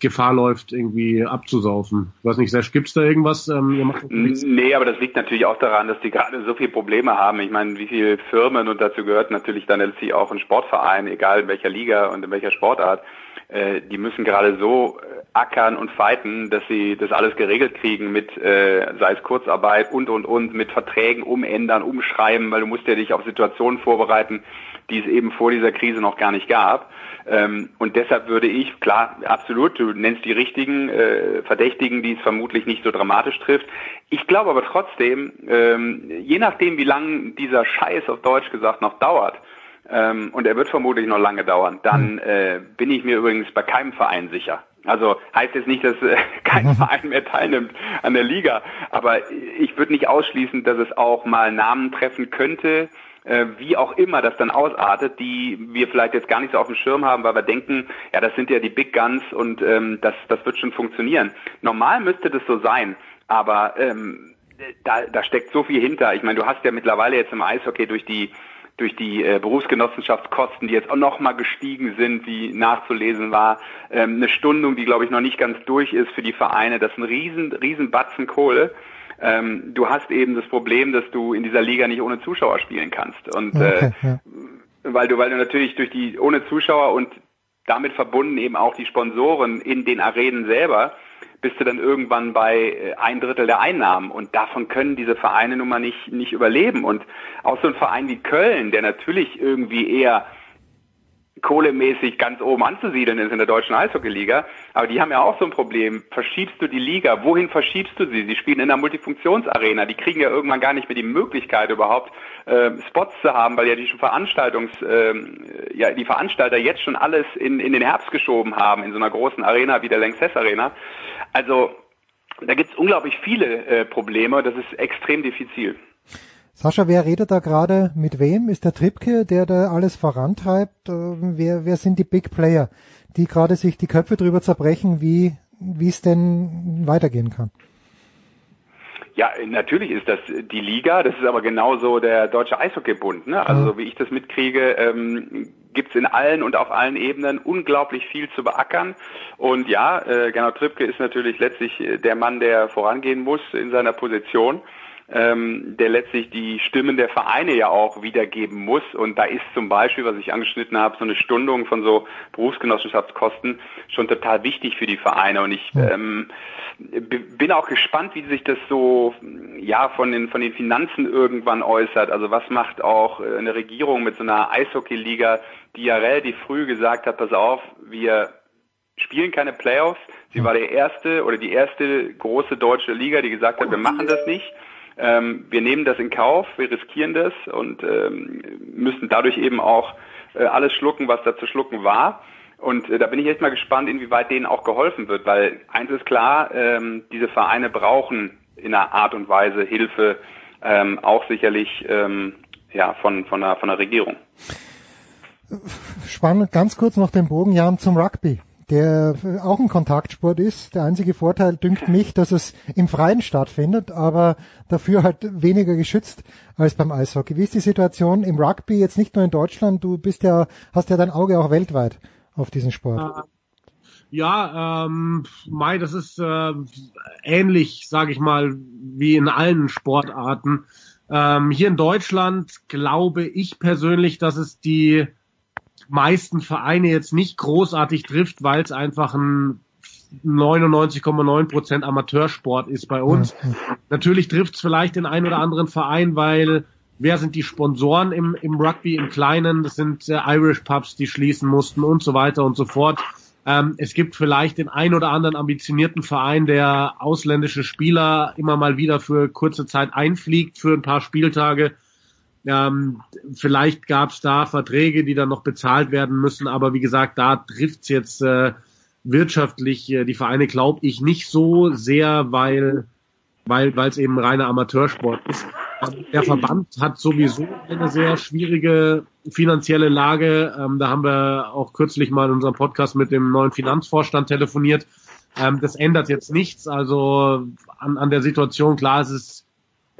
Gefahr läuft, irgendwie abzusaufen. Ich weiß nicht, Sesh, gibt's da irgendwas? Ähm, nee, aber das liegt natürlich auch daran, dass die gerade so viele Probleme haben. Ich meine, wie viele Firmen, und dazu gehört natürlich dann letztlich auch ein Sportverein, egal in welcher Liga und in welcher Sportart, äh, die müssen gerade so äh, ackern und fighten, dass sie das alles geregelt kriegen mit, äh, sei es Kurzarbeit und, und, und, mit Verträgen umändern, umschreiben, weil du musst ja dich auf Situationen vorbereiten, die es eben vor dieser Krise noch gar nicht gab. Ähm, und deshalb würde ich, klar, absolut, du nennst die richtigen äh, Verdächtigen, die es vermutlich nicht so dramatisch trifft. Ich glaube aber trotzdem, ähm, je nachdem, wie lang dieser Scheiß auf Deutsch gesagt noch dauert, ähm, und er wird vermutlich noch lange dauern, dann äh, bin ich mir übrigens bei keinem Verein sicher. Also heißt jetzt nicht, dass äh, <laughs> kein Verein mehr teilnimmt an der Liga, aber ich würde nicht ausschließen, dass es auch mal Namen treffen könnte, äh, wie auch immer das dann ausartet, die wir vielleicht jetzt gar nicht so auf dem Schirm haben, weil wir denken, ja, das sind ja die Big Guns und ähm, das, das wird schon funktionieren. Normal müsste das so sein, aber ähm, da, da steckt so viel hinter. Ich meine, du hast ja mittlerweile jetzt im Eishockey durch die durch die äh, Berufsgenossenschaftskosten, die jetzt auch noch mal gestiegen sind, wie nachzulesen war, ähm, eine Stundung, die glaube ich noch nicht ganz durch ist für die Vereine, das ist ein riesen, riesen Batzen Kohle. Ähm, du hast eben das Problem, dass du in dieser Liga nicht ohne Zuschauer spielen kannst und okay, äh, ja. weil du weil du natürlich durch die ohne Zuschauer und damit verbunden eben auch die Sponsoren in den Arenen selber bist du dann irgendwann bei äh, ein Drittel der Einnahmen und davon können diese Vereine nun mal nicht, nicht überleben. Und auch so ein Verein wie Köln, der natürlich irgendwie eher kohlemäßig ganz oben anzusiedeln ist in der deutschen Eishockeyliga. Aber die haben ja auch so ein Problem. Verschiebst du die Liga? Wohin verschiebst du sie? Sie spielen in einer Multifunktionsarena. Die kriegen ja irgendwann gar nicht mehr die Möglichkeit überhaupt äh, Spots zu haben, weil ja die Veranstaltungs, äh, ja die Veranstalter jetzt schon alles in, in den Herbst geschoben haben in so einer großen Arena wie der Lanxess Arena. Also da gibt es unglaublich viele äh, Probleme. Das ist extrem diffizil. Sascha, wer redet da gerade mit wem? Ist der Tripke, der da alles vorantreibt? Äh, wer, wer sind die Big Player, die gerade sich die Köpfe drüber zerbrechen, wie wie es denn weitergehen kann? Ja, natürlich ist das die Liga, das ist aber genauso der Deutsche Eishockeybund. Ne? Also so wie ich das mitkriege, ähm, gibt in allen und auf allen Ebenen unglaublich viel zu beackern. Und ja, äh, Gernot Trippke ist natürlich letztlich der Mann, der vorangehen muss in seiner Position ähm, der letztlich die Stimmen der Vereine ja auch wiedergeben muss. Und da ist zum Beispiel, was ich angeschnitten habe, so eine Stundung von so Berufsgenossenschaftskosten schon total wichtig für die Vereine. Und ich ähm, bin auch gespannt, wie sich das so ja von den von den Finanzen irgendwann äußert. Also was macht auch äh, eine Regierung mit so einer Eishockey-Liga, die ja relativ früh gesagt hat, pass auf, wir spielen keine Playoffs. Sie war der erste oder die erste große deutsche Liga, die gesagt hat, wir machen das nicht. Ähm, wir nehmen das in Kauf, wir riskieren das und ähm, müssen dadurch eben auch äh, alles schlucken, was da zu schlucken war. Und äh, da bin ich jetzt mal gespannt, inwieweit denen auch geholfen wird, weil eins ist klar, ähm, diese Vereine brauchen in einer Art und Weise Hilfe, ähm, auch sicherlich ähm, ja, von, von, der, von der Regierung. Spannend, ganz kurz noch den Bogen, Jan, zum Rugby der auch ein Kontaktsport ist. Der einzige Vorteil dünkt mich, dass es im Freien stattfindet, aber dafür halt weniger geschützt als beim Eishockey. Wie ist die Situation im Rugby jetzt nicht nur in Deutschland? Du bist ja, hast ja dein Auge auch weltweit auf diesen Sport. Ja, ähm, Mai, das ist äh, ähnlich, sage ich mal, wie in allen Sportarten. Ähm, hier in Deutschland glaube ich persönlich, dass es die meisten Vereine jetzt nicht großartig trifft, weil es einfach ein 99,9% Amateursport ist bei uns. Mhm. Natürlich trifft es vielleicht den einen oder anderen Verein, weil wer sind die Sponsoren im, im Rugby im Kleinen? Das sind äh, Irish Pubs, die schließen mussten und so weiter und so fort. Ähm, es gibt vielleicht den ein oder anderen ambitionierten Verein, der ausländische Spieler immer mal wieder für kurze Zeit einfliegt für ein paar Spieltage ähm, vielleicht gab es da Verträge, die dann noch bezahlt werden müssen, aber wie gesagt, da trifft's jetzt äh, wirtschaftlich äh, die Vereine, glaube ich, nicht so sehr, weil weil weil es eben reiner Amateursport ist. Der Verband hat sowieso eine sehr schwierige finanzielle Lage. Ähm, da haben wir auch kürzlich mal in unserem Podcast mit dem neuen Finanzvorstand telefoniert. Ähm, das ändert jetzt nichts. Also an, an der Situation, klar, es ist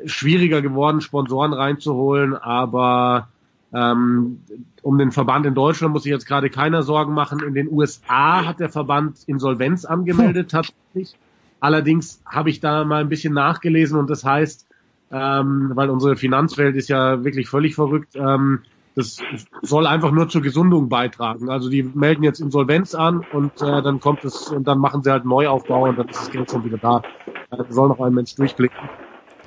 schwieriger geworden, Sponsoren reinzuholen, aber ähm, um den Verband in Deutschland muss sich jetzt gerade keiner Sorgen machen. In den USA hat der Verband Insolvenz angemeldet tatsächlich. Allerdings habe ich da mal ein bisschen nachgelesen und das heißt, ähm, weil unsere Finanzwelt ist ja wirklich völlig verrückt, ähm, das soll einfach nur zur Gesundung beitragen. Also die melden jetzt Insolvenz an und äh, dann kommt es und dann machen sie halt Neuaufbau und dann ist das Geld schon wieder da. Da soll noch ein Mensch durchblicken.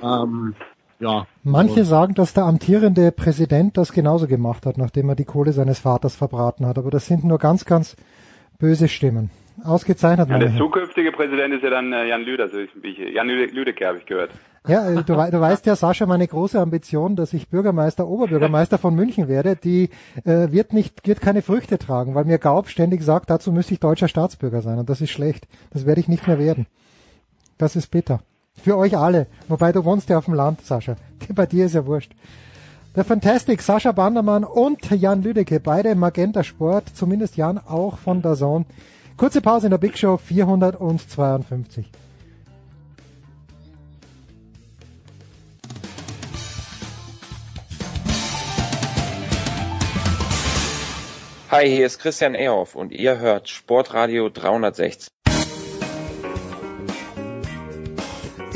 Ähm, ja. Manche sagen, dass der amtierende Präsident das genauso gemacht hat, nachdem er die Kohle seines Vaters verbraten hat. Aber das sind nur ganz, ganz böse Stimmen. Ausgezeichnet. Ja, der zukünftige Präsident ist ja dann äh, Jan Lüder, so wie ich, Jan Lüdecke habe ich gehört. Ja, äh, du, du weißt ja, Sascha, meine große Ambition, dass ich Bürgermeister, Oberbürgermeister von München werde, die äh, wird nicht, wird keine Früchte tragen, weil mir Gaub ständig sagt, dazu müsste ich deutscher Staatsbürger sein und das ist schlecht. Das werde ich nicht mehr werden. Das ist bitter. Für euch alle. Wobei du wohnst ja auf dem Land, Sascha. <laughs> Bei dir ist ja wurscht. Der Fantastic, Sascha Bandermann und Jan Lüdecke, beide Magenta Sport, zumindest Jan auch von der Zone. Kurze Pause in der Big Show 452. Hi, hier ist Christian Ehoff und ihr hört Sportradio 360.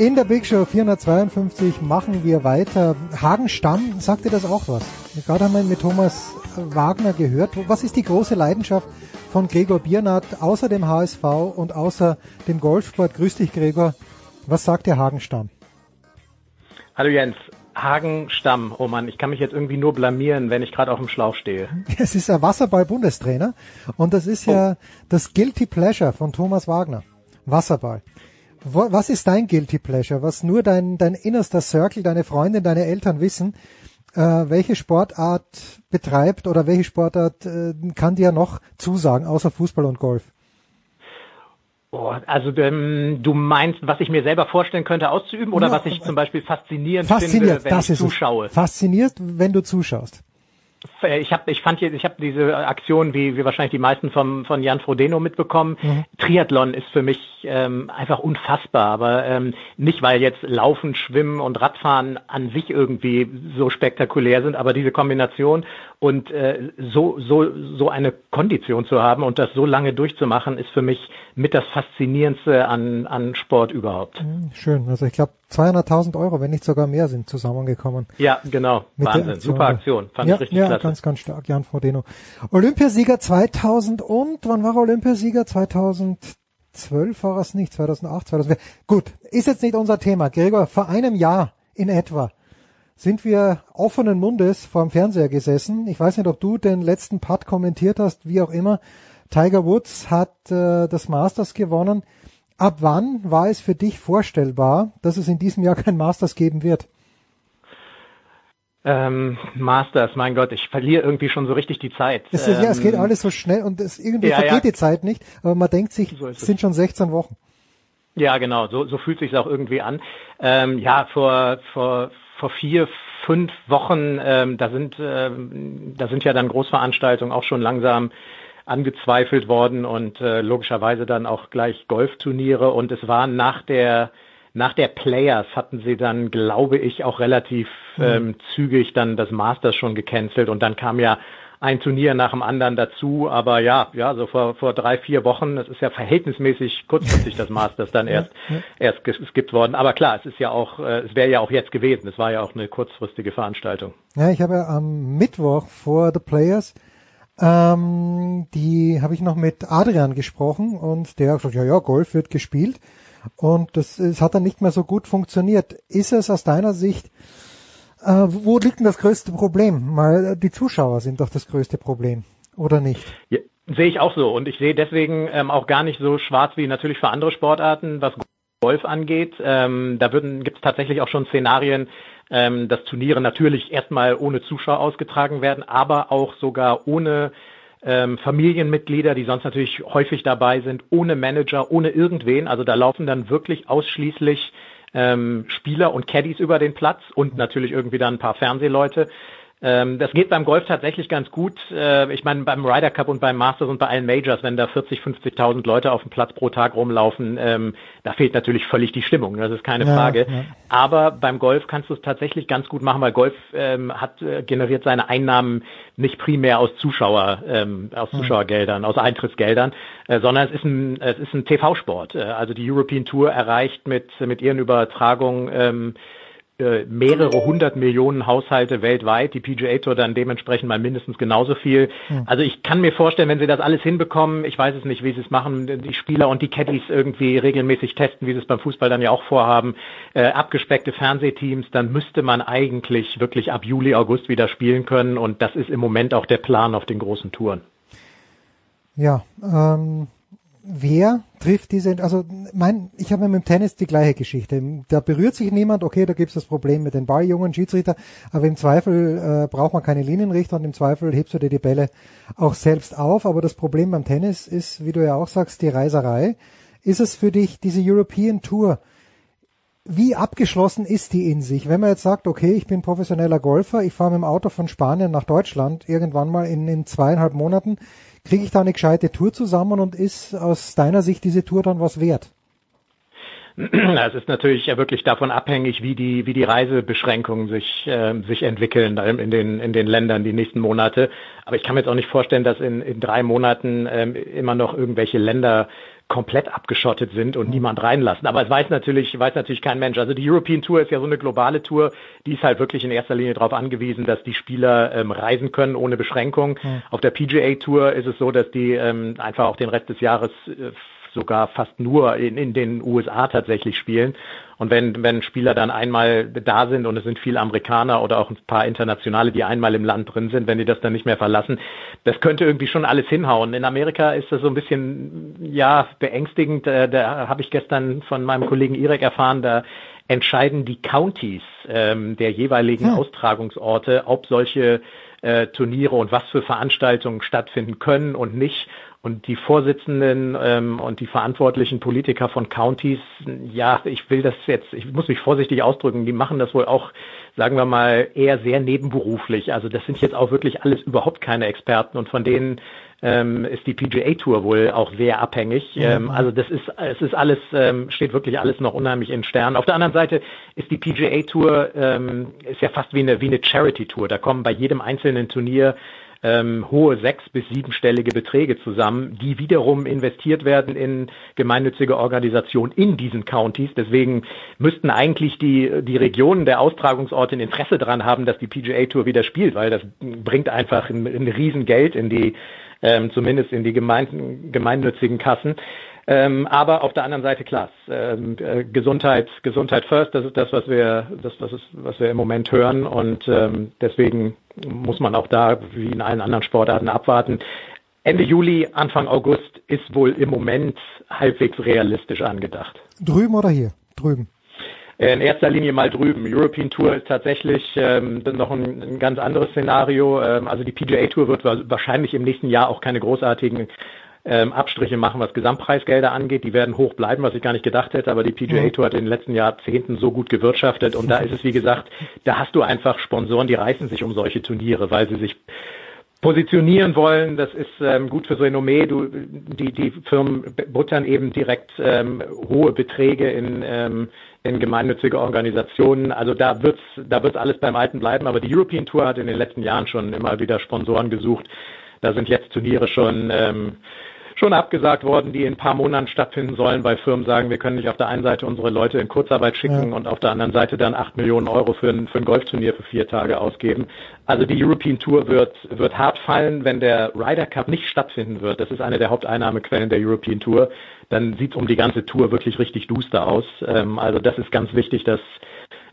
In der Big Show 452 machen wir weiter. Hagen Stamm, sagt dir das auch was? Gerade haben wir mit Thomas Wagner gehört. Was ist die große Leidenschaft von Gregor Biernat außer dem HSV und außer dem Golfsport? Grüß dich, Gregor. Was sagt der Hagen Stamm? Hallo Jens. Hagen Stamm, oh Mann, ich kann mich jetzt irgendwie nur blamieren, wenn ich gerade auf dem Schlauch stehe. <laughs> Es ist ein Wasserball-Bundestrainer und das ist oh. ja das Guilty Pleasure von Thomas Wagner. Wasserball. Was ist dein Guilty Pleasure? Was nur dein, dein innerster Circle, deine Freundin, deine Eltern wissen? Äh, welche Sportart betreibt oder welche Sportart äh, kann dir noch zusagen, außer Fußball und Golf? Oh, also ähm, du meinst, was ich mir selber vorstellen könnte auszuüben oder ja, was ich zum Beispiel faszinierend, faszinierend finde, wenn ich zuschaue? Es. Fasziniert, wenn du zuschaust. Äh, ich habe ich fand hier, ich habe diese Aktion wie, wie wahrscheinlich die meisten vom, von Jan Frodeno mitbekommen. Mhm. Triathlon ist für mich ähm, einfach unfassbar, aber ähm, nicht weil jetzt Laufen, Schwimmen und Radfahren an sich irgendwie so spektakulär sind, aber diese Kombination und äh, so so so eine Kondition zu haben und das so lange durchzumachen, ist für mich mit das faszinierendste an an Sport überhaupt. Mhm, schön, also ich glaube 200.000 Euro, wenn nicht sogar mehr, sind zusammengekommen. Ja, genau. Wahnsinn. Aktion. Super Aktion. Fand ja, ich richtig ja, klasse. ganz, ganz stark. Jan Frodeno. Olympiasieger 2000 und, wann war er Olympiasieger? 2012 war es nicht, 2008, 2004. Gut, ist jetzt nicht unser Thema. Gregor, vor einem Jahr in etwa sind wir offenen Mundes vor dem Fernseher gesessen. Ich weiß nicht, ob du den letzten Putt kommentiert hast, wie auch immer. Tiger Woods hat äh, das Masters gewonnen. Ab wann war es für dich vorstellbar, dass es in diesem Jahr kein Masters geben wird? Ähm, Masters, mein Gott, ich verliere irgendwie schon so richtig die Zeit. Es, ähm, ja, es geht ähm, alles so schnell und es, irgendwie ja, vergeht ja. die Zeit nicht, aber man denkt sich, so es sind schon 16 Wochen. Ja, genau, so, so fühlt sich auch irgendwie an. Ähm, ja, vor, vor, vor vier, fünf Wochen, ähm, da sind, ähm, da sind ja dann Großveranstaltungen auch schon langsam angezweifelt worden und äh, logischerweise dann auch gleich Golfturniere und es war nach der nach der Players hatten sie dann, glaube ich, auch relativ mhm. ähm, zügig dann das Masters schon gecancelt und dann kam ja ein Turnier nach dem anderen dazu, aber ja, ja, so vor, vor drei, vier Wochen, das ist ja verhältnismäßig kurzfristig das Masters dann erst, erst geskippt worden. Aber klar, es ist ja auch, äh, es wäre ja auch jetzt gewesen. Es war ja auch eine kurzfristige Veranstaltung. Ja, ich habe ja am Mittwoch vor The Players ähm, die habe ich noch mit Adrian gesprochen und der hat gesagt, ja, ja, Golf wird gespielt und das, das hat dann nicht mehr so gut funktioniert. Ist es aus deiner Sicht, äh, wo liegt denn das größte Problem? Mal die Zuschauer sind doch das größte Problem, oder nicht? Ja, sehe ich auch so und ich sehe deswegen ähm, auch gar nicht so schwarz wie natürlich für andere Sportarten, was Golf angeht. Ähm, da gibt es tatsächlich auch schon Szenarien, ähm, dass Turniere natürlich erstmal ohne Zuschauer ausgetragen werden, aber auch sogar ohne ähm, Familienmitglieder, die sonst natürlich häufig dabei sind, ohne Manager, ohne irgendwen. Also da laufen dann wirklich ausschließlich ähm, Spieler und Caddies über den Platz und natürlich irgendwie dann ein paar Fernsehleute. Ähm, das geht beim Golf tatsächlich ganz gut. Äh, ich meine, beim Ryder Cup und beim Masters und bei allen Majors, wenn da 40, 50.000 Leute auf dem Platz pro Tag rumlaufen, ähm, da fehlt natürlich völlig die Stimmung. Das ist keine ja, Frage. Ja. Aber beim Golf kannst du es tatsächlich ganz gut machen, weil Golf ähm, hat äh, generiert seine Einnahmen nicht primär aus Zuschauer, ähm, aus Zuschauergeldern, aus Eintrittsgeldern, äh, sondern es ist ein, es ist ein TV-Sport. Also die European Tour erreicht mit mit ihren Übertragungen mehrere hundert Millionen Haushalte weltweit, die PGA Tour dann dementsprechend mal mindestens genauso viel. Hm. Also ich kann mir vorstellen, wenn sie das alles hinbekommen, ich weiß es nicht, wie sie es machen, die Spieler und die Caddies irgendwie regelmäßig testen, wie sie es beim Fußball dann ja auch vorhaben, äh, abgespeckte Fernsehteams, dann müsste man eigentlich wirklich ab Juli, August wieder spielen können und das ist im Moment auch der Plan auf den großen Touren. Ja, ähm, wer trifft diese, also mein, ich habe mit dem Tennis die gleiche Geschichte. Da berührt sich niemand, okay, da gibt's das Problem mit den balljungen Schiedsrichter, aber im Zweifel äh, braucht man keine Linienrichter und im Zweifel hebst du dir die Bälle auch selbst auf. Aber das Problem beim Tennis ist, wie du ja auch sagst, die Reiserei. Ist es für dich diese European Tour? Wie abgeschlossen ist die in sich? Wenn man jetzt sagt, okay, ich bin professioneller Golfer, ich fahre mit dem Auto von Spanien nach Deutschland irgendwann mal in, in zweieinhalb Monaten, Kriege ich da eine gescheite Tour zusammen und ist aus deiner Sicht diese Tour dann was wert? Es ist natürlich ja wirklich davon abhängig, wie die, wie die Reisebeschränkungen sich, äh, sich entwickeln in den, in den Ländern die nächsten Monate. Aber ich kann mir jetzt auch nicht vorstellen, dass in, in drei Monaten ähm, immer noch irgendwelche Länder komplett abgeschottet sind und niemand reinlassen. Aber es weiß natürlich, weiß natürlich kein Mensch. Also die European Tour ist ja so eine globale Tour, die ist halt wirklich in erster Linie darauf angewiesen, dass die Spieler ähm, reisen können ohne Beschränkung. Mhm. Auf der PGA Tour ist es so, dass die ähm, einfach auch den Rest des Jahres äh, sogar fast nur in, in den USA tatsächlich spielen. Und wenn, wenn Spieler dann einmal da sind und es sind viele Amerikaner oder auch ein paar Internationale, die einmal im Land drin sind, wenn die das dann nicht mehr verlassen, das könnte irgendwie schon alles hinhauen. In Amerika ist das so ein bisschen, ja, beängstigend. Da, da habe ich gestern von meinem Kollegen Irek erfahren, da entscheiden die Counties ähm, der jeweiligen hm. Austragungsorte, ob solche äh, Turniere und was für Veranstaltungen stattfinden können und nicht. Und die Vorsitzenden ähm, und die verantwortlichen Politiker von Counties, ja, ich will das jetzt, ich muss mich vorsichtig ausdrücken, die machen das wohl auch, sagen wir mal, eher sehr nebenberuflich. Also das sind jetzt auch wirklich alles überhaupt keine Experten und von denen ähm, ist die PGA Tour wohl auch sehr abhängig. Ähm, also das ist, es ist alles, ähm, steht wirklich alles noch unheimlich in Sternen. Auf der anderen Seite ist die PGA Tour ähm, ist ja fast wie eine wie eine Charity Tour. Da kommen bei jedem einzelnen Turnier ähm, hohe sechs- bis siebenstellige Beträge zusammen, die wiederum investiert werden in gemeinnützige Organisationen in diesen Counties. Deswegen müssten eigentlich die, die Regionen der Austragungsorte ein Interesse daran haben, dass die PGA Tour wieder spielt, weil das bringt einfach ein, ein Riesengeld in die, ähm, zumindest in die gemein, gemeinnützigen Kassen. Ähm, aber auf der anderen Seite klar, ähm, äh, Gesundheit, Gesundheit first, das ist das, was wir, das, das ist, was wir im Moment hören und ähm, deswegen muss man auch da wie in allen anderen Sportarten abwarten. Ende Juli, Anfang August ist wohl im Moment halbwegs realistisch angedacht. Drüben oder hier? Drüben. In erster Linie mal drüben. European Tour ist tatsächlich ähm, noch ein, ein ganz anderes Szenario. Ähm, also die PGA Tour wird wahrscheinlich im nächsten Jahr auch keine großartigen ähm, Abstriche machen, was Gesamtpreisgelder angeht. Die werden hoch bleiben, was ich gar nicht gedacht hätte, aber die PGA Tour hat in den letzten Jahrzehnten so gut gewirtschaftet und da ist es, wie gesagt, da hast du einfach Sponsoren, die reißen sich um solche Turniere, weil sie sich positionieren wollen. Das ist ähm, gut fürs Renommee. Du, die, die Firmen buttern eben direkt ähm, hohe Beträge in, ähm, in gemeinnützige Organisationen. Also da wird's, da wird's alles beim Alten bleiben. Aber die European Tour hat in den letzten Jahren schon immer wieder Sponsoren gesucht. Da sind jetzt Turniere schon ähm, schon abgesagt worden, die in ein paar Monaten stattfinden sollen, weil Firmen sagen, wir können nicht auf der einen Seite unsere Leute in Kurzarbeit schicken ja. und auf der anderen Seite dann acht Millionen Euro für ein, für ein Golfturnier für vier Tage ausgeben. Also die European Tour wird, wird hart fallen, wenn der Ryder Cup nicht stattfinden wird. Das ist eine der Haupteinnahmequellen der European Tour. Dann sieht es um die ganze Tour wirklich richtig duster aus. Ähm, also das ist ganz wichtig, dass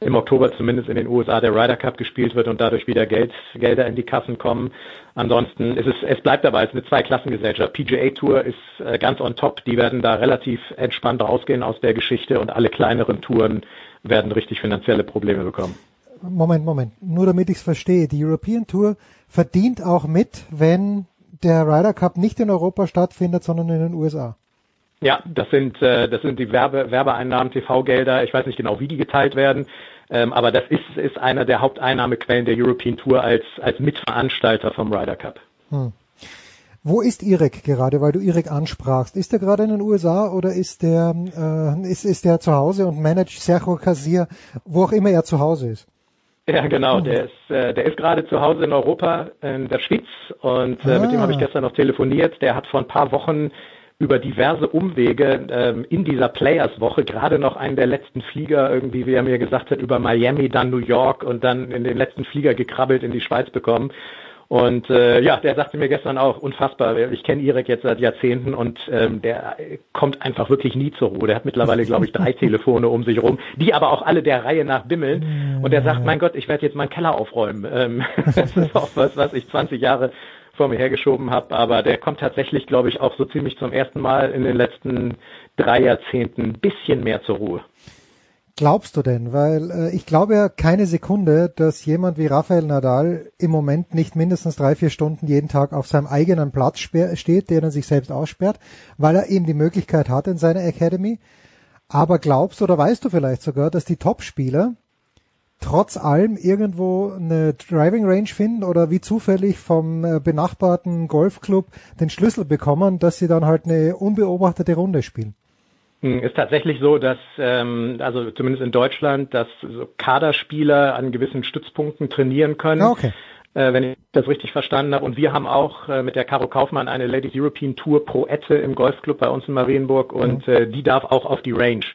im Oktober zumindest in den USA der Ryder Cup gespielt wird und dadurch wieder Geld, Gelder in die Kassen kommen. Ansonsten ist es, es bleibt dabei, es ist eine Zweiklassengesellschaft. PGA Tour ist äh, ganz on top. Die werden da relativ entspannt rausgehen aus der Geschichte und alle kleineren Touren werden richtig finanzielle Probleme bekommen. Moment, Moment. Nur damit ich es verstehe. Die European Tour verdient auch mit, wenn der Ryder Cup nicht in Europa stattfindet, sondern in den USA. Ja, das sind, äh, das sind die Werbe, Werbeeinnahmen, TV-Gelder. Ich weiß nicht genau, wie die geteilt werden. Ähm, aber das ist, ist einer der Haupteinnahmequellen der European Tour als, als Mitveranstalter vom Ryder Cup. Hm. Wo ist Irek gerade, weil du Irek ansprachst? Ist er gerade in den USA oder ist der, äh, ist, ist der zu Hause und managt Sergio Kassier, wo auch immer er zu Hause ist? Ja, genau. Der ist, äh, der ist gerade zu Hause in Europa, in der Schweiz und äh, ah. mit dem habe ich gestern noch telefoniert. Der hat vor ein paar Wochen über diverse Umwege ähm, in dieser Players-Woche gerade noch einen der letzten Flieger irgendwie, wie er mir gesagt hat, über Miami, dann New York und dann in den letzten Flieger gekrabbelt in die Schweiz bekommen. Und äh, ja, der sagte mir gestern auch, unfassbar, ich kenne Irek jetzt seit Jahrzehnten und ähm, der kommt einfach wirklich nie zur Ruhe. Der hat mittlerweile, glaube ich, drei <laughs> Telefone um sich rum, die aber auch alle der Reihe nach bimmeln. Und er sagt, mein Gott, ich werde jetzt meinen Keller aufräumen. Ähm, das ist auch was, was ich 20 Jahre vor mir hergeschoben habe, aber der kommt tatsächlich, glaube ich, auch so ziemlich zum ersten Mal in den letzten drei Jahrzehnten ein bisschen mehr zur Ruhe. Glaubst du denn? Weil äh, ich glaube ja keine Sekunde, dass jemand wie Rafael Nadal im Moment nicht mindestens drei, vier Stunden jeden Tag auf seinem eigenen Platz steht, den er sich selbst aussperrt, weil er eben die Möglichkeit hat in seiner Academy. Aber glaubst oder weißt du vielleicht sogar, dass die Topspieler trotz allem irgendwo eine Driving Range finden oder wie zufällig vom äh, benachbarten Golfclub den Schlüssel bekommen, dass sie dann halt eine unbeobachtete Runde spielen. Hm, ist tatsächlich so, dass, ähm, also zumindest in Deutschland, dass so Kaderspieler an gewissen Stützpunkten trainieren können. Ah, okay. äh, wenn ich das richtig verstanden habe. Und wir haben auch äh, mit der Caro Kaufmann eine Ladies European Tour Pro Ette im Golfclub bei uns in Marienburg und mhm. äh, die darf auch auf die Range.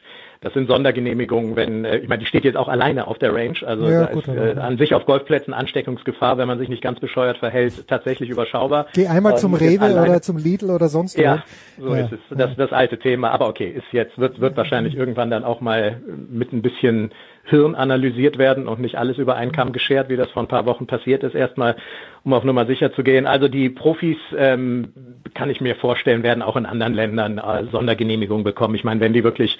Das sind Sondergenehmigungen, wenn, äh, ich meine, die steht jetzt auch alleine auf der Range, also ja, gut, ist äh, an sich auf Golfplätzen Ansteckungsgefahr, wenn man sich nicht ganz bescheuert verhält, tatsächlich überschaubar. Geh einmal zum Rewe oder zum Lidl oder sonst wo. Ja, so ja, ist es. Das, das alte Thema, aber okay, ist jetzt, wird, wird wahrscheinlich irgendwann dann auch mal mit ein bisschen Hirn analysiert werden und nicht alles über einen Kamm geschert, wie das vor ein paar Wochen passiert ist, erstmal, um auf Nummer sicher zu gehen. Also die Profis, ähm, kann ich mir vorstellen, werden auch in anderen Ländern äh, Sondergenehmigungen bekommen. Ich meine, wenn die wirklich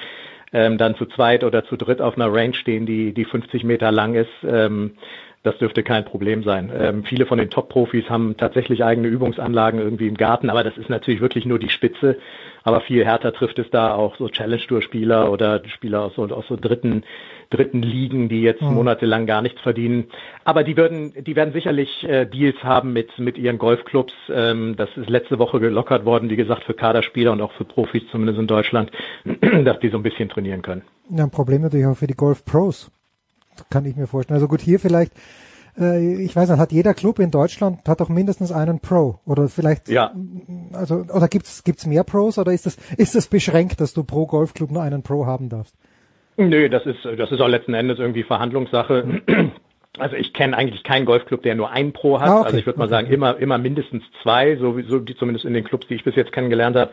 ähm, dann zu zweit oder zu dritt auf einer Range stehen, die, die 50 Meter lang ist. Ähm, das dürfte kein Problem sein. Ähm, viele von den Top-Profis haben tatsächlich eigene Übungsanlagen irgendwie im Garten, aber das ist natürlich wirklich nur die Spitze. Aber viel härter trifft es da auch so Challenge-Tour-Spieler oder Spieler aus so, aus so dritten, dritten Ligen, die jetzt mhm. monatelang gar nichts verdienen. Aber die würden, die werden sicherlich äh, Deals haben mit, mit ihren Golfclubs. Ähm, das ist letzte Woche gelockert worden, wie gesagt, für Kaderspieler und auch für Profis, zumindest in Deutschland, <clears throat> dass die so ein bisschen trainieren können. Ja, ein Problem natürlich auch für die Golf-Pros. Kann ich mir vorstellen. Also gut, hier vielleicht äh, ich weiß nicht, hat jeder Club in Deutschland hat doch mindestens einen Pro oder vielleicht ja. also oder gibt's gibt's mehr Pros oder ist das ist das beschränkt, dass du pro Golfclub nur einen Pro haben darfst? Nö, das ist das ist auch letzten Endes irgendwie Verhandlungssache. <clears throat> Also ich kenne eigentlich keinen Golfclub, der nur einen Pro hat. Ah, okay. Also ich würde mal sagen, immer immer mindestens zwei, so, so die zumindest in den Clubs, die ich bis jetzt kennengelernt habe.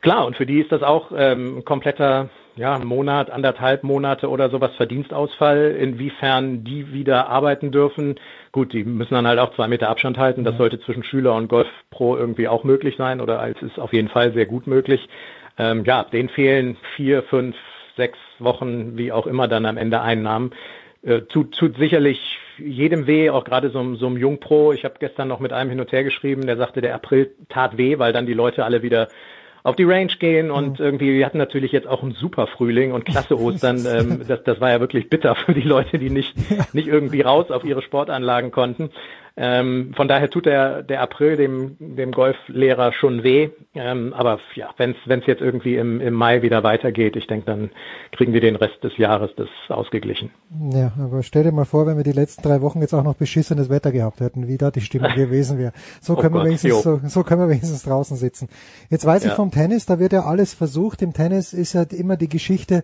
Klar, und für die ist das auch ähm, kompletter ja, einen Monat, anderthalb Monate oder sowas Verdienstausfall, inwiefern die wieder arbeiten dürfen. Gut, die müssen dann halt auch zwei Meter Abstand halten. Das sollte zwischen Schüler und Golf Pro irgendwie auch möglich sein oder es ist auf jeden Fall sehr gut möglich. Ähm, ja, denen fehlen vier, fünf, sechs Wochen, wie auch immer dann am Ende Einnahmen. Äh, tut, tut sicherlich jedem weh, auch gerade so, so einem Jungpro. Ich habe gestern noch mit einem hin und her geschrieben, der sagte, der April tat weh, weil dann die Leute alle wieder auf die Range gehen und irgendwie, wir hatten natürlich jetzt auch einen super Frühling und klasse <laughs> Ostern. ähm, das, das war ja wirklich bitter für die Leute, die nicht, nicht irgendwie raus auf ihre Sportanlagen konnten. Ähm, von daher tut der, der April dem, dem Golflehrer schon weh. Ähm, aber ja, wenn es jetzt irgendwie im, im Mai wieder weitergeht, ich denke, dann kriegen wir den Rest des Jahres das ausgeglichen. Ja, aber stell dir mal vor, wenn wir die letzten drei Wochen jetzt auch noch beschissenes Wetter gehabt hätten, wie da die Stimmung <laughs> gewesen wäre. So, oh können wir wenigstens, so, so können wir wenigstens draußen sitzen. Jetzt weiß ja. ich vom Tennis, da wird ja alles versucht. Im Tennis ist ja immer die Geschichte,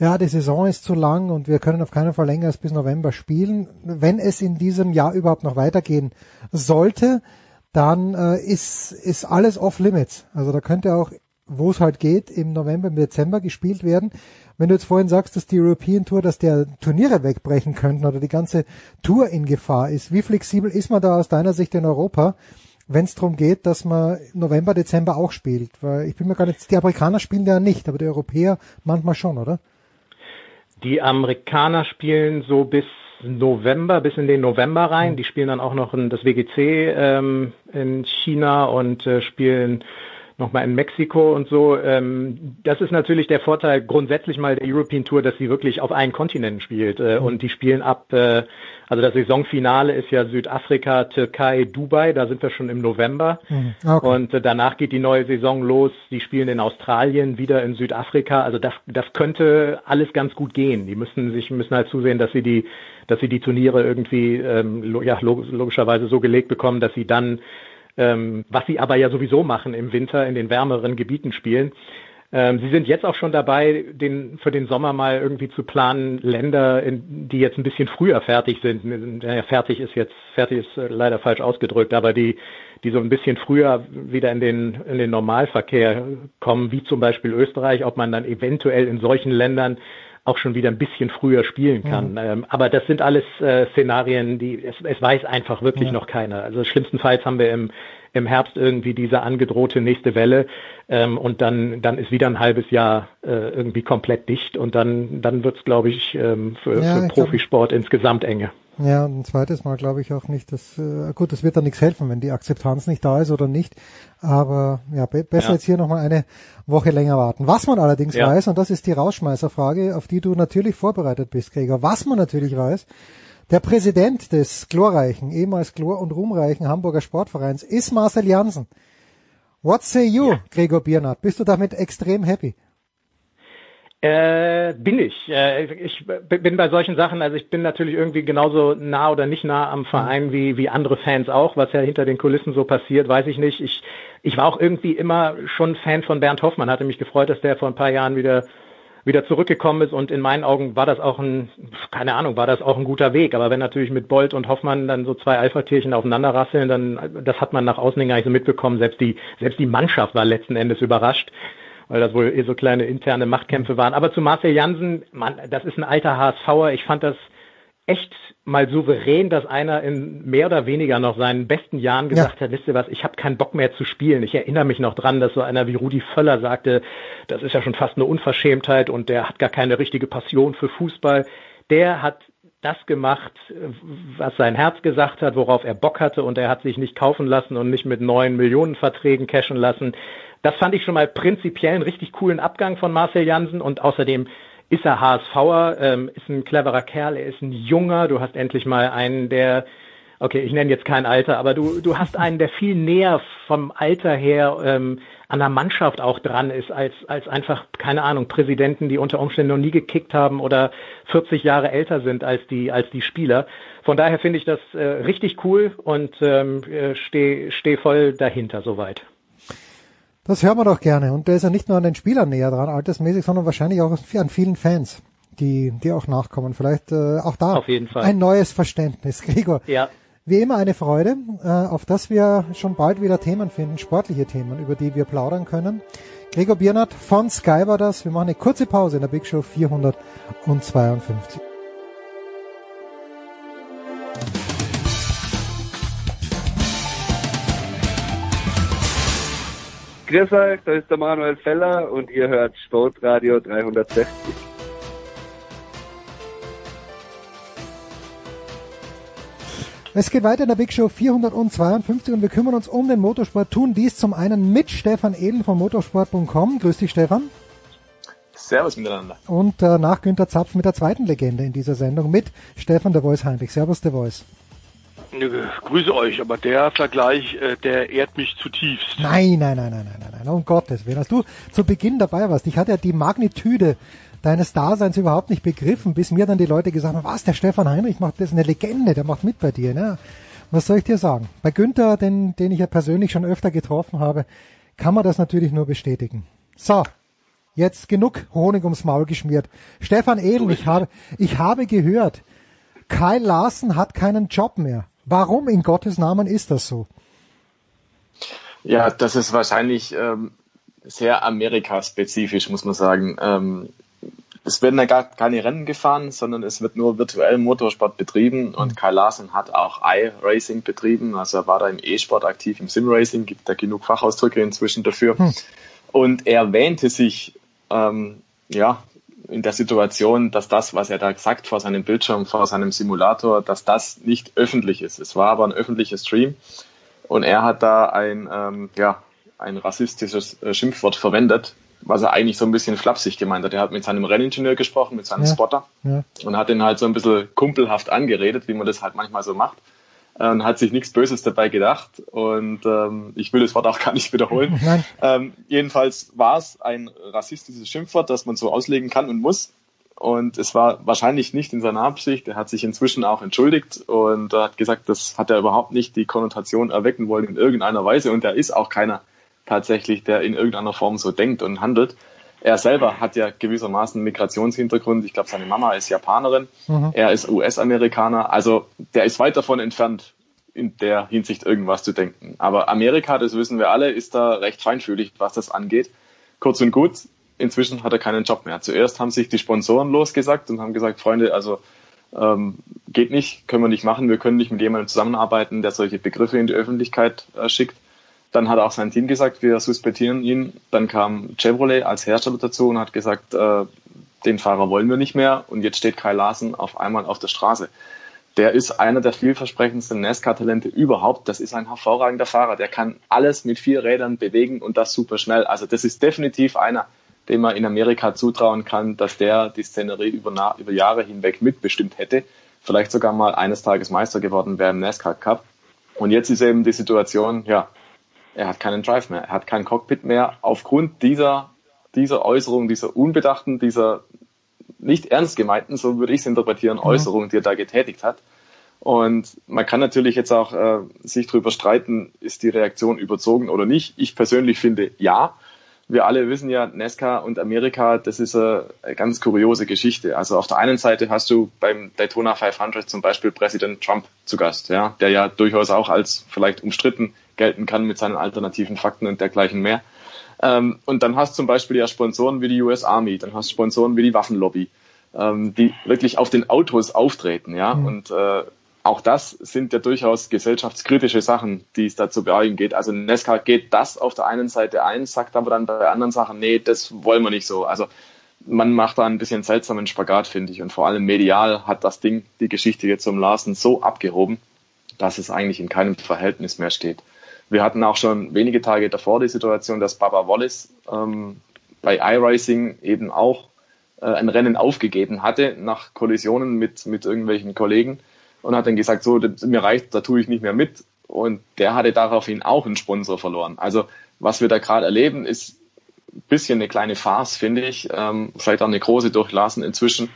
ja, die Saison ist zu lang und wir können auf keinen Fall länger als bis November spielen. Wenn es in diesem Jahr überhaupt noch weitergehen sollte, dann äh, ist, ist alles off limits. Also da könnte auch, wo es halt geht, im November, im Dezember gespielt werden. Wenn du jetzt vorhin sagst, dass die European Tour, dass der Turniere wegbrechen könnten oder die ganze Tour in Gefahr ist, wie flexibel ist man da aus deiner Sicht in Europa? wenn es darum geht, dass man November, Dezember auch spielt. Weil ich bin mir gar nicht, die Amerikaner spielen ja nicht, aber die Europäer manchmal schon, oder? Die Amerikaner spielen so bis November, bis in den November rein. Die spielen dann auch noch in das WGC ähm, in China und äh, spielen nochmal in Mexiko und so. Ähm, das ist natürlich der Vorteil grundsätzlich mal der European Tour, dass sie wirklich auf allen Kontinenten spielt. Äh, mhm. Und die spielen ab, äh, also das Saisonfinale ist ja Südafrika, Türkei, Dubai, da sind wir schon im November. Mhm. Okay. Und äh, danach geht die neue Saison los. Die spielen in Australien, wieder in Südafrika. Also das, das könnte alles ganz gut gehen. Die müssen sich müssen halt zusehen, dass sie die, dass sie die Turniere irgendwie ähm, ja, logischerweise so gelegt bekommen, dass sie dann ähm, was sie aber ja sowieso machen im Winter in den wärmeren Gebieten spielen. Ähm, sie sind jetzt auch schon dabei, den, für den Sommer mal irgendwie zu planen, Länder, in, die jetzt ein bisschen früher fertig sind. Ja, fertig ist jetzt, fertig ist äh, leider falsch ausgedrückt, aber die, die so ein bisschen früher wieder in den, in den Normalverkehr kommen, wie zum Beispiel Österreich, ob man dann eventuell in solchen Ländern auch schon wieder ein bisschen früher spielen kann. Mhm. Ähm, aber das sind alles äh, Szenarien, die es, es weiß einfach wirklich ja. noch keiner. Also schlimmstenfalls haben wir im, im Herbst irgendwie diese angedrohte nächste Welle ähm, und dann, dann ist wieder ein halbes Jahr äh, irgendwie komplett dicht und dann, dann wird es, glaube ich, ähm, für, ja, für Profisport glaub, insgesamt enge. Ja, und ein zweites Mal glaube ich auch nicht, dass äh, gut, das wird dann nichts helfen, wenn die Akzeptanz nicht da ist oder nicht. Aber ja, be besser ja. jetzt hier nochmal eine Woche länger warten. Was man allerdings ja. weiß, und das ist die Rausschmeißerfrage, auf die du natürlich vorbereitet bist, Gregor, was man natürlich weiß, der Präsident des glorreichen, ehemals glor- und ruhmreichen Hamburger Sportvereins ist Marcel Janssen. What say you, ja. Gregor Biernat? Bist du damit extrem happy? Äh, bin ich. Äh, ich bin bei solchen Sachen, also ich bin natürlich irgendwie genauso nah oder nicht nah am Verein wie, wie andere Fans auch. Was ja hinter den Kulissen so passiert, weiß ich nicht. Ich, ich war auch irgendwie immer schon Fan von Bernd Hoffmann. Hatte mich gefreut, dass der vor ein paar Jahren wieder wieder zurückgekommen ist und in meinen Augen war das auch ein, keine Ahnung, war das auch ein guter Weg. Aber wenn natürlich mit Bolt und Hoffmann dann so zwei Alpha-Tierchen aufeinander rasseln, dann, das hat man nach außen gar nicht so mitbekommen. Selbst die, selbst die Mannschaft war letzten Endes überrascht weil das wohl eh so kleine interne Machtkämpfe waren. Aber zu Marcel Jansen, man, das ist ein alter HSVer. Ich fand das echt mal souverän, dass einer in mehr oder weniger noch seinen besten Jahren gesagt ja. hat, wisst ihr was, ich habe keinen Bock mehr zu spielen. Ich erinnere mich noch dran, dass so einer wie Rudi Völler sagte, das ist ja schon fast eine Unverschämtheit und der hat gar keine richtige Passion für Fußball. Der hat das gemacht, was sein Herz gesagt hat, worauf er Bock hatte und er hat sich nicht kaufen lassen und nicht mit neuen Millionenverträgen cashen lassen. Das fand ich schon mal prinzipiell einen richtig coolen Abgang von Marcel Jansen und außerdem ist er HSVer, ähm, ist ein cleverer Kerl, er ist ein Junger, du hast endlich mal einen, der, okay, ich nenne jetzt kein Alter, aber du, du hast einen, der viel näher vom Alter her ähm, an der Mannschaft auch dran ist, als, als einfach, keine Ahnung, Präsidenten, die unter Umständen noch nie gekickt haben oder 40 Jahre älter sind als die, als die Spieler. Von daher finde ich das äh, richtig cool und ähm, äh, stehe steh voll dahinter soweit. Das hören wir doch gerne. Und der ist ja nicht nur an den Spielern näher dran, altersmäßig, sondern wahrscheinlich auch an vielen Fans, die, die auch nachkommen. Vielleicht äh, auch da Auf jeden Fall. ein neues Verständnis. <laughs> Gregor, ja. wie immer eine Freude, äh, auf dass wir schon bald wieder Themen finden, sportliche Themen, über die wir plaudern können. Gregor Biernat von Sky war das. Wir machen eine kurze Pause in der Big Show 452. Grüß euch, da ist der Manuel Feller und ihr hört Sportradio 360. Es geht weiter in der Big Show 452 und wir kümmern uns um den Motorsport, tun dies zum einen mit Stefan Edel von motorsport.com. Grüß dich, Stefan. Servus miteinander. Und äh, nach Günter Zapf mit der zweiten Legende in dieser Sendung mit Stefan der Voice Heinrich. Servus, der Voice. Grüße euch, aber der Vergleich, äh, der ehrt mich zutiefst. Nein, nein, nein, nein, nein, nein, nein, um Gottes Willen. Als du zu Beginn dabei warst, ich hatte ja die Magnitude deines Daseins überhaupt nicht begriffen, bis mir dann die Leute gesagt haben, was, der Stefan Heinrich macht, das ist eine Legende, der macht mit bei dir, ne? Was soll ich dir sagen? Bei Günther, den, den ich ja persönlich schon öfter getroffen habe, kann man das natürlich nur bestätigen. So, jetzt genug Honig ums Maul geschmiert. Stefan Edel, ich habe, ich habe gehört, Kyle Larsen hat keinen Job mehr. Warum in Gottes Namen ist das so? Ja, das ist wahrscheinlich ähm, sehr amerikaspezifisch, muss man sagen. Ähm, es werden ja gar keine Rennen gefahren, sondern es wird nur virtuell Motorsport betrieben und Kyle Larsen hat auch iRacing betrieben, also er war da im E-Sport aktiv, im Sim-Racing, gibt da genug Fachausdrücke inzwischen dafür. Hm. Und er wähnte sich ähm, ja in der Situation, dass das, was er da sagt vor seinem Bildschirm, vor seinem Simulator, dass das nicht öffentlich ist. Es war aber ein öffentlicher Stream und er hat da ein, ähm, ja, ein rassistisches äh, Schimpfwort verwendet, was er eigentlich so ein bisschen flapsig gemeint hat. Er hat mit seinem Renningenieur gesprochen, mit seinem ja, Spotter ja. und hat ihn halt so ein bisschen kumpelhaft angeredet, wie man das halt manchmal so macht und hat sich nichts Böses dabei gedacht. Und ähm, ich will das Wort auch gar nicht wiederholen. Ähm, jedenfalls war es ein rassistisches Schimpfwort, das man so auslegen kann und muss. Und es war wahrscheinlich nicht in seiner Absicht. Er hat sich inzwischen auch entschuldigt und hat gesagt, das hat er überhaupt nicht die Konnotation erwecken wollen in irgendeiner Weise. Und er ist auch keiner tatsächlich, der in irgendeiner Form so denkt und handelt. Er selber hat ja gewissermaßen Migrationshintergrund. Ich glaube, seine Mama ist Japanerin. Mhm. Er ist US-Amerikaner. Also der ist weit davon entfernt, in der Hinsicht irgendwas zu denken. Aber Amerika, das wissen wir alle, ist da recht feinfühlig, was das angeht. Kurz und gut, inzwischen hat er keinen Job mehr. Zuerst haben sich die Sponsoren losgesagt und haben gesagt, Freunde, also ähm, geht nicht, können wir nicht machen, wir können nicht mit jemandem zusammenarbeiten, der solche Begriffe in die Öffentlichkeit äh, schickt. Dann hat auch sein Team gesagt, wir suspendieren ihn. Dann kam Chevrolet als Hersteller dazu und hat gesagt, äh, den Fahrer wollen wir nicht mehr. Und jetzt steht Kai Larsen auf einmal auf der Straße. Der ist einer der vielversprechendsten NASCAR-Talente überhaupt. Das ist ein hervorragender Fahrer. Der kann alles mit vier Rädern bewegen und das super schnell. Also das ist definitiv einer, dem man in Amerika zutrauen kann, dass der die Szenerie über, über Jahre hinweg mitbestimmt hätte. Vielleicht sogar mal eines Tages Meister geworden wäre im NASCAR Cup. Und jetzt ist eben die Situation, ja, er hat keinen Drive mehr, er hat kein Cockpit mehr aufgrund dieser dieser Äußerung, dieser unbedachten, dieser nicht ernst gemeinten, so würde ich es interpretieren, Äußerung, die er da getätigt hat. Und man kann natürlich jetzt auch äh, sich darüber streiten, ist die Reaktion überzogen oder nicht. Ich persönlich finde ja. Wir alle wissen ja, Nesca und Amerika, das ist eine ganz kuriose Geschichte. Also auf der einen Seite hast du beim Daytona 500 zum Beispiel Präsident Trump zu Gast, ja, der ja durchaus auch als vielleicht umstritten gelten kann mit seinen alternativen Fakten und dergleichen mehr. Ähm, und dann hast du zum Beispiel ja Sponsoren wie die US Army, dann hast du Sponsoren wie die Waffenlobby, ähm, die wirklich auf den Autos auftreten, ja, mhm. und äh, auch das sind ja durchaus gesellschaftskritische Sachen, die es da zu bearbeiten geht. Also Nesca geht das auf der einen Seite ein, sagt aber dann bei anderen Sachen, nee, das wollen wir nicht so. Also man macht da ein bisschen seltsamen Spagat, finde ich. Und vor allem medial hat das Ding die Geschichte jetzt um Larsen so abgehoben, dass es eigentlich in keinem Verhältnis mehr steht. Wir hatten auch schon wenige Tage davor die Situation, dass Baba Wallace ähm, bei iRacing eben auch äh, ein Rennen aufgegeben hatte nach Kollisionen mit, mit irgendwelchen Kollegen und hat dann gesagt, so, das, mir reicht, da tue ich nicht mehr mit. Und der hatte daraufhin auch einen Sponsor verloren. Also was wir da gerade erleben, ist ein bisschen eine kleine Farce, finde ich, ähm, vielleicht auch eine große durchlassen inzwischen,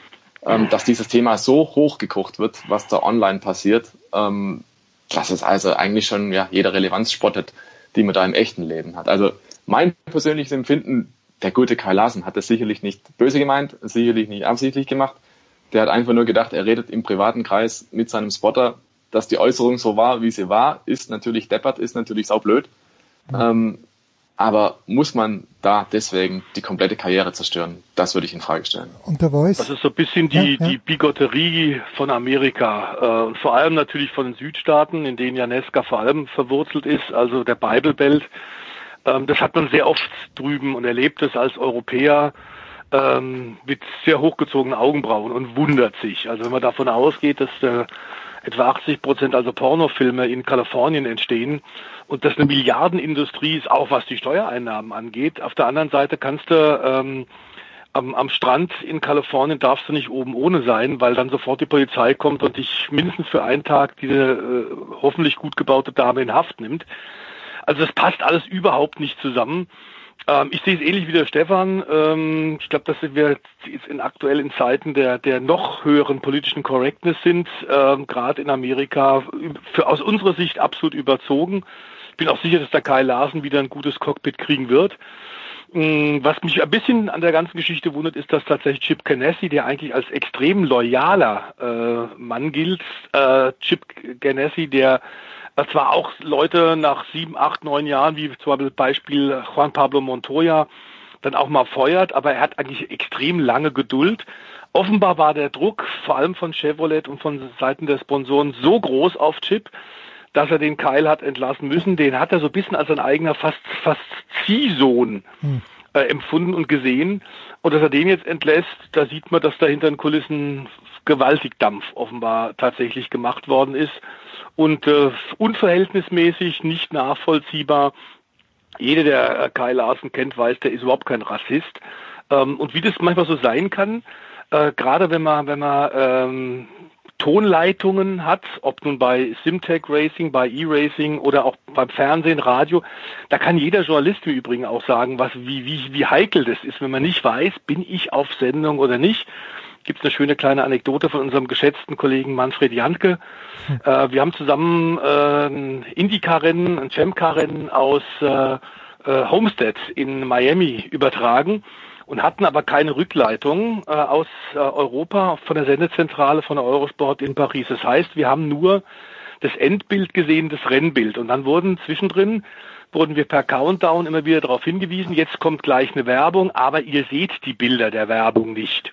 ähm, dass dieses Thema so hochgekocht wird, was da online passiert, ähm, dass es also eigentlich schon ja, jeder Relevanz spottet, die man da im echten Leben hat. Also mein persönliches Empfinden, der gute Kai Larsen hat das sicherlich nicht böse gemeint, sicherlich nicht absichtlich gemacht. Der hat einfach nur gedacht, er redet im privaten Kreis mit seinem Spotter, dass die Äußerung so war, wie sie war, ist natürlich deppert, ist natürlich saublöd. Mhm. Ähm, aber muss man da deswegen die komplette Karriere zerstören? Das würde ich in Frage stellen. Und der Voice? Das ist so ein bisschen die, ja, ja. die Bigotterie von Amerika äh, und vor allem natürlich von den Südstaaten, in denen Janeska vor allem verwurzelt ist, also der Bible Belt. Ähm, das hat man sehr oft drüben und erlebt es als Europäer ähm, mit sehr hochgezogenen Augenbrauen und wundert sich. Also wenn man davon ausgeht, dass äh, etwa 80 Prozent also Pornofilme in Kalifornien entstehen und das eine Milliardenindustrie ist, auch was die Steuereinnahmen angeht. Auf der anderen Seite kannst du ähm, am, am Strand in Kalifornien darfst du nicht oben ohne sein, weil dann sofort die Polizei kommt und dich mindestens für einen Tag diese äh, hoffentlich gut gebaute Dame in Haft nimmt. Also das passt alles überhaupt nicht zusammen. Ähm, ich sehe es ähnlich wie der Stefan. Ähm, ich glaube, dass wir jetzt in aktuellen Zeiten der, der noch höheren politischen Correctness sind, ähm, gerade in Amerika, für, aus unserer Sicht absolut überzogen. Ich bin auch sicher, dass der Kai Larsen wieder ein gutes Cockpit kriegen wird. Mm, was mich ein bisschen an der ganzen Geschichte wundert, ist, dass tatsächlich Chip Ganassi, der eigentlich als extrem loyaler äh, Mann gilt, äh, Chip Ganassi, der das war auch Leute nach sieben, acht, neun Jahren, wie zum Beispiel Juan Pablo Montoya, dann auch mal feuert, aber er hat eigentlich extrem lange Geduld. Offenbar war der Druck, vor allem von Chevrolet und von Seiten der Sponsoren, so groß auf Chip, dass er den Keil hat entlassen müssen. Den hat er so ein bisschen als sein eigener fast, fast Ziehsohn hm. äh, empfunden und gesehen. Und dass er den jetzt entlässt, da sieht man, dass da hinter den Kulissen gewaltig Dampf offenbar tatsächlich gemacht worden ist und äh, unverhältnismäßig, nicht nachvollziehbar. Jeder, der äh, Kai Larsen kennt, weiß, der ist überhaupt kein Rassist. Ähm, und wie das manchmal so sein kann, äh, gerade wenn man, wenn man ähm, Tonleitungen hat, ob nun bei Simtech Racing, bei E-Racing oder auch beim Fernsehen, Radio, da kann jeder Journalist im Übrigen auch sagen, was, wie, wie, wie heikel das ist, wenn man nicht weiß, bin ich auf Sendung oder nicht gibt es eine schöne kleine Anekdote von unserem geschätzten Kollegen Manfred Janke. Hm. Äh, wir haben zusammen äh, ein Indycar-Rennen, ein Champ-Car-Rennen aus äh, äh, Homestead in Miami übertragen und hatten aber keine Rückleitung äh, aus äh, Europa von der Sendezentrale von der Eurosport in Paris. Das heißt, wir haben nur das Endbild gesehen, das Rennbild. Und dann wurden zwischendrin wurden wir per Countdown immer wieder darauf hingewiesen, jetzt kommt gleich eine Werbung, aber ihr seht die Bilder der Werbung nicht.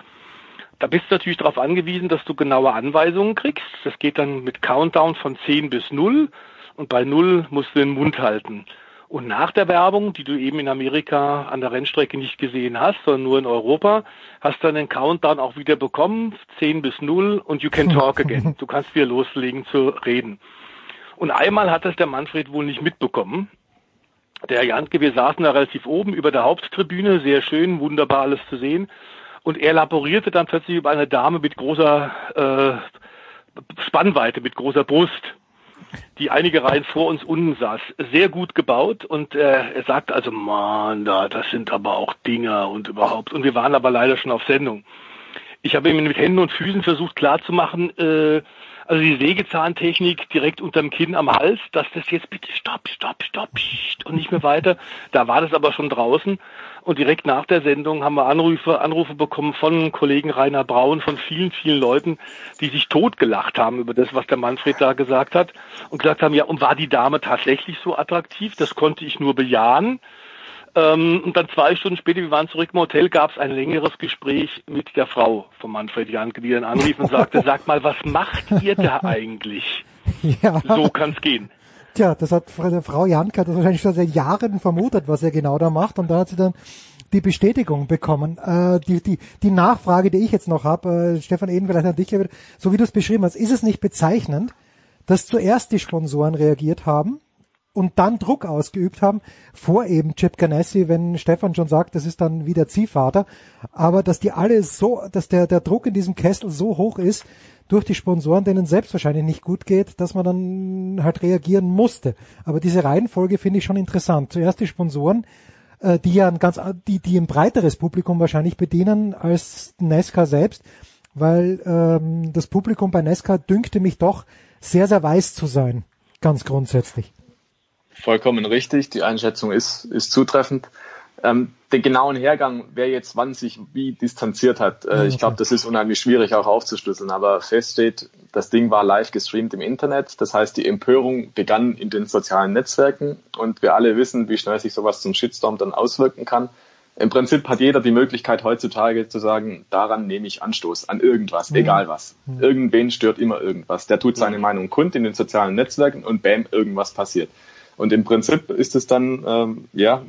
Da bist du natürlich darauf angewiesen, dass du genaue Anweisungen kriegst. Das geht dann mit Countdown von 10 bis 0 und bei 0 musst du den Mund halten. Und nach der Werbung, die du eben in Amerika an der Rennstrecke nicht gesehen hast, sondern nur in Europa, hast du dann den Countdown auch wieder bekommen, 10 bis 0 und you can <laughs> talk again. Du kannst wieder loslegen zu reden. Und einmal hat das der Manfred wohl nicht mitbekommen. Der Janke, wir saßen da relativ oben über der Haupttribüne, sehr schön, wunderbar alles zu sehen. Und er laborierte dann plötzlich über eine Dame mit großer äh, Spannweite, mit großer Brust. die einige Reihen vor uns unten saß. Sehr gut gebaut und äh, er sagte also, man, da, das sind aber auch Dinger und überhaupt. Und wir waren aber leider schon auf Sendung. Ich habe ihm mit Händen und Füßen versucht klarzumachen, äh, also die Sägezahntechnik direkt unterm Kinn am Hals, dass das jetzt bitte stopp, stopp, stopp und nicht mehr weiter. Da war das aber schon draußen. Und direkt nach der Sendung haben wir Anrufe, Anrufe bekommen von Kollegen Rainer Braun, von vielen, vielen Leuten, die sich totgelacht haben über das, was der Manfred da gesagt hat und gesagt haben, ja, und war die Dame tatsächlich so attraktiv? Das konnte ich nur bejahen. Ähm, und dann zwei Stunden später, wir waren zurück im Hotel, gab es ein längeres Gespräch mit der Frau von Manfred Janke, die dann anrief und sagte, <laughs> sag mal, was macht ihr da eigentlich? Ja. So kann's gehen. Tja, das hat Frau Janke das wahrscheinlich schon seit Jahren vermutet, was er genau da macht. Und da hat sie dann die Bestätigung bekommen. Äh, die, die, die Nachfrage, die ich jetzt noch habe, äh, Stefan Eden, vielleicht an dich, so wie du es beschrieben hast, ist es nicht bezeichnend, dass zuerst die Sponsoren reagiert haben und dann Druck ausgeübt haben, vor eben Chip Ganassi, wenn Stefan schon sagt, das ist dann wie der Ziehvater, aber dass die alle so, dass der, der Druck in diesem Kessel so hoch ist, durch die Sponsoren, denen selbst wahrscheinlich nicht gut geht, dass man dann halt reagieren musste. Aber diese Reihenfolge finde ich schon interessant. Zuerst die Sponsoren, äh, die ja ein ganz, die, die ein breiteres Publikum wahrscheinlich bedienen als Nesca selbst, weil ähm, das Publikum bei Nesca dünkte mich doch sehr, sehr weiß zu sein, ganz grundsätzlich. Vollkommen richtig, die Einschätzung ist, ist zutreffend. Ähm, den genauen Hergang, wer jetzt wann sich wie distanziert hat, äh, ich glaube, das ist unheimlich schwierig auch aufzuschlüsseln. Aber fest steht, das Ding war live gestreamt im Internet. Das heißt, die Empörung begann in den sozialen Netzwerken und wir alle wissen, wie schnell sich sowas zum Shitstorm dann auswirken kann. Im Prinzip hat jeder die Möglichkeit heutzutage zu sagen, daran nehme ich Anstoß, an irgendwas, mhm. egal was. Mhm. Irgendwen stört immer irgendwas. Der tut seine Meinung kund in den sozialen Netzwerken und bam, irgendwas passiert. Und im Prinzip ist es dann ähm, ja,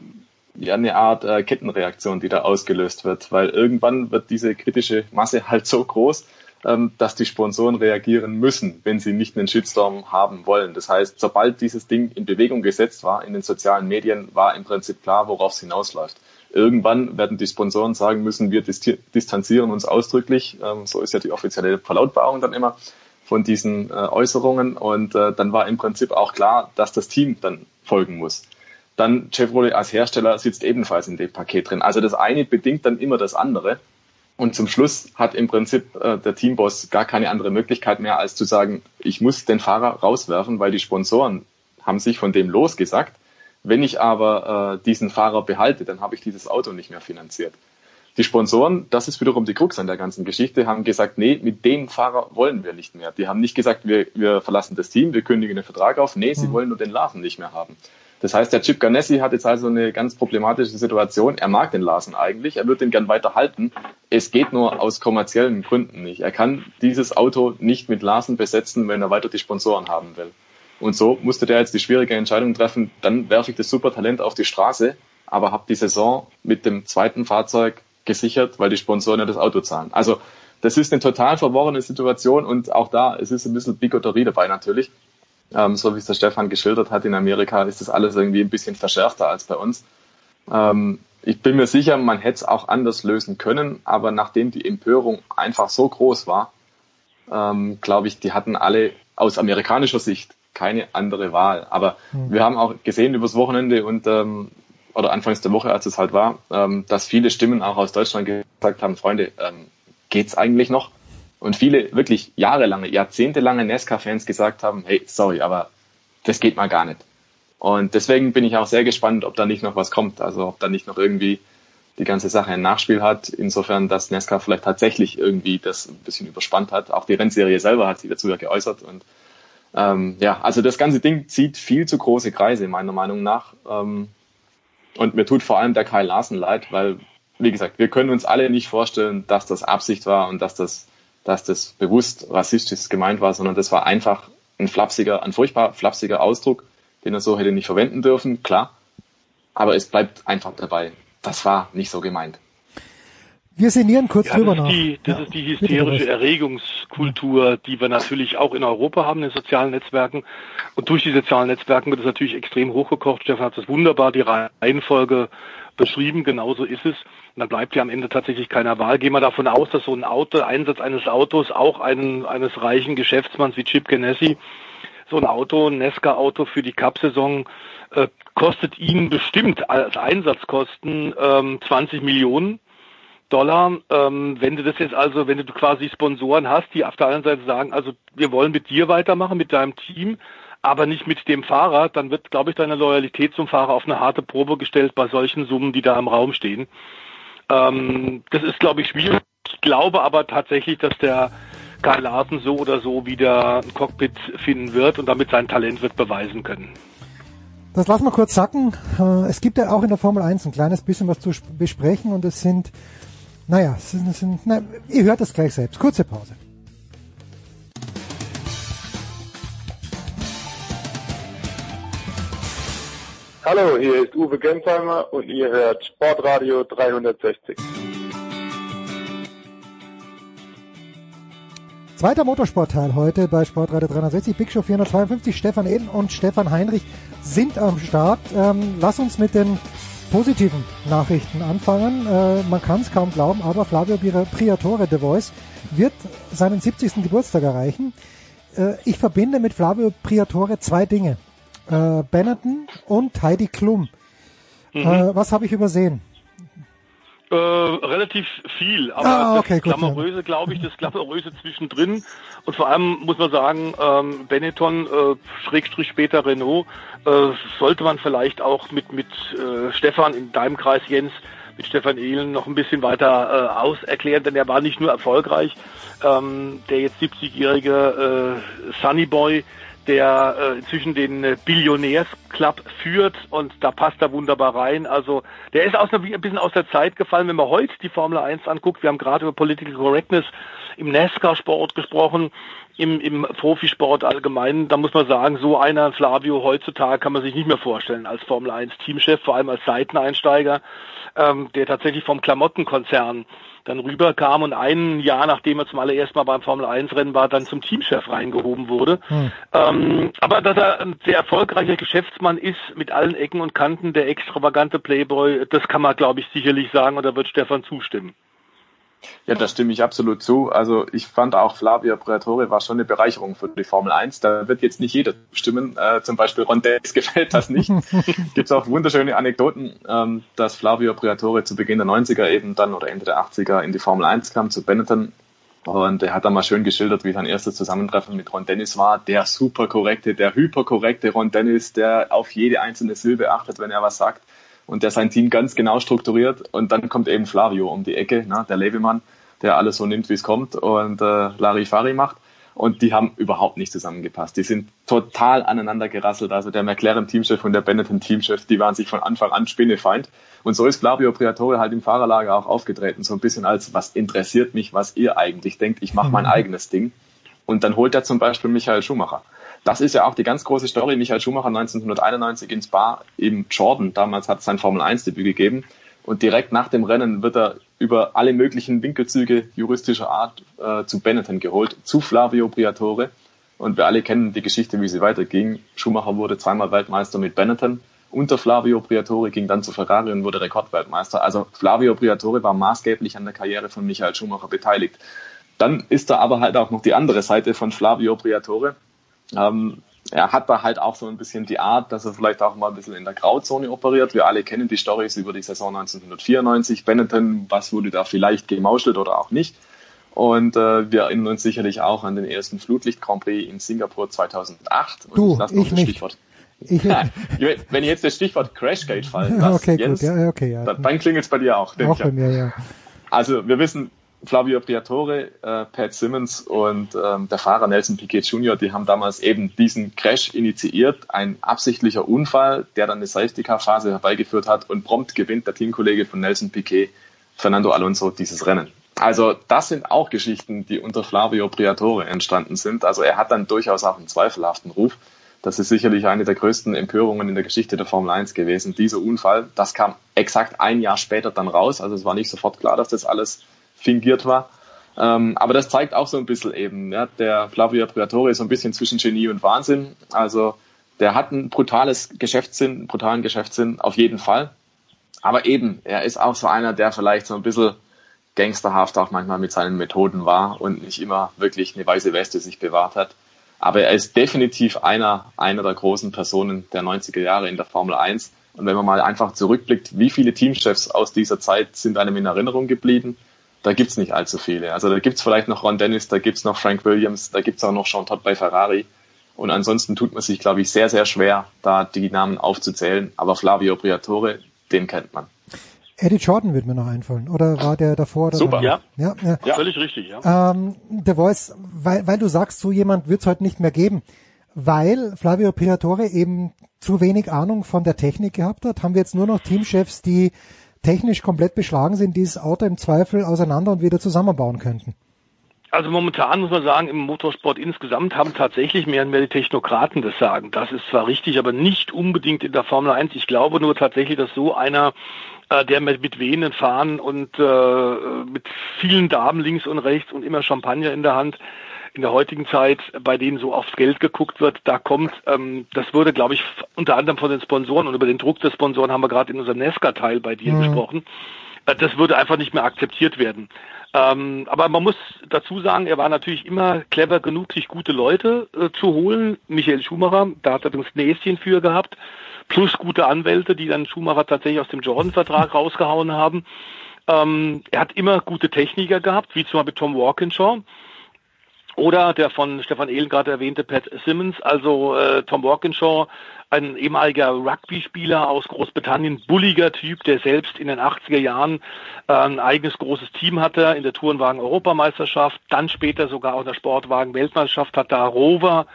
ja eine Art äh, Kettenreaktion, die da ausgelöst wird, weil irgendwann wird diese kritische Masse <laughs> halt so groß, ähm, dass die Sponsoren reagieren müssen, wenn sie nicht einen Shitstorm haben wollen. Das heißt, sobald dieses Ding in Bewegung gesetzt war in den sozialen Medien, war im Prinzip klar, worauf es hinausläuft. Irgendwann werden die Sponsoren sagen müssen, wir distanzieren uns ausdrücklich. Ähm, so ist ja die offizielle Verlautbarung dann immer von diesen äh, Äußerungen und äh, dann war im Prinzip auch klar, dass das Team dann folgen muss. Dann Chevrolet als Hersteller sitzt ebenfalls in dem Paket drin. Also das eine bedingt dann immer das andere. Und zum Schluss hat im Prinzip äh, der Teamboss gar keine andere Möglichkeit mehr, als zu sagen, ich muss den Fahrer rauswerfen, weil die Sponsoren haben sich von dem losgesagt. Wenn ich aber äh, diesen Fahrer behalte, dann habe ich dieses Auto nicht mehr finanziert. Die Sponsoren, das ist wiederum die Krux an der ganzen Geschichte, haben gesagt, nee, mit dem Fahrer wollen wir nicht mehr. Die haben nicht gesagt, wir, wir verlassen das Team, wir kündigen den Vertrag auf. Nee, sie mhm. wollen nur den Larsen nicht mehr haben. Das heißt, der Chip Ganassi hat jetzt also eine ganz problematische Situation. Er mag den Larsen eigentlich, er wird den gern weiter halten. Es geht nur aus kommerziellen Gründen nicht. Er kann dieses Auto nicht mit Larsen besetzen, wenn er weiter die Sponsoren haben will. Und so musste der jetzt die schwierige Entscheidung treffen, dann werfe ich das Supertalent auf die Straße, aber habe die Saison mit dem zweiten Fahrzeug gesichert, weil die Sponsoren ja das Auto zahlen. Also das ist eine total verworrene Situation und auch da, es ist ein bisschen Bigotterie dabei natürlich. Ähm, so wie es der Stefan geschildert hat, in Amerika ist das alles irgendwie ein bisschen verschärfter als bei uns. Ähm, ich bin mir sicher, man hätte es auch anders lösen können, aber nachdem die Empörung einfach so groß war, ähm, glaube ich, die hatten alle aus amerikanischer Sicht keine andere Wahl. Aber mhm. wir haben auch gesehen übers Wochenende und ähm, oder anfangs der Woche, als es halt war, ähm, dass viele Stimmen auch aus Deutschland gesagt haben, Freunde, ähm, geht's eigentlich noch? Und viele wirklich jahrelange, jahrzehntelange NASCAR-Fans gesagt haben, hey, sorry, aber das geht mal gar nicht. Und deswegen bin ich auch sehr gespannt, ob da nicht noch was kommt, also ob da nicht noch irgendwie die ganze Sache ein Nachspiel hat. Insofern, dass NASCAR vielleicht tatsächlich irgendwie das ein bisschen überspannt hat. Auch die Rennserie selber hat sich dazu ja geäußert. Und ähm, ja, also das ganze Ding zieht viel zu große Kreise, meiner Meinung nach. Ähm, und mir tut vor allem der Kai Larsen leid, weil, wie gesagt, wir können uns alle nicht vorstellen, dass das Absicht war und dass das, dass das bewusst rassistisch gemeint war, sondern das war einfach ein flapsiger, ein furchtbar flapsiger Ausdruck, den er so hätte nicht verwenden dürfen, klar. Aber es bleibt einfach dabei. Das war nicht so gemeint. Wir sinnieren kurz ja, drüber das nach. Die, das ja, ist die hysterische Erregungskultur, die wir natürlich auch in Europa haben, in sozialen Netzwerken. Und durch die sozialen Netzwerken wird es natürlich extrem hochgekocht. Stefan hat das wunderbar, die Reihenfolge beschrieben, genauso ist es. Und dann bleibt ja am Ende tatsächlich keiner Wahl. Gehen wir davon aus, dass so ein Auto, Einsatz eines Autos auch einen, eines reichen Geschäftsmanns wie Chip Ganassi so ein Auto, ein Nesca-Auto für die Cup-Saison, äh, kostet ihn bestimmt als Einsatzkosten ähm, 20 Millionen. Dollar. Ähm, wenn du das jetzt also, wenn du quasi Sponsoren hast, die auf der anderen Seite sagen, also wir wollen mit dir weitermachen, mit deinem Team, aber nicht mit dem Fahrer, dann wird, glaube ich, deine Loyalität zum Fahrer auf eine harte Probe gestellt bei solchen Summen, die da im Raum stehen. Ähm, das ist, glaube ich, schwierig. Ich glaube aber tatsächlich, dass der Karl Larsen so oder so wieder ein Cockpit finden wird und damit sein Talent wird beweisen können. Das lassen wir kurz sacken. Äh, es gibt ja auch in der Formel 1 ein kleines bisschen was zu besprechen und es sind, naja, sind, sind, na, ihr hört das gleich selbst. Kurze Pause. Hallo, hier ist Uwe Gensheimer und ihr hört Sportradio 360. Zweiter Motorsportteil heute bei Sportradio 360, Big Show 452. Stefan Eden und Stefan Heinrich sind am Start. Ähm, lass uns mit den positiven Nachrichten anfangen. Äh, man kann es kaum glauben, aber Flavio Priatore, The Voice, wird seinen 70. Geburtstag erreichen. Äh, ich verbinde mit Flavio Priatore zwei Dinge. Äh, Benetton und Heidi Klum. Mhm. Äh, was habe ich übersehen? Äh, relativ viel, aber ah, okay, das Glamouröse, glaube ich, das Glamouröse zwischendrin. Und vor allem muss man sagen, ähm, Benetton, äh, Schrägstrich später Renault, äh, sollte man vielleicht auch mit, mit äh, Stefan in deinem Kreis, Jens, mit Stefan Ehlen noch ein bisschen weiter äh, auserklären, denn er war nicht nur erfolgreich, ähm, der jetzt 70-jährige äh, Sunny Boy, der äh, inzwischen den äh, Billionärsclub führt und da passt er wunderbar rein. Also der ist aus, ein bisschen aus der Zeit gefallen, wenn man heute die Formel 1 anguckt. Wir haben gerade über Political Correctness im NASCAR-Sport gesprochen, im, im Profisport allgemein. Da muss man sagen, so einer Flavio heutzutage kann man sich nicht mehr vorstellen als Formel 1 Teamchef, vor allem als Seiteneinsteiger, ähm, der tatsächlich vom Klamottenkonzern dann rüberkam und ein Jahr, nachdem er zum allerersten Mal beim Formel 1 Rennen war, dann zum Teamchef reingehoben wurde. Hm. Ähm, aber dass er ein sehr erfolgreicher Geschäftsmann ist, mit allen Ecken und Kanten, der extravagante Playboy, das kann man, glaube ich, sicherlich sagen und da wird Stefan zustimmen. Ja, da stimme ich absolut zu. Also ich fand auch Flavio Briatore war schon eine Bereicherung für die Formel 1. Da wird jetzt nicht jeder stimmen. Äh, zum Beispiel Ron Dennis <laughs> gefällt das nicht. <laughs> Gibt es auch wunderschöne Anekdoten, ähm, dass Flavio Briatore zu Beginn der 90er eben dann oder Ende der 80er in die Formel 1 kam zu Benetton. Und er hat dann mal schön geschildert, wie sein erstes Zusammentreffen mit Ron Dennis war. Der super korrekte, der hyperkorrekte Ron Dennis, der auf jede einzelne Silbe achtet, wenn er was sagt und der sein Team ganz genau strukturiert. Und dann kommt eben Flavio um die Ecke, ne, der Levemann, der alles so nimmt, wie es kommt und äh, Larifari macht. Und die haben überhaupt nicht zusammengepasst. Die sind total aneinander gerasselt. Also der McLaren-Teamchef und der Benetton-Teamchef, die waren sich von Anfang an Spinnefeind. Und so ist Flavio Priatore halt im Fahrerlager auch aufgetreten. So ein bisschen als, was interessiert mich, was ihr eigentlich denkt. Ich mache mein mhm. eigenes Ding. Und dann holt er zum Beispiel Michael Schumacher. Das ist ja auch die ganz große Story. Michael Schumacher 1991 in Spa im Jordan. Damals hat sein Formel 1 Debüt gegeben. Und direkt nach dem Rennen wird er über alle möglichen Winkelzüge juristischer Art äh, zu Benetton geholt, zu Flavio Briatore. Und wir alle kennen die Geschichte, wie sie weiterging. Schumacher wurde zweimal Weltmeister mit Benetton. Unter Flavio Briatore ging dann zu Ferrari und wurde Rekordweltmeister. Also Flavio Briatore war maßgeblich an der Karriere von Michael Schumacher beteiligt. Dann ist da aber halt auch noch die andere Seite von Flavio Briatore. Ähm, er hat da halt auch so ein bisschen die Art, dass er vielleicht auch mal ein bisschen in der Grauzone operiert. Wir alle kennen die Stories über die Saison 1994. Benetton, was wurde da vielleicht gemauschelt oder auch nicht. Und äh, wir erinnern uns sicherlich auch an den ersten Flutlicht Grand Prix in Singapur 2008. Und du, ich, ich nicht. Stichwort. Ich, <laughs> Wenn jetzt das Stichwort Crashgate fallen lässt, <laughs> okay, Jens, gut, ja, okay, ja. dann, dann klingelt es bei dir auch. Auch bei mir, ja. Also wir wissen, Flavio Briatore, äh, Pat Simmons und ähm, der Fahrer Nelson Piquet Jr., die haben damals eben diesen Crash initiiert. Ein absichtlicher Unfall, der dann eine Safety-Car-Phase herbeigeführt hat und prompt gewinnt der Teamkollege von Nelson Piquet, Fernando Alonso, dieses Rennen. Also das sind auch Geschichten, die unter Flavio Briatore entstanden sind. Also er hat dann durchaus auch einen zweifelhaften Ruf. Das ist sicherlich eine der größten Empörungen in der Geschichte der Formel 1 gewesen. Dieser Unfall, das kam exakt ein Jahr später dann raus. Also es war nicht sofort klar, dass das alles fingiert war. Ähm, aber das zeigt auch so ein bisschen eben, ja, der Flavio Briatore ist so ein bisschen zwischen Genie und Wahnsinn. Also der hat ein brutales Geschäftssinn, einen brutalen Geschäftssinn, auf jeden Fall. Aber eben, er ist auch so einer, der vielleicht so ein bisschen gangsterhaft auch manchmal mit seinen Methoden war und nicht immer wirklich eine weiße Weste sich bewahrt hat. Aber er ist definitiv einer, einer der großen Personen der 90er Jahre in der Formel 1. Und wenn man mal einfach zurückblickt, wie viele Teamchefs aus dieser Zeit sind einem in Erinnerung geblieben, da gibt's nicht allzu viele. Also da gibt's vielleicht noch Ron Dennis, da gibt's noch Frank Williams, da gibt's auch noch Jean Todt bei Ferrari. Und ansonsten tut man sich, glaube ich, sehr, sehr schwer, da die Namen aufzuzählen. Aber Flavio Briatore, den kennt man. Eddie Jordan wird mir noch einfallen. Oder war der davor? Oder Super, danach? ja. ja. Ja, völlig richtig, ja. Ähm, der Voice, weil, weil du sagst, so jemand wird es heute nicht mehr geben, weil Flavio Briatore eben zu wenig Ahnung von der Technik gehabt hat, haben wir jetzt nur noch Teamchefs, die technisch komplett beschlagen sind, die das Auto im Zweifel auseinander und wieder zusammenbauen könnten. Also momentan muss man sagen, im Motorsport insgesamt haben tatsächlich mehr und mehr die Technokraten das Sagen. Das ist zwar richtig, aber nicht unbedingt in der Formel 1. Ich glaube nur tatsächlich, dass so einer, äh, der mit, mit wehenden Fahnen und äh, mit vielen Damen links und rechts und immer Champagner in der Hand in der heutigen Zeit, bei denen so aufs Geld geguckt wird, da kommt, ähm, das würde, glaube ich, unter anderem von den Sponsoren und über den Druck der Sponsoren haben wir gerade in unserem Nesca-Teil bei dir Mhm. gesprochen. Äh, das würde einfach nicht mehr akzeptiert werden. Ähm, aber man muss dazu sagen, er war natürlich immer clever genug, sich gute Leute äh, zu holen. Michael Schumacher, da hat er übrigens Näschen für gehabt, plus gute Anwälte, die dann Schumacher tatsächlich aus dem Jordan-Vertrag rausgehauen haben. Ähm, er hat immer gute Techniker gehabt, wie zum Beispiel Tom Walkinshaw. Oder der von Stefan Ehlen gerade erwähnte Pat Simmons, also äh, Tom Walkinshaw, ein ehemaliger Rugby-Spieler aus Großbritannien, bulliger Typ, der selbst in den 80er Jahren äh, ein eigenes großes Team hatte in der Tourenwagen-Europameisterschaft, dann später sogar auch in der Sportwagen-Weltmeisterschaft, hat da Rover,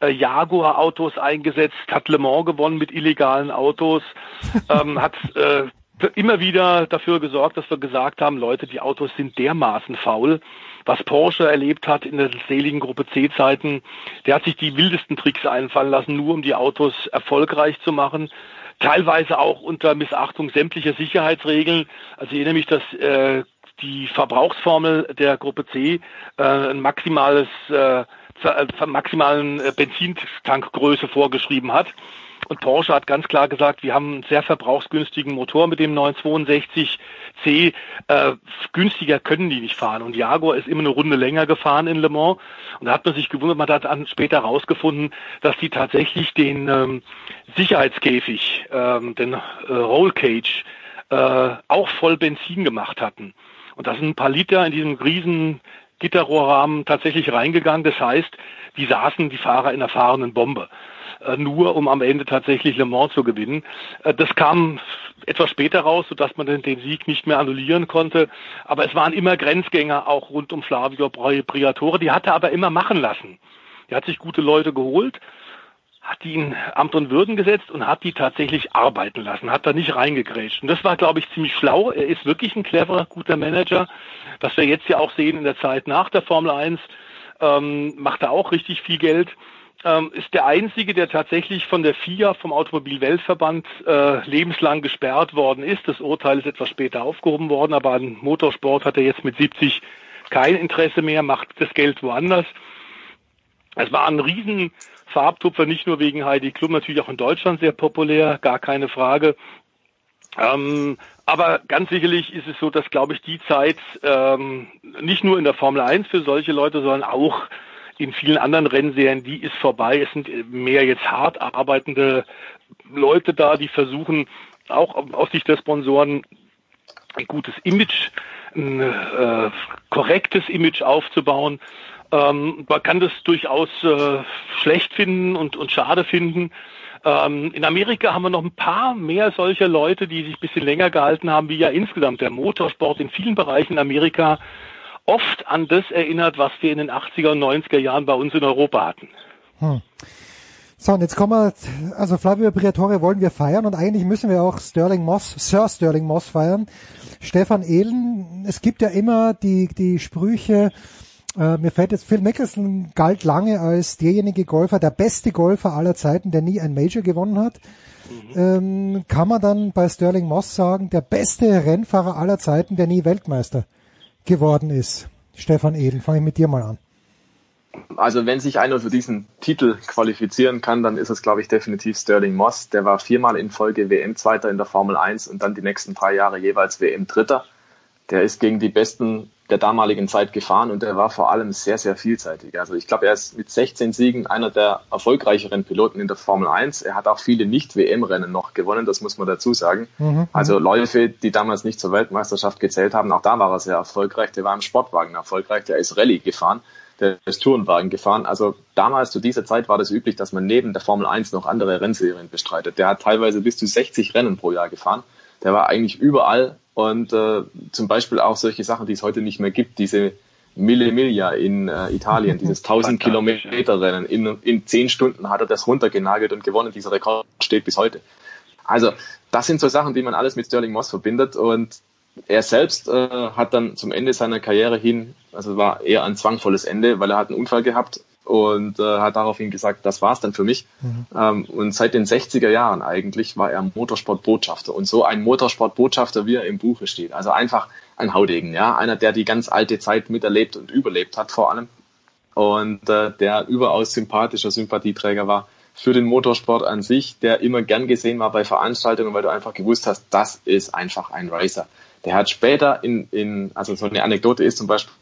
äh, Jaguar-Autos eingesetzt, hat Le Mans gewonnen mit illegalen Autos, <laughs> ähm, hat äh, immer wieder dafür gesorgt, dass wir gesagt haben, Leute, die Autos sind dermaßen faul. Was Porsche erlebt hat in der seligen Gruppe C-Zeiten, der hat sich die wildesten Tricks einfallen lassen, nur um die Autos erfolgreich zu machen. Teilweise auch unter Missachtung sämtlicher Sicherheitsregeln. Also ich erinnere mich, dass äh, die Verbrauchsformel der Gruppe C äh, ein maximales äh, zur maximalen äh, Benzintankgröße vorgeschrieben hat. Und Porsche hat ganz klar gesagt, wir haben einen sehr verbrauchsgünstigen Motor mit dem 962C. Äh, günstiger können die nicht fahren. Und Jaguar ist immer eine Runde länger gefahren in Le Mans. Und da hat man sich gewundert, man hat dann später herausgefunden, dass die tatsächlich den ähm, Sicherheitskäfig, ähm, den äh, Roll Cage, äh, auch voll Benzin gemacht hatten. Und da sind ein paar Liter in diesem riesen Gitterrohrrahmen tatsächlich reingegangen. Das heißt, die saßen die Fahrer in einer fahrenden Bombe nur um am Ende tatsächlich Le Mans zu gewinnen. Äh, das kam etwas später raus, sodass man den, den Sieg nicht mehr annullieren konnte. Aber es waren immer Grenzgänger auch rund um Flavio Briatore. Die hat er aber immer machen lassen. Er hat sich gute Leute geholt, hat die in Amt und Würden gesetzt und hat die tatsächlich arbeiten lassen, hat da nicht reingegrätscht. Und das war, glaube ich, ziemlich schlau. Er ist wirklich ein cleverer, guter Manager. Was wir jetzt ja auch sehen in der Zeit nach der Formel 1, ähm, macht er auch richtig viel Geld ähm, ist der einzige, der tatsächlich von der FIA, vom Automobilweltverband, äh, lebenslang gesperrt worden ist. Das Urteil ist etwas später aufgehoben worden, aber an Motorsport hat er jetzt mit 70 kein Interesse mehr, macht das Geld woanders. Es war ein riesen Farbtupfer, nicht nur wegen Heidi Klum, natürlich auch in Deutschland sehr populär, gar keine Frage. Ähm, aber ganz sicherlich ist es so, dass, glaube ich, die Zeit ähm, nicht nur in der Formel 1 für solche Leute, sondern auch in vielen anderen Rennserien, die ist vorbei. Es sind mehr jetzt hart arbeitende Leute da, die versuchen, auch aus Sicht der Sponsoren ein gutes Image, ein äh, korrektes Image aufzubauen. Ähm, man kann das durchaus äh, schlecht finden und, und schade finden. Ähm, in Amerika haben wir noch ein paar mehr solcher Leute, die sich ein bisschen länger gehalten haben, wie ja insgesamt der Motorsport in vielen Bereichen in Amerika oft an das erinnert, was wir in den 80er und 90er Jahren bei uns in Europa hatten. Hm. So, und jetzt kommen wir, also Flavio Briatore wollen wir feiern und eigentlich müssen wir auch Sterling Moss, Sir Sterling Moss feiern. Stefan Ehlen, es gibt ja immer die, die Sprüche, äh, mir fällt jetzt Phil Mickelson galt lange als derjenige Golfer, der beste Golfer aller Zeiten, der nie ein Major gewonnen hat. Mhm. Ähm, kann man dann bei Sterling Moss sagen, der beste Rennfahrer aller Zeiten, der nie Weltmeister geworden ist. Stefan Edel, fange ich mit dir mal an. Also wenn sich einer für diesen Titel qualifizieren kann, dann ist es, glaube ich, definitiv Sterling Moss. Der war viermal in Folge WM-Zweiter in der Formel 1 und dann die nächsten drei Jahre jeweils WM-Dritter. der ist gegen die Besten der damaligen Zeit gefahren und er war vor allem sehr, sehr vielseitig. Also ich glaube, er ist mit 16 Siegen einer der erfolgreicheren Piloten in der Formel 1. Er hat auch viele Nicht-WM-Rennen noch gewonnen, das muss man dazu sagen. Mhm. Also Läufe, die damals nicht zur Weltmeisterschaft gezählt haben, auch da war er sehr erfolgreich. Der war im Sportwagen erfolgreich, der ist Rallye gefahren, der ist Tourenwagen gefahren. Also damals zu dieser Zeit war das üblich, dass man neben der Formel 1 noch andere Rennserien bestreitet. Der hat teilweise bis zu 60 Rennen pro Jahr gefahren. Der war eigentlich überall und äh, zum Beispiel auch solche Sachen, die es heute nicht mehr gibt, diese Mille Miglia in äh, Italien, dieses <laughs> 1000 Kilometer Rennen. In, in zehn Stunden hat er das runtergenagelt und gewonnen. Dieser Rekord steht bis heute. Also das sind so Sachen, die man alles mit Sterling Moss verbindet und er selbst äh, hat dann zum Ende seiner Karriere hin, also war eher ein zwangvolles Ende, weil er hat einen Unfall gehabt und äh, hat daraufhin gesagt, das war's dann für mich. Mhm. Ähm, und seit den 60er Jahren eigentlich war er Motorsportbotschafter und so ein Motorsportbotschafter, wie er im Buche steht. Also einfach ein Haudegen, ja, einer, der die ganz alte Zeit miterlebt und überlebt hat vor allem und äh, der überaus sympathischer Sympathieträger war für den Motorsport an sich, der immer gern gesehen war bei Veranstaltungen, weil du einfach gewusst hast, das ist einfach ein Racer. Der hat später in, in also so eine Anekdote ist zum Beispiel,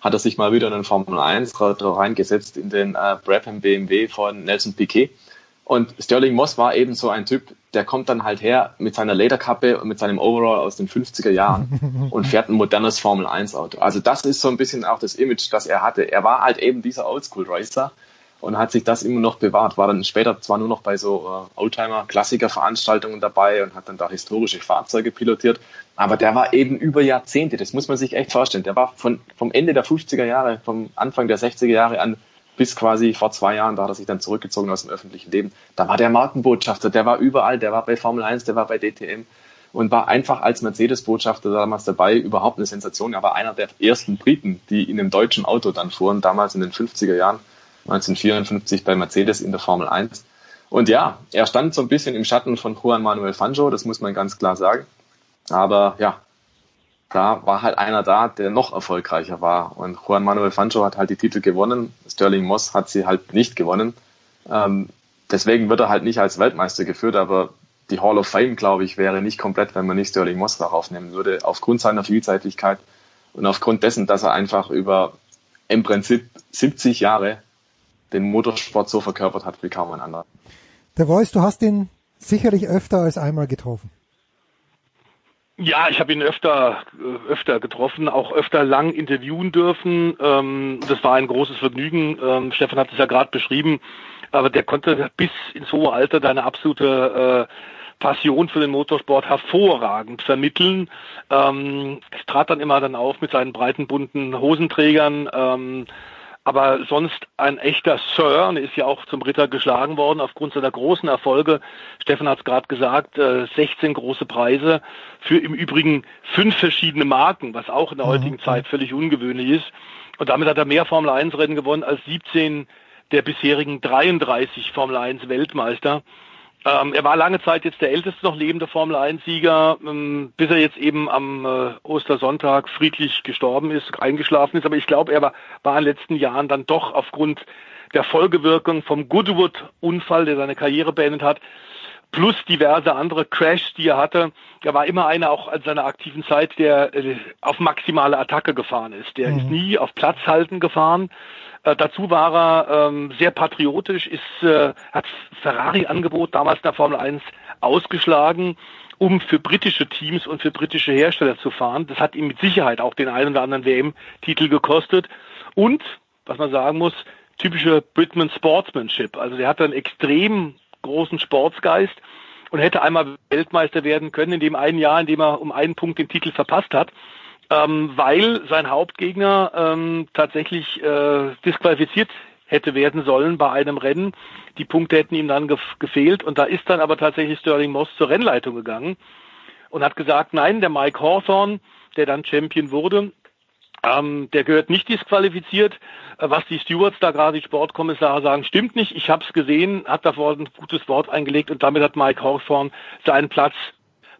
hat er sich mal wieder in den Formel 1 reingesetzt in den äh, Brabham BMW von Nelson Piquet. Und Sterling Moss war eben so ein Typ, der kommt dann halt her mit seiner Lederkappe und mit seinem Overall aus den 50er Jahren <laughs> und fährt ein modernes Formel 1 Auto. Also das ist so ein bisschen auch das Image, das er hatte. Er war halt eben dieser Oldschool Racer und hat sich das immer noch bewahrt. War dann später zwar nur noch bei so äh, Oldtimer-Klassiker-Veranstaltungen dabei und hat dann da historische Fahrzeuge pilotiert, aber der war eben über Jahrzehnte, das muss man sich echt vorstellen. Der war von, vom Ende der 50er Jahre, vom Anfang der 60er Jahre an bis quasi vor zwei Jahren, da hat er sich dann zurückgezogen aus dem öffentlichen Leben. Da war der Markenbotschafter, der war überall, der war bei Formel 1, der war bei DTM und war einfach als Mercedes-Botschafter damals dabei, überhaupt eine Sensation. Er war einer der ersten Briten, die in einem deutschen Auto dann fuhren, damals in den 50er Jahren 1954 bei Mercedes in der Formel 1. Und ja, er stand so ein bisschen im Schatten von Juan Manuel Fangio, das muss man ganz klar sagen. Aber ja, da war halt einer da, der noch erfolgreicher war. Und Juan Manuel Fangio hat halt die Titel gewonnen. Sterling Moss hat sie halt nicht gewonnen. Ähm, deswegen wird er halt nicht als Weltmeister geführt, aber die Hall of Fame, glaube ich, wäre nicht komplett, wenn man nicht Sterling Moss darauf nehmen würde, aufgrund seiner Vielseitigkeit und aufgrund dessen, dass er einfach über im Prinzip 70 Jahre den Motorsport so verkörpert hat wie kaum ein anderer. Der Voice, du hast ihn sicherlich öfter als einmal getroffen. Ja, ich habe ihn öfter, äh, öfter getroffen, auch öfter lang interviewen dürfen. Ähm, das war ein großes Vergnügen. Ähm, Stefan hat es ja gerade beschrieben, aber der konnte bis ins hohe Alter deine absolute äh, Passion für den Motorsport hervorragend vermitteln. Ähm, es trat dann immer dann auf mit seinen breiten bunten Hosenträgern. Aber sonst ein echter Sir und ist ja auch zum Ritter geschlagen worden aufgrund seiner großen Erfolge. Stefan hat es gerade gesagt, 16 äh, große Preise für im Übrigen fünf verschiedene Marken, was auch in der mhm. heutigen Zeit völlig ungewöhnlich ist. Und damit hat er mehr Formel 1 Rennen gewonnen als 17 der bisherigen 33 Formel 1 Weltmeister. Ähm, er war lange Zeit jetzt der älteste noch lebende Formel 1-Sieger, ähm, bis er jetzt eben am äh, Ostersonntag friedlich gestorben ist, eingeschlafen ist. Aber ich glaube, er war, war in den letzten Jahren dann doch aufgrund der Folgewirkung vom Goodwood-Unfall, der seine Karriere beendet hat, plus diverse andere Crashs, die er hatte. Er war immer einer, auch an seiner aktiven Zeit, der äh, auf maximale Attacke gefahren ist. Der mhm. ist nie auf Platz halten gefahren, äh, dazu war er ähm, sehr patriotisch, ist, äh, hat Ferrari-Angebot damals in der Formel 1 ausgeschlagen, um für britische Teams und für britische Hersteller zu fahren. Das hat ihm mit Sicherheit auch den einen oder anderen WM-Titel gekostet. Und, was man sagen muss, typische Britman Sportsmanship. Also der hat einen extrem großen Sportsgeist und hätte einmal Weltmeister werden können in dem einen Jahr, in dem er um einen Punkt den Titel verpasst hat ähm, weil sein Hauptgegner ähm, tatsächlich äh, disqualifiziert hätte werden sollen bei einem Rennen. Die Punkte hätten ihm dann gef gefehlt und da ist dann aber tatsächlich Sterling Moss zur Rennleitung gegangen und hat gesagt, nein, der Mike Hawthorne, der dann Champion wurde, ähm, der gehört nicht disqualifiziert. Äh, was die Stewards da gerade, die Sportkommissare sagen, stimmt nicht. Ich habe es gesehen, hat davor ein gutes Wort eingelegt und damit hat Mike Hawthorne seinen Platz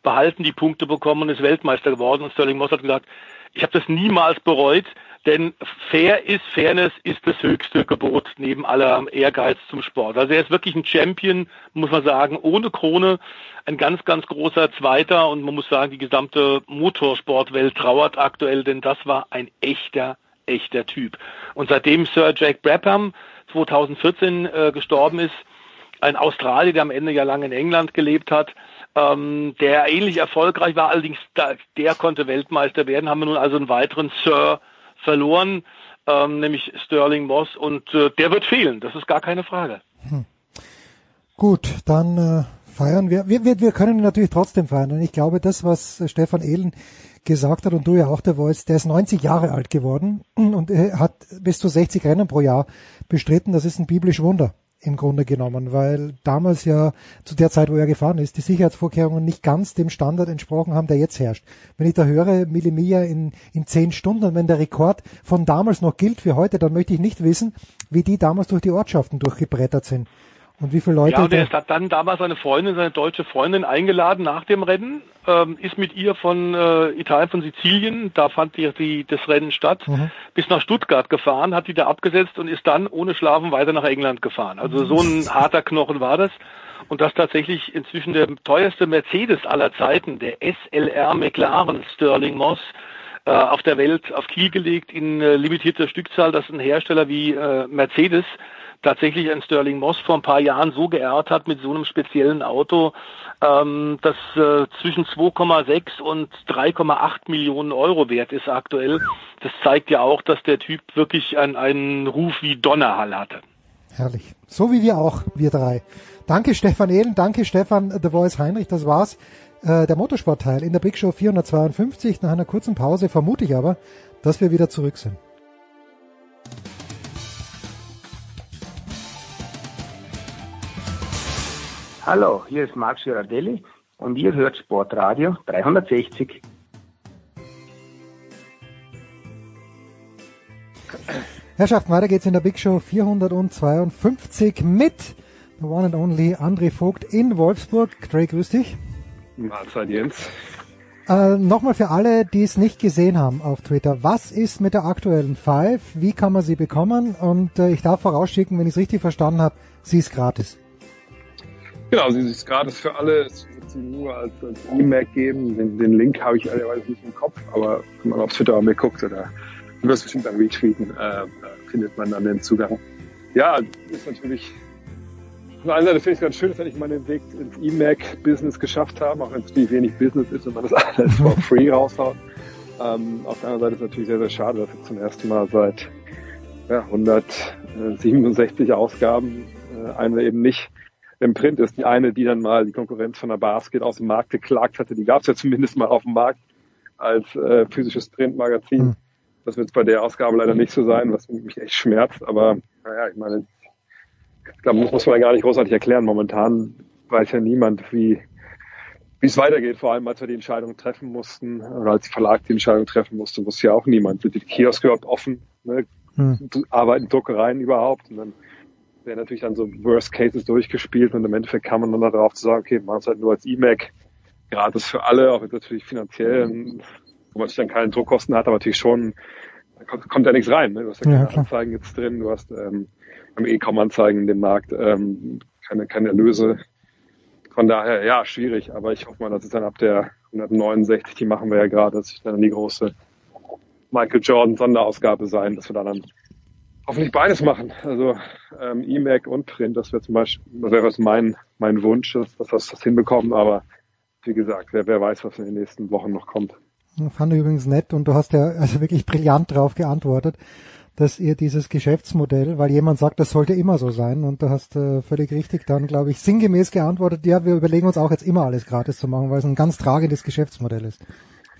behalten, die Punkte bekommen und ist Weltmeister geworden. Und Sterling Moss hat gesagt, ich habe das niemals bereut, Denn fair ist, Fairness ist das höchste Gebot neben aller Ehrgeiz zum Sport. Also er ist wirklich ein Champion, muss man sagen, ohne Krone, ein ganz, ganz großer Zweiter und man muss sagen, die gesamte Motorsportwelt trauert aktuell, denn das war ein echter, echter Typ. Und seitdem Sir Jack Brabham 2014 äh, gestorben ist, ein Australier, der am Ende ja lange in England gelebt hat, ähm, der ähnlich erfolgreich war, allerdings da, der konnte Weltmeister werden, haben wir nun also einen weiteren Sir verloren, ähm, nämlich Sterling Moss und äh, der wird fehlen, das ist gar keine Frage. Hm. Gut, dann äh, feiern wir. wir. Wir, wir können natürlich trotzdem feiern und ich glaube, das, was Stefan Ehlen gesagt hat und du ja auch der Voice, der ist 90 Jahre alt geworden und hat bis zu 60 Rennen pro Jahr bestritten. Das ist ein biblisch Wunder im Grunde genommen, weil damals ja zu der Zeit, wo er gefahren ist, die Sicherheitsvorkehrungen nicht ganz dem Standard entsprochen haben, der jetzt herrscht. Wenn ich da höre, Millimia in, in zehn Stunden und wenn der Rekord von damals noch gilt für heute, dann möchte ich nicht wissen, wie die damals durch die Ortschaften durchgebrettert sind. Und wie viele Leute? Ja, und er hat dann damals seine Freundin, seine deutsche Freundin eingeladen nach dem Rennen, ähm, ist mit ihr von äh, Italien, von Sizilien, da fand die, die das Rennen statt, mhm. bis nach Stuttgart gefahren, hat die da abgesetzt und ist dann ohne Schlafen weiter nach England gefahren. Also so ein harter Knochen war das. Und das tatsächlich inzwischen der teuerste Mercedes aller Zeiten, der SLR McLaren Sterling Moss, äh, auf der Welt auf Kiel gelegt in äh, limitierter Stückzahl, dass ein Hersteller wie äh, Mercedes tatsächlich ein Sterling Moss vor ein paar Jahren so geehrt hat mit so einem speziellen Auto, ähm, das äh, zwischen 2,6 und 3,8 Millionen Euro wert ist aktuell. Das zeigt ja auch, dass der Typ wirklich einen, einen Ruf wie Donnerhall hatte. Herrlich. So wie wir auch, wir drei. Danke Stefan Ehlen, danke Stefan The Voice Heinrich, das war's. Äh, der Motorsportteil in der Big Show 452. Nach einer kurzen Pause vermute ich aber, dass wir wieder zurück sind. Hallo, hier ist Marc Girardelli und ihr hört Sportradio 360. Herrschaften, weiter geht's in der Big Show 452 mit the one and only André Vogt in Wolfsburg. Dre, grüß dich. Mahlzeit, Jens. Äh, Nochmal für alle, die es nicht gesehen haben auf Twitter. Was ist mit der aktuellen Five? Wie kann man sie bekommen? Und äh, ich darf vorausschicken, wenn ich es richtig verstanden habe, sie ist gratis. Genau, sie ist gratis für alle. Es wird sie nur als, als E-Mac geben. Den, den Link habe ich ehrlicherweise nicht im Kopf, aber wenn man auf Twitter mal guckt oder du wirst bestimmt dann retweeten, äh, findet man dann den Zugang. Ja, ist natürlich auf der einen Seite finde ich es ganz schön, dass ich meinen Weg ins E-Mac-Business geschafft habe, auch wenn es natürlich wenig Business ist und man das <laughs> alles for free raushaut. Ähm, auf der anderen Seite ist es natürlich sehr, sehr schade, dass wir zum ersten Mal seit ja, 167 Ausgaben äh, eine eben nicht im Print ist. Die eine, die dann mal die Konkurrenz von der Basket aus dem Markt geklagt hatte, die gab es ja zumindest mal auf dem Markt als äh, physisches Printmagazin. Mhm. Das wird bei der Ausgabe leider nicht so sein, was mich echt schmerzt. Aber naja, ich meine, ich glaube, muss man gar nicht großartig erklären. Momentan weiß ja niemand, wie wie es weitergeht, vor allem als wir die Entscheidung treffen mussten, oder als die Verlag die Entscheidung treffen musste, wusste ja auch niemand. Sind die Kioske überhaupt offen? Ne? Hm. Arbeiten Druckereien überhaupt? Und dann werden natürlich dann so Worst Cases durchgespielt und im Endeffekt kam man dann darauf zu sagen, okay, machen es halt nur als E-Mac, gratis für alle, auch wenn natürlich finanziell, wo man sich dann keine Druckkosten hat, aber natürlich schon, da kommt, kommt ja nichts rein. Ne? Du hast ja keine ja, Anzeigen jetzt drin, du hast ähm, eh kaum Anzeigen in dem Markt, ähm, keine, keine Erlöse. Von daher, ja, schwierig, aber ich hoffe mal, dass es dann ab der 169, die machen wir ja gerade, dass sich dann die große Michael Jordan Sonderausgabe sein, dass wir da dann hoffentlich beides machen. Also ähm, E-Mac und Print, das wäre zum Beispiel, das wäre mein, mein Wunsch, dass, dass wir das hinbekommen, aber wie gesagt, wer, wer weiß, was in den nächsten Wochen noch kommt. Fand ich übrigens nett und du hast ja also wirklich brillant drauf geantwortet, dass ihr dieses Geschäftsmodell, weil jemand sagt, das sollte immer so sein und du hast äh, völlig richtig dann, glaube ich, sinngemäß geantwortet, ja, wir überlegen uns auch jetzt immer alles gratis zu machen, weil es ein ganz tragendes Geschäftsmodell ist.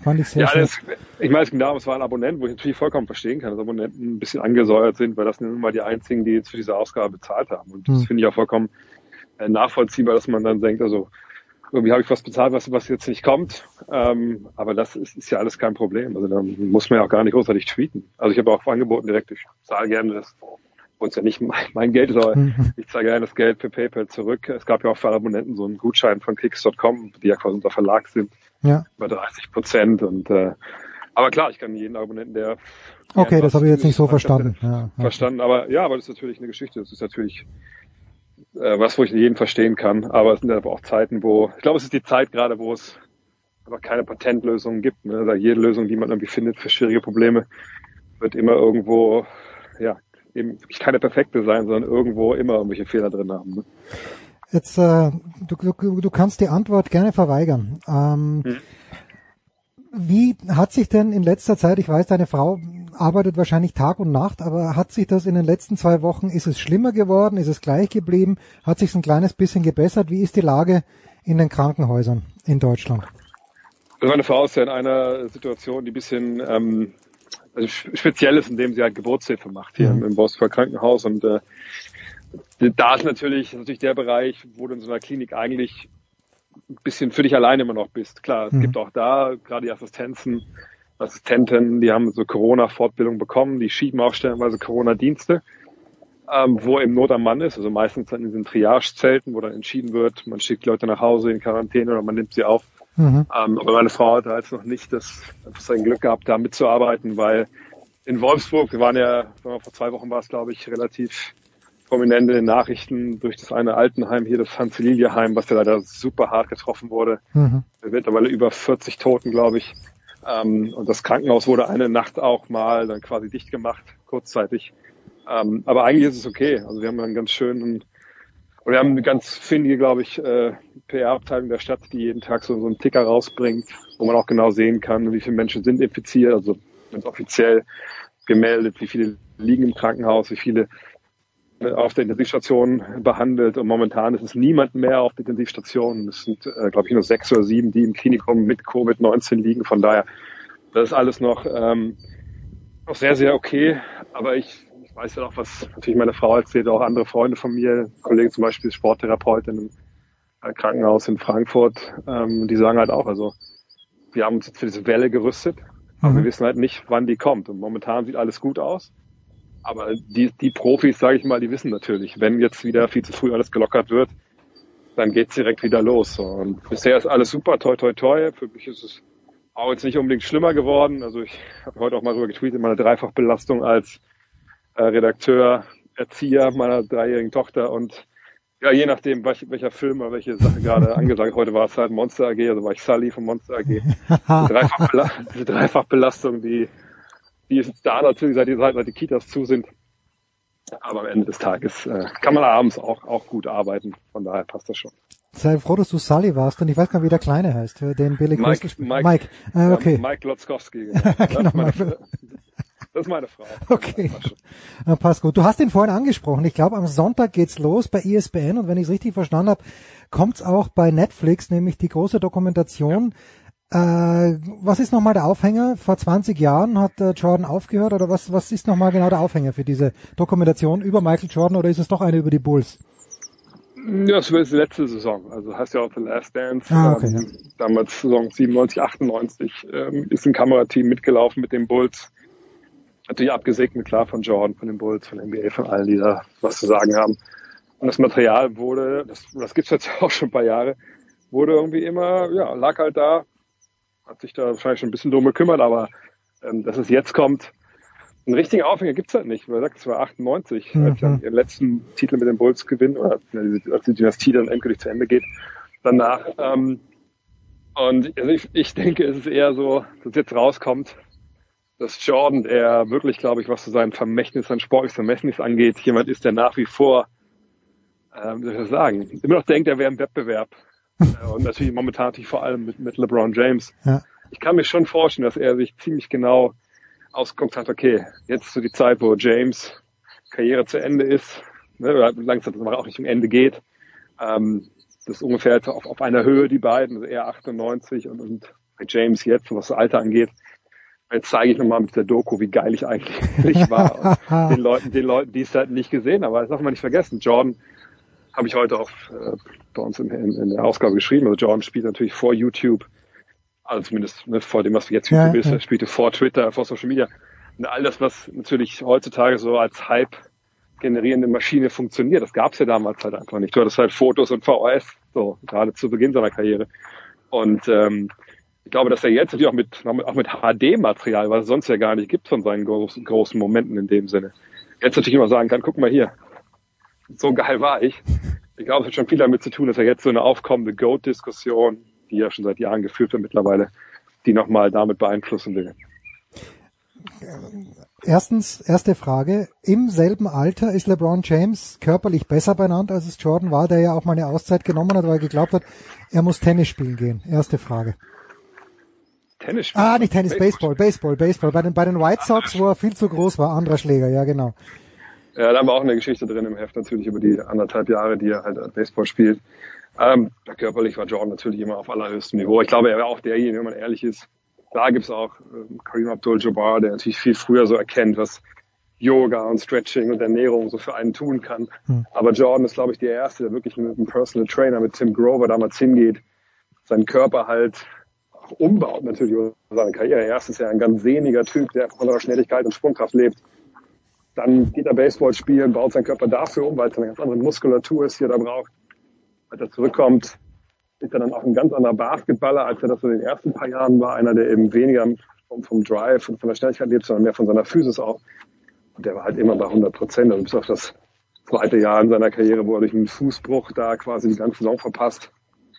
Fand ich sehr ja, das, ich meine, es ging darum, es war ein Abonnent, wo ich natürlich vollkommen verstehen kann, dass Abonnenten ein bisschen angesäuert sind, weil das sind nun mal die einzigen, die jetzt für diese Ausgabe bezahlt haben. Und das hm. finde ich auch vollkommen äh, nachvollziehbar, dass man dann denkt, also irgendwie habe ich was bezahlt, was, was jetzt nicht kommt. Ähm, aber das ist, ist ja alles kein Problem. Also da muss man ja auch gar nicht großartig tweeten. Also ich habe auch angeboten direkt, ich zahle gerne das, wo es ja nicht mein, <laughs> mein Geld ist, aber mhm. ich zahle gerne das Geld per PayPal zurück. Es gab ja auch für Abonnenten so einen Gutschein von Kicks.com, die ja quasi unser Verlag sind, ja. über 30 Prozent und äh, Aber klar, ich kann jeden Abonnenten, der Okay, das habe ich jetzt nicht so verstanden. Ja, verstanden, aber ja, aber das ist natürlich eine Geschichte. Das ist natürlich äh, was, wo ich jeden verstehen kann. Aber es sind aber auch Zeiten, wo ich glaube, es ist die Zeit gerade, wo es aber keine Patentlösungen gibt. Ne? Also jede Lösung, die man irgendwie findet für schwierige Probleme, wird immer irgendwo, ja, eben keine perfekte sein, sondern irgendwo immer irgendwelche Fehler drin haben. Ne? Jetzt, äh, du, du, du kannst die Antwort gerne verweigern. Ähm, hm. Wie hat sich denn in letzter Zeit, ich weiß, deine Frau arbeitet wahrscheinlich Tag und Nacht, aber hat sich das in den letzten zwei Wochen, ist es schlimmer geworden, ist es gleich geblieben, hat sich ein kleines bisschen gebessert? Wie ist die Lage in den Krankenhäusern in Deutschland? Also meine Frau ist ja in einer Situation, die ein bisschen ähm, also speziell ist, indem sie halt Geburtshilfe macht hier mhm. im, im Wolfsburg Krankenhaus und äh, da ist natürlich, natürlich der Bereich, wo du in so einer Klinik eigentlich ein bisschen für dich alleine immer noch bist. Klar, es mhm. gibt auch da gerade die Assistenzen, Assistenten, die haben so Corona-Fortbildung bekommen, die schieben auch stellenweise Corona-Dienste, ähm, wo im Not am Mann ist, also meistens dann in diesen Triage-Zelten, wo dann entschieden wird, man schickt Leute nach Hause in Quarantäne oder man nimmt sie auf. Mhm. Ähm, aber meine Frau hat halt noch nicht das, sein Glück gehabt, da mitzuarbeiten, weil in Wolfsburg, wir waren ja, vor zwei Wochen war es, glaube ich, relativ prominente Nachrichten durch das eine Altenheim hier, das Hans-Lilie-Heim, was ja leider super hart getroffen wurde. Mhm. Mittlerweile über 40 Toten, glaube ich. Ähm, und das Krankenhaus wurde eine Nacht auch mal dann quasi dicht gemacht, kurzzeitig. Ähm, aber eigentlich ist es okay. Also wir haben einen ganz schönen, oder wir haben eine ganz findige, glaube ich, äh, PR-Abteilung der Stadt, die jeden Tag so, so einen Ticker rausbringt, wo man auch genau sehen kann, wie viele Menschen sind infiziert, also ganz offiziell gemeldet, wie viele liegen im Krankenhaus, wie viele auf der Intensivstation behandelt und momentan ist es niemand mehr auf der Intensivstation. Es sind, äh, glaube ich, nur sechs oder sieben, die im Klinikum mit Covid-19 liegen. Von daher, das ist alles noch, ähm, noch sehr, sehr okay. Aber ich, ich weiß ja auch, was natürlich meine Frau erzählt, auch andere Freunde von mir, Kollegen zum Beispiel Sporttherapeutin im äh, Krankenhaus in Frankfurt, ähm, die sagen halt auch, also wir haben uns jetzt für diese Welle gerüstet, aber mhm. wir wissen halt nicht, wann die kommt. Und momentan sieht alles gut aus. Aber die, die Profis, sage ich mal, die wissen natürlich, wenn jetzt wieder viel zu früh alles gelockert wird, dann geht's direkt wieder los. Und bisher ist alles super, toi toi toi. Für mich ist es auch jetzt nicht unbedingt schlimmer geworden. Also ich habe heute auch mal darüber getweetet, meine Dreifachbelastung als äh, Redakteur, Erzieher meiner dreijährigen Tochter und ja, je nachdem, welch, welcher Film oder welche Sache gerade <laughs> angesagt. Heute war es halt Monster AG, also war ich Sully von Monster AG. <laughs> Die, Dreifachbela die Dreifachbelastung, die die ist da natürlich, seit die, seit die Kitas zu sind. Aber am Ende des Tages äh, kann man abends auch, auch gut arbeiten. Von daher passt das schon. Sei froh, dass du Sully warst und ich weiß gar nicht, wie der Kleine heißt, den Billy Mike, Mike, Mike. Äh, okay. Ja, Mike Lotzkowski. <laughs> Genau. genau, das, ist meine, das ist meine Frau. Okay, ja, passt gut. Du hast ihn vorhin angesprochen. Ich glaube, am Sonntag geht's los bei ESPN und wenn ich es richtig verstanden habe, kommt's auch bei Netflix, nämlich die große Dokumentation. Ja äh, was ist nochmal der Aufhänger? Vor 20 Jahren hat äh, Jordan aufgehört oder was, was ist nochmal genau der Aufhänger für diese Dokumentation über Michael Jordan oder ist es doch eine über die Bulls? Ja, das war die letzte Saison. Also heißt ja auch The Last Dance. Ah, okay, ähm, ja. Damals Saison 97, 98 ähm, ist ein Kamerateam mitgelaufen mit den Bulls. Natürlich abgesegnet, klar, von Jordan, von den Bulls, von NBA, von allen, die da was zu sagen haben. Und das Material wurde, das, das gibt's jetzt <laughs> auch schon ein paar Jahre, wurde irgendwie immer, ja, lag halt da, hat sich da wahrscheinlich schon ein bisschen drum gekümmert, aber ähm, dass es jetzt kommt, einen richtigen Aufhänger gibt's halt nicht. Man sagt, es war 98, mhm. als sie ihren letzten Titel mit den Bulls gewinnen, oder als die Dynastie dann endgültig zu Ende geht. Danach. Ähm, und also ich, ich denke, es ist eher so, dass jetzt rauskommt, dass Jordan, der wirklich, glaube ich, was zu seinem Vermächtnis, sein sportliches Vermächtnis angeht, jemand ist, der nach wie vor, ähm, wie soll ich das sagen, immer noch denkt, er wäre im Wettbewerb und natürlich momentan natürlich vor allem mit, mit LeBron James. Ja. Ich kann mir schon vorstellen, dass er sich ziemlich genau ausguckt hat, okay, jetzt ist so die Zeit, wo James Karriere zu Ende ist, ne, langsam das auch Richtung Ende geht. Ähm, das ist ungefähr auf, auf einer Höhe, die beiden, also er 98 und, und bei James jetzt, was das Alter angeht. Jetzt zeige ich nochmal mit der Doku, wie geil ich eigentlich <laughs> war. den Leuten, den Leuten, die es halt nicht gesehen haben. Aber das darf man nicht vergessen. Jordan habe ich heute auch äh, bei uns in, in, in, der Ausgabe geschrieben. Also Jordan spielt natürlich vor YouTube, also zumindest ne, vor dem, was jetzt YouTube ja, ist. Ja. Er spielte vor Twitter, vor Social Media. Und all das, was natürlich heutzutage so als Hype generierende Maschine funktioniert, das gab es ja damals halt einfach nicht. Du hattest halt Fotos und VHS, so gerade zu Beginn seiner Karriere. Und ähm, ich glaube, dass er jetzt natürlich auch mit, auch mit HD-Material, was es sonst ja gar nicht gibt von seinen großen, großen Momenten in dem Sinne, jetzt natürlich immer sagen kann, guck mal hier, so geil war ich. Ich glaube, es hat schon viel damit zu tun, dass er jetzt so eine aufkommende Goat-Diskussion, die ja schon seit Jahren geführt wird mittlerweile, die nochmal damit beeinflussen will. Erstens, erste Frage. Im selben Alter ist LeBron James körperlich besser benannt, als es Jordan war, der ja auch mal eine Auszeit genommen hat, weil er geglaubt hat, er muss Tennis spielen gehen. Erste Frage. Tennis spielen? Ah, nicht Tennis, Baseball, Baseball, Baseball. Bei den, bei den White Sox, wo er viel zu groß war, anderer Schläger, ja genau. Ja, da haben wir auch eine Geschichte drin im Heft natürlich über die anderthalb Jahre, die er halt Baseball spielt. Ähm, körperlich war Jordan natürlich immer auf allerhöchstem Niveau. Ich glaube, er war auch derjenige, wenn man ehrlich ist. Da gibt's auch äh, Kareem Abdul-Jabbar, der natürlich viel früher so erkennt, was Yoga und Stretching und Ernährung so für einen tun kann. Hm. Aber Jordan ist, glaube ich, der Erste, der wirklich mit einem Personal Trainer, mit Tim Grover damals hingeht, seinen Körper halt auch umbaut natürlich über seine Karriere. Er ist ja ein ganz sehniger Typ, der von seiner Schnelligkeit und Sprungkraft lebt. Dann geht er Baseball spielen, baut seinen Körper dafür um, weil es eine ganz andere Muskulatur ist, die er da braucht. Als er zurückkommt, ist er dann auch ein ganz anderer Basketballer, als er das so in den ersten paar Jahren war. Einer, der eben weniger vom, vom Drive und von der Schnelligkeit lebt, sondern mehr von seiner Physis auch. Und der war halt immer bei 100 Prozent. Also bis auf das zweite Jahr in seiner Karriere, wo er durch einen Fußbruch da quasi die ganze Saison verpasst,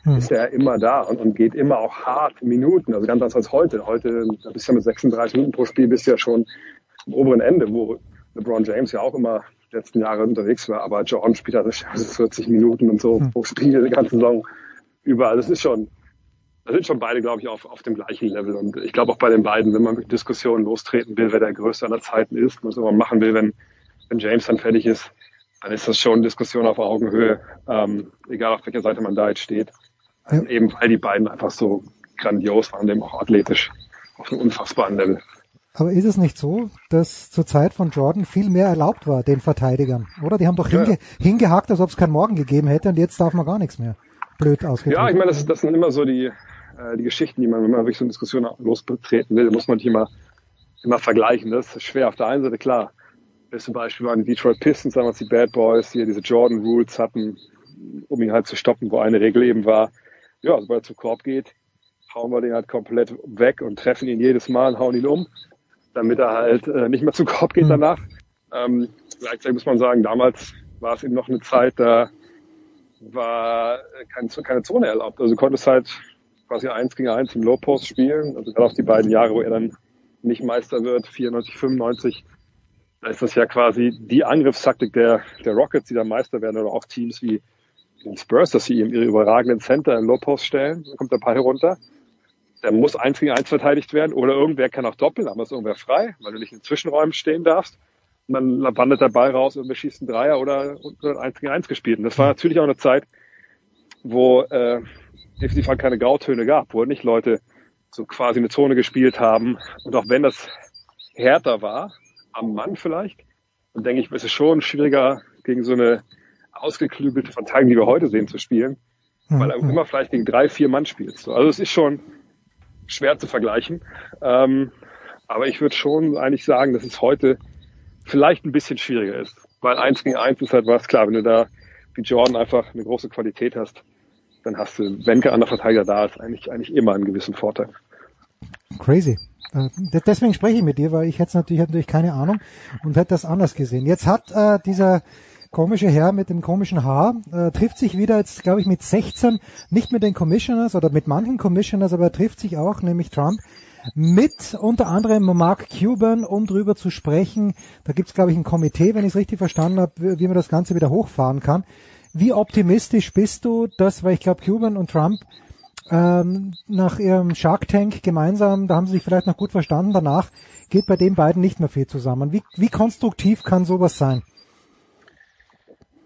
hm. ist er immer da und, und geht immer auch hart Minuten. Also ganz anders als heute. Heute, da bist du ja mit 36 Minuten pro Spiel, bist du ja schon am oberen Ende, wo LeBron James ja auch immer letzten Jahre unterwegs war, aber Jordan spielt halt 40 Minuten und so hm. pro Spiel die ganze Saison überall. Das ist schon, da sind schon beide, glaube ich, auf, auf dem gleichen Level. Und ich glaube auch bei den beiden, wenn man mit Diskussionen lostreten will, wer der Größte aller Zeiten ist, was man machen will, wenn, wenn James dann fertig ist, dann ist das schon Diskussion auf Augenhöhe, ähm, egal auf welcher Seite man da jetzt steht. Ja. Eben weil die beiden einfach so grandios waren, eben auch athletisch auf einem unfassbaren Level. Aber ist es nicht so, dass zur Zeit von Jordan viel mehr erlaubt war, den Verteidigern? Oder? Die haben doch hinge ja. hingehakt, als ob es keinen Morgen gegeben hätte und jetzt darf man gar nichts mehr. Blöd ausgedrückt. Ja, ich meine, das, das sind immer so die, äh, die Geschichten, die man, wenn man wirklich so eine Diskussion losbetreten will, muss man nicht immer, immer vergleichen. Das ist schwer. Auf der einen Seite, klar, zum Beispiel waren die Detroit Pistons damals die Bad Boys, die ja diese Jordan Rules hatten, um ihn halt zu stoppen, wo eine Regel eben war, ja, sobald er zum Korb geht, hauen wir den halt komplett weg und treffen ihn jedes Mal und hauen ihn um damit er halt äh, nicht mehr zu Korb geht mhm. danach. Ähm, gleichzeitig muss man sagen, damals war es eben noch eine Zeit, da war kein, keine Zone erlaubt. Also du konntest halt quasi eins gegen eins im Low Post spielen. Also gerade auch die beiden Jahre, wo er dann nicht Meister wird, 94, 95, da ist das ja quasi die Angriffstaktik der, der Rockets, die dann Meister werden, oder auch Teams wie den Spurs, dass sie ihre überragenden Center im Low Post stellen, dann kommt der Ball herunter der muss eins gegen eins verteidigt werden oder irgendwer kann auch doppeln, aber ist irgendwer frei, weil du nicht in Zwischenräumen stehen darfst. Und dann wandert der Ball raus, irgendwer schießt einen Dreier oder eins gegen eins gespielt. Und das war natürlich auch eine Zeit, wo äh, definitiv halt keine Grautöne gab, wo nicht Leute so quasi eine Zone gespielt haben. Und auch wenn das härter war, am Mann vielleicht, dann denke ich, ist es schon schwieriger, gegen so eine ausgeklügelte Verteidigung, die wir heute sehen, zu spielen, weil er immer vielleicht gegen drei, vier Mann spielst. Also es ist schon, schwer zu vergleichen. Ähm, aber ich würde schon eigentlich sagen, dass es heute vielleicht ein bisschen schwieriger ist. Weil eins gegen eins ist halt was klar, wenn du da wie Jordan einfach eine große Qualität hast, dann hast du, wenn kein anderer Verteidiger da ist, eigentlich, eigentlich immer einen gewissen Vorteil. Crazy. Äh, deswegen spreche ich mit dir, weil ich hätte natürlich, natürlich keine Ahnung und hätte das anders gesehen. Jetzt hat äh, dieser komische Herr mit dem komischen Haar äh, trifft sich wieder jetzt, glaube ich, mit 16, nicht mit den Commissioners oder mit manchen Commissioners, aber er trifft sich auch, nämlich Trump, mit unter anderem Mark Cuban, um drüber zu sprechen. Da gibt's, glaube ich, ein Komitee, wenn ich es richtig verstanden habe, wie, wie man das Ganze wieder hochfahren kann. Wie optimistisch bist du, dass, weil ich glaube, Cuban und Trump ähm, nach ihrem Shark Tank gemeinsam, da haben sie sich vielleicht noch gut verstanden, danach geht bei den beiden nicht mehr viel zusammen. Wie, wie konstruktiv kann sowas sein?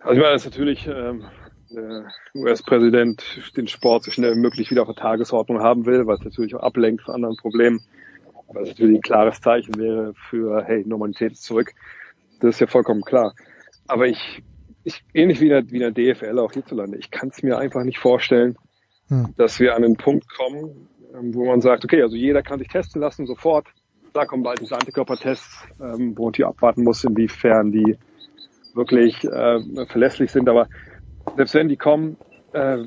Also ich meine, dass natürlich ähm, der US-Präsident den Sport so schnell wie möglich wieder auf der Tagesordnung haben will, weil es natürlich auch ablenkt von anderen Problemen. Weil es natürlich ein klares Zeichen wäre für, hey, Normalität ist zurück. Das ist ja vollkommen klar. Aber ich, ich ähnlich wie in der, wie in der DFL auch hierzulande, ich kann es mir einfach nicht vorstellen, hm. dass wir an einen Punkt kommen, ähm, wo man sagt, okay, also jeder kann sich testen lassen, sofort. Da kommen bald diese Antikörpertests, ähm, wo man die abwarten muss, inwiefern die wirklich äh, verlässlich sind. Aber selbst wenn die kommen, äh,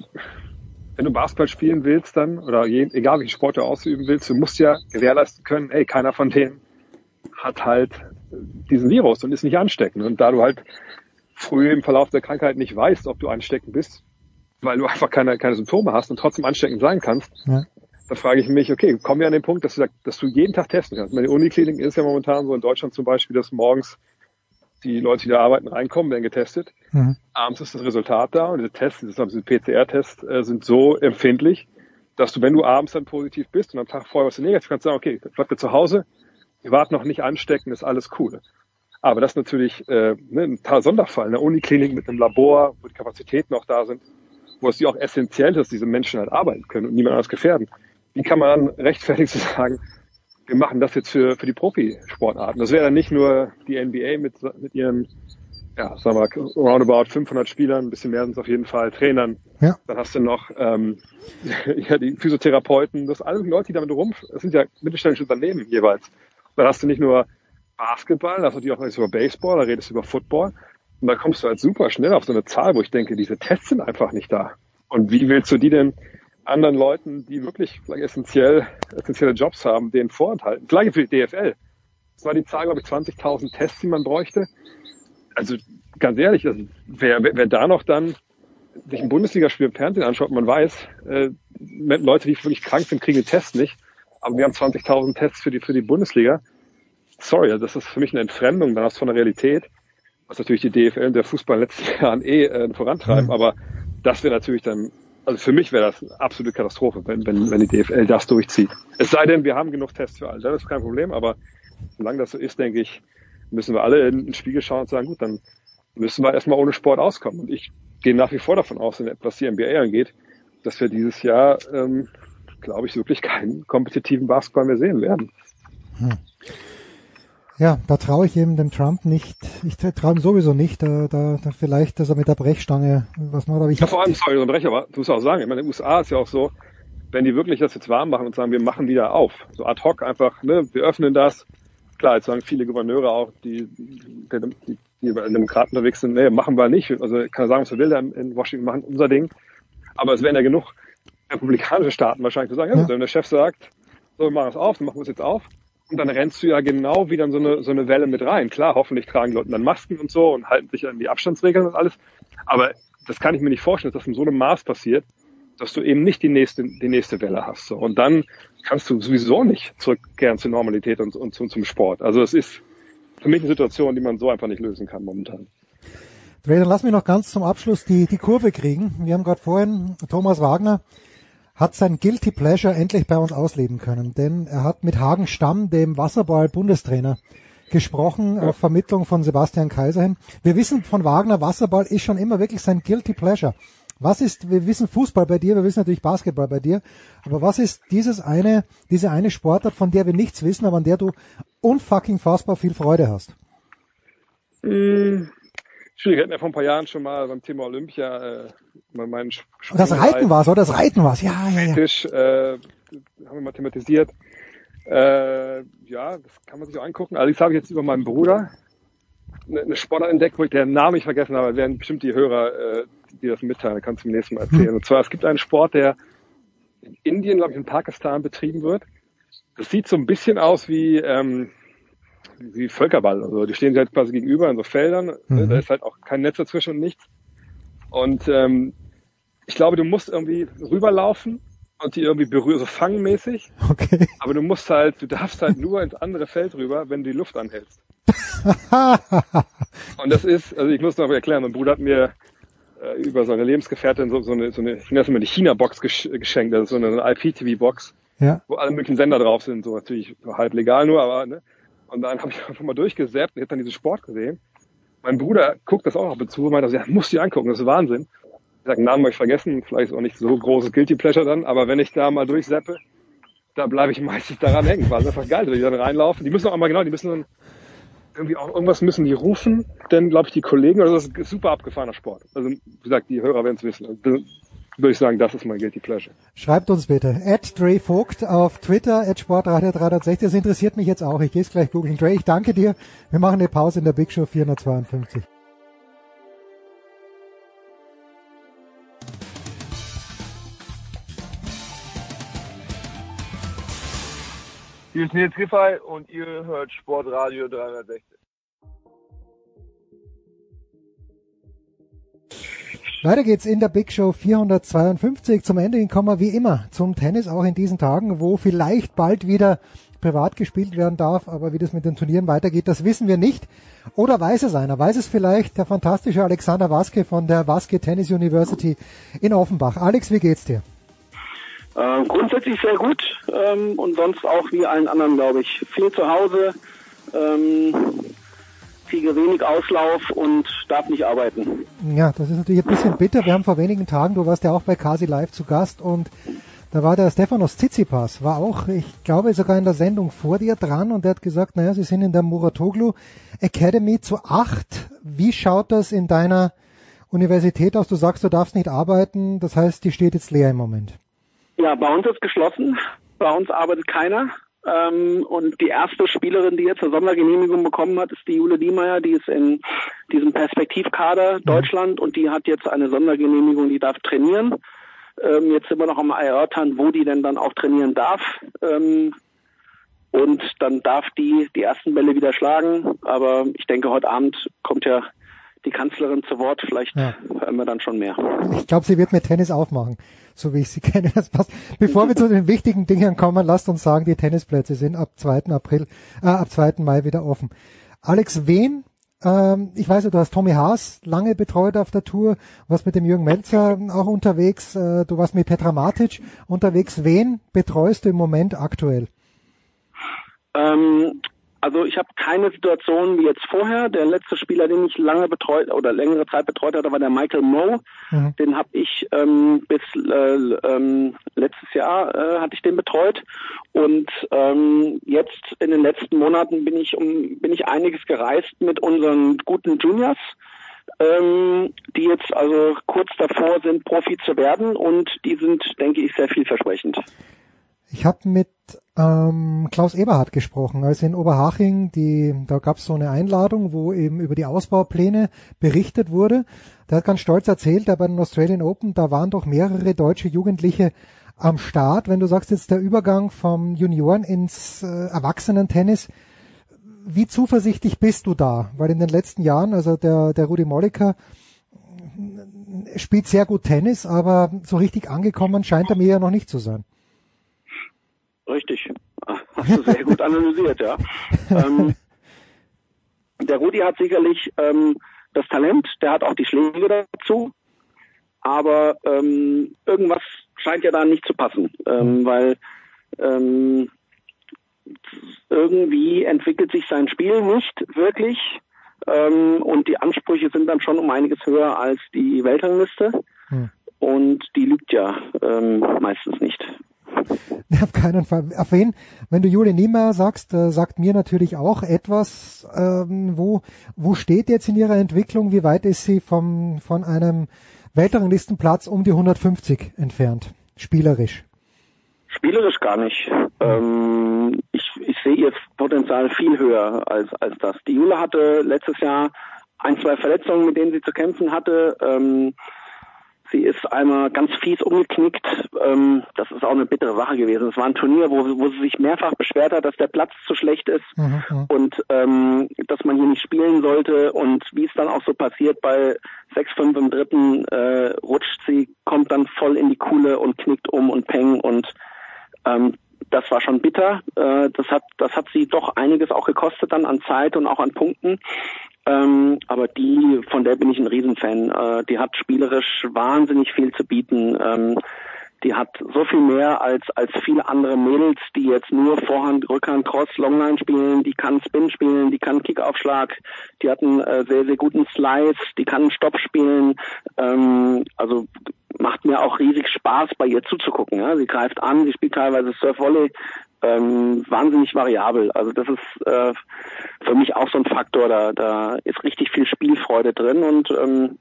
wenn du Basketball spielen willst dann, oder je, egal welchen Sport du ausüben willst, du musst ja gewährleisten können, ey, keiner von denen hat halt diesen Virus und ist nicht ansteckend. Und da du halt früh im Verlauf der Krankheit nicht weißt, ob du ansteckend bist, weil du einfach keine, keine Symptome hast und trotzdem ansteckend sein kannst, Ja. da frage ich mich, okay, kommen wir an den Punkt, dass du, dass du jeden Tag testen kannst. Meine Uniklinik ist ja momentan so in Deutschland zum Beispiel, dass morgens die Leute, die da arbeiten, reinkommen, werden getestet. Mhm. Abends ist das Resultat da und diese Tests, diese PCR-Tests äh, sind so empfindlich, dass du, wenn du abends dann positiv bist und am Tag vorher was du negativ, kannst du sagen, okay, bleibt ihr zu Hause, ihr wart noch nicht anstecken, ist alles cool. Aber das ist natürlich äh, ne, ein Sonderfall. Eine Uniklinik mit einem Labor, wo die Kapazitäten auch da sind, wo es ja auch essentiell ist, dass diese Menschen halt arbeiten können und niemand anders gefährden. Wie kann man dann rechtfertigen zu sagen, wir machen das jetzt für, für die Profisportarten? Das wäre dann nicht nur die NBA mit, mit ihren, ja, sagen wir mal, roundabout 500 Spielern, ein bisschen mehr sind es auf jeden Fall, Trainern. Ja. Dann hast du noch ähm, <laughs> ja, die Physiotherapeuten, das sind alle Leute, die damit rum, das sind ja mittelständische Unternehmen jeweils. Dann hast du nicht nur Basketball, da hast du auch noch über Baseball, da redest du über Football. Und da kommst du halt super schnell auf so eine Zahl, wo ich denke, diese Tests sind einfach nicht da. Und wie willst du die denn anderen Leuten, die wirklich vielleicht essentiell, essentielle Jobs haben, denen vorenthalten? Gleiche für die DFL. Das war die Zahl, glaube ich, 20.000 Tests, die man bräuchte. Also ganz ehrlich, also, wer, wer, wer da noch dann sich ein Bundesligaspiel im Fernsehen anschaut, man weiß, äh, Leute, die wirklich krank sind, kriegen den Test nicht. Aber wir haben 20.000 Tests für die, für die Bundesliga. Sorry, also das ist für mich eine Entfremdung dann von der Realität, was natürlich die DFL und der Fußball in den letzten <laughs> Jahren eh äh, vorantreiben. Mhm. Aber das wäre natürlich dann, also für mich wäre das eine absolute Katastrophe, wenn, wenn, wenn die DFL das durchzieht. Es sei denn, wir haben genug Tests für alle, das ist kein Problem, aber solange das so ist, denke ich, müssen wir alle in den Spiegel schauen und sagen, gut, dann müssen wir erstmal ohne Sport auskommen. Und ich gehe nach wie vor davon aus, was die NBA angeht, dass wir dieses Jahr, ähm, glaube ich, wirklich keinen kompetitiven Basketball mehr sehen werden. Hm. Ja, da traue ich eben dem Trump nicht. Ich traue ihm sowieso nicht. Da, da, da vielleicht, dass er mit der Brechstange was macht. Aber ich Ja, vor allem, sorry, Unterbrecher, aber du musst auch sagen, ich meine, in den USA ist ja auch so, wenn die wirklich das jetzt warm machen und sagen, wir machen wieder auf, so ad hoc einfach, ne, wir öffnen das. Klar, jetzt sagen viele Gouverneure auch, die, die, die, die bei den Demokraten unterwegs sind, nee, machen wir nicht. Also kann er sagen, was er will, in Washington machen unser Ding. Aber es wären ja genug republikanische Staaten wahrscheinlich zu sagen, ja, Ja. wenn der Chef sagt, so, wir machen es auf, dann machen wir es jetzt auf. Und dann rennst du ja genau wieder in so eine, so eine Welle mit rein. Klar, hoffentlich tragen die Leute dann Masken und so und halten sich an die Abstandsregeln und alles. Aber das kann ich mir nicht vorstellen, dass das in so einem Maß passiert, dass du eben nicht die nächste, die nächste Welle hast. So. Und dann kannst du sowieso nicht zurückkehren zur Normalität und, und zum, zum Sport. Also es ist für mich eine Situation, die man so einfach nicht lösen kann momentan. Dre, dann lass mich noch ganz zum Abschluss die, die Kurve kriegen. Wir haben gerade vorhin, Thomas Wagner hat sein Guilty Pleasure endlich bei uns ausleben können, denn er hat mit Hagen Stamm, dem Wasserball-Bundestrainer, gesprochen auf Vermittlung von Sebastian Kaiser hin. Wir wissen von Wagner, Wasserball ist schon immer wirklich sein Guilty Pleasure. Was ist, wir wissen Fußball bei dir, wir wissen natürlich Basketball bei dir, aber was ist dieses eine, diese eine Sportart, von der wir nichts wissen, aber an der du unfucking fassbar viel Freude hast? Hm, schwierig, wir hatten ja vor ein paar Jahren schon mal beim Thema Olympia äh, Sch- Das Reiten war's, oder? Das Reiten war's, ja, ja, ja. Fetisch, äh, haben wir mal thematisiert. Äh, ja, das kann man sich auch angucken. Allerdings habe ich jetzt über meinen Bruder eine, eine Sportart entdeckt, wo ich den Namen nicht vergessen habe. Das werden bestimmt die Hörer, äh, die das mitteilen, kannst du mir nächstes Mal erzählen. Und zwar, es gibt einen Sport, der in Indien, glaube ich, in Pakistan betrieben wird. Das sieht so ein bisschen aus wie, ähm, wie Völkerball. Also die stehen sich halt quasi gegenüber in so Feldern. Ne? Mhm. Da ist halt auch kein Netz dazwischen und nichts. Und ähm, ich glaube, du musst irgendwie rüberlaufen und die irgendwie berühren, so fangmäßig. Okay. Aber du musst halt, du darfst halt nur ins andere Feld rüber, wenn du die Luft anhältst. <laughs> Und das ist, also ich muss noch erklären, mein Bruder hat mir äh, über seine Lebensgefährtin so, so eine, so eine, ich nenne das immer die China-Box gesch geschenkt, das ist so eine, eine IP-TV-Box, Ja. wo alle möglichen Sender drauf sind, so natürlich so halb legal nur, aber ne. Und dann habe ich <laughs> einfach mal durchgesäppt und hab dann diesen Sport gesehen. Mein Bruder guckt das auch ab und zu und meint, also, ja, musst du angucken, das ist Wahnsinn. Ich sag, Namen habe ich vergessen, vielleicht ist auch nicht so großes Guilty Pleasure dann, aber wenn ich da mal durchseppe, da bleibe ich <laughs> meistens daran hängen, weil es einfach geil wenn die dann reinlaufen. Die müssen auch einmal genau, die müssen dann irgendwie auch irgendwas müssen die rufen, denn glaube ich die Kollegen, also das ist ein super abgefahrener Sport. Also wie gesagt, die Hörer werden es wissen. Also, würde ich sagen, das ist mein Guilty Pleasure. Schreibt uns bitte. At Dre Vogt auf Twitter, at Sportradio 360. Das interessiert mich jetzt auch. Ich gehe es gleich googeln. Dre, ich danke dir. Wir machen eine Pause in der Big Show 452. Hier ist Nils Giffey und ihr hört Sportradio 360. Weiter geht's in der Big Show 452. Zum Ende hin kommen wir wie immer zum Tennis, auch in diesen Tagen, wo vielleicht bald wieder privat gespielt werden darf, aber wie das mit den Turnieren weitergeht, das wissen wir nicht. Oder weiß es einer? Weiß es vielleicht der fantastische Alexander Waske von der Waske Tennis University in Offenbach. Alex, wie geht's dir? Äh, grundsätzlich sehr gut ähm, und sonst auch wie allen anderen, glaube ich. Viel zu Hause, ähm, kriege wenig Auslauf und darf nicht arbeiten. Ja, das ist natürlich ein bisschen bitter. Wir haben vor wenigen Tagen, du warst ja auch bei Kasi Live zu Gast und da war der Stefanos Tsitsipas, war auch, ich glaube sogar in der Sendung vor dir dran und der hat gesagt, naja, sie sind in der Muratoglu Academy zu acht. Wie schaut das in deiner Universität aus? Du sagst, du darfst nicht arbeiten, das heißt, die steht jetzt leer im Moment. Ja, bei uns ist geschlossen. Bei uns arbeitet keiner. Ähm, und die erste Spielerin, die jetzt eine Sondergenehmigung bekommen hat, ist die Jule Niemeyer. Die ist in diesem Perspektivkader Deutschland und die hat jetzt eine Sondergenehmigung, die darf trainieren. Ähm, jetzt sind wir noch am erörtern, wo die denn dann auch trainieren darf. Ähm, und dann darf die die ersten Bälle wieder schlagen. Aber ich denke, heute Abend kommt ja die Kanzlerin zu Wort. Vielleicht Ja. hören wir dann schon mehr. Ich glaube, sie wird mit Tennis aufmachen, so wie ich sie <laughs> kenne. Das passt. Bevor wir zu den wichtigen Dingen kommen, lasst uns sagen, die Tennisplätze sind ab 2. April, äh, ab 2. Mai wieder offen. Alex, wen, ähm, ich weiß du hast Tommy Haas lange betreut auf der Tour, warst mit dem Jürgen Melzer auch unterwegs, äh, du warst mit Petra Matic unterwegs. Wen betreust du im Moment aktuell? Ähm, also ich habe keine Situation wie jetzt vorher. Der letzte Spieler, den ich lange betreut oder längere Zeit betreut hatte, war der Michael Moe. Mhm. Den habe ich ähm, bis äh, ähm, letztes Jahr äh, hatte ich den betreut und ähm, jetzt in den letzten Monaten bin ich um bin ich einiges gereist mit unseren guten Juniors, ähm, die jetzt also kurz davor sind, Profi zu werden und die sind, denke ich, sehr vielversprechend. Ich habe mit ähm, Klaus Eberhardt gesprochen, als in Oberhaching, die, da gab es so eine Einladung, wo eben über die Ausbaupläne berichtet wurde. Der hat ganz stolz erzählt, da bei den Australian Open, da waren doch mehrere deutsche Jugendliche am Start. Wenn du sagst jetzt der Übergang vom Junioren ins äh, Erwachsenentennis, wie zuversichtlich bist du da? Weil in den letzten Jahren, also der, der Rudi Molliker spielt sehr gut Tennis, aber so richtig angekommen scheint er mir ja noch nicht zu sein. Richtig. <laughs> Hast du sehr gut analysiert, ja. <laughs> ähm, der Rudi hat sicherlich ähm, das Talent, der hat auch die Schläge dazu, aber ähm, irgendwas scheint ja da nicht zu passen, ähm, weil ähm, irgendwie entwickelt sich sein Spiel nicht wirklich ähm, und die Ansprüche sind dann schon um einiges höher als die Weltrangliste Hm. und die lügt ja ähm, meistens nicht. <laughs> Auf keinen Fall. Auf wen? Wenn du Julie Niemeyer sagst, äh, sagt mir natürlich auch etwas, ähm, wo, wo steht jetzt in ihrer Entwicklung, wie weit ist sie vom, von einem Weltranglistenplatz um die 150 entfernt, spielerisch? Spielerisch gar nicht. Ähm, ich, ich sehe ihr Potenzial viel höher als, als das. Die Jule hatte letztes Jahr ein, zwei Verletzungen, mit denen sie zu kämpfen hatte. Ähm, sie ist einmal ganz fies umgeknickt. Ähm, das ist auch eine bittere Sache gewesen. Es war ein Turnier, wo, wo sie sich mehrfach beschwert hat, dass der Platz zu schlecht ist und ähm, dass man hier nicht spielen sollte. Und wie es dann auch so passiert, bei 6-5 im dritten äh, rutscht sie, kommt dann voll in die Kuhle und knickt um und peng und ähm, das war schon bitter. Äh, das hat das hat sie doch einiges auch gekostet dann an Zeit und auch an Punkten. Ähm, aber die, von der bin ich ein Riesenfan. Äh, die hat spielerisch wahnsinnig viel zu bieten. Ähm, die hat so viel mehr als als viele andere Mädels, die jetzt nur Vorhand, Rückhand, Cross, Longline spielen. Die kann Spin spielen, die kann Kickaufschlag, die hat einen äh, sehr sehr guten Slice, die kann Stopp spielen. Ähm, also macht mir auch riesig Spaß, bei ihr zuzugucken. Ja? Sie greift an, sie spielt teilweise Surf-Volley, ähm, wahnsinnig variabel. Also das ist äh, für mich auch so ein Faktor. Da, da ist richtig viel Spielfreude drin und ähm,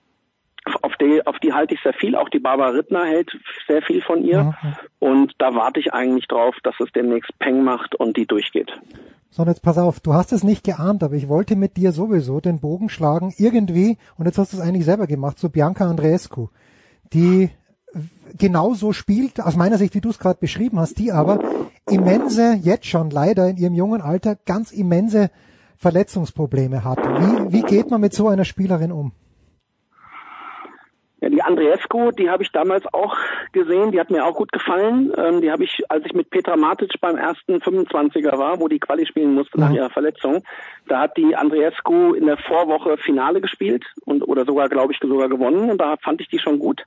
auf die, auf die halte ich sehr viel. Auch die Barbara Rittner hält sehr viel von ihr. Und da warte ich eigentlich drauf, dass es demnächst Peng macht und die durchgeht. So, und jetzt pass auf, du hast es nicht geahnt, aber ich wollte mit dir sowieso den Bogen schlagen, irgendwie, und jetzt hast du es eigentlich selber gemacht, zu Bianca Andreescu, die genauso spielt, aus meiner Sicht, wie du es gerade beschrieben hast, die aber immense, jetzt schon leider in ihrem jungen Alter, ganz immense Verletzungsprobleme hat. Wie, wie geht man mit so einer Spielerin um? Ja, die Andreescu, die habe ich damals auch gesehen, die hat mir auch gut gefallen. Ähm, die habe ich, als ich mit Petra Matic beim ersten 25er war, wo die Quali spielen musste nach ihrer Verletzung, da hat die Andreescu in der Vorwoche Finale gespielt und oder sogar, glaube ich, sogar gewonnen und da fand ich die schon gut.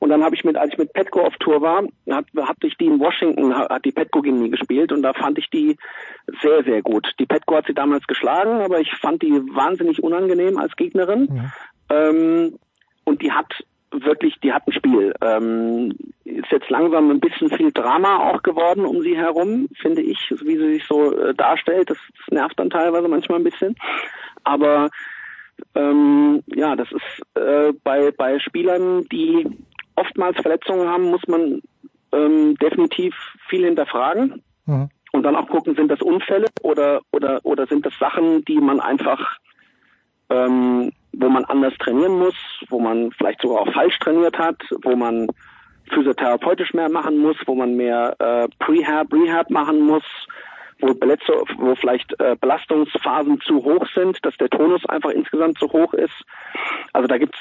Und dann habe ich mit, als ich mit Petco auf Tour war, hat, hatte ich die in Washington, hat die Petco gegen mich gespielt und da fand ich die sehr, sehr gut. Die Petco hat sie damals geschlagen, aber ich fand die wahnsinnig unangenehm als Gegnerin. Ja. Ähm, und die hat wirklich, die hat ein Spiel. Ähm, ist jetzt langsam ein bisschen viel Drama auch geworden um sie herum, finde ich, wie sie sich so äh, darstellt. Das, das nervt dann teilweise manchmal ein bisschen. Aber ähm, ja, das ist äh, bei, bei Spielern, die oftmals Verletzungen haben, muss man ähm, definitiv viel hinterfragen. Mhm. Und dann auch gucken, sind das Unfälle oder, oder, oder sind das Sachen, die man einfach, ähm, wo man anders trainieren muss, wo man vielleicht sogar auch falsch trainiert hat, wo man physiotherapeutisch mehr machen muss, wo man mehr äh, Prehab, Rehab machen muss, wo, Beletze, wo vielleicht äh, Belastungsphasen zu hoch sind, dass der Tonus einfach insgesamt zu hoch ist. Also da gibt's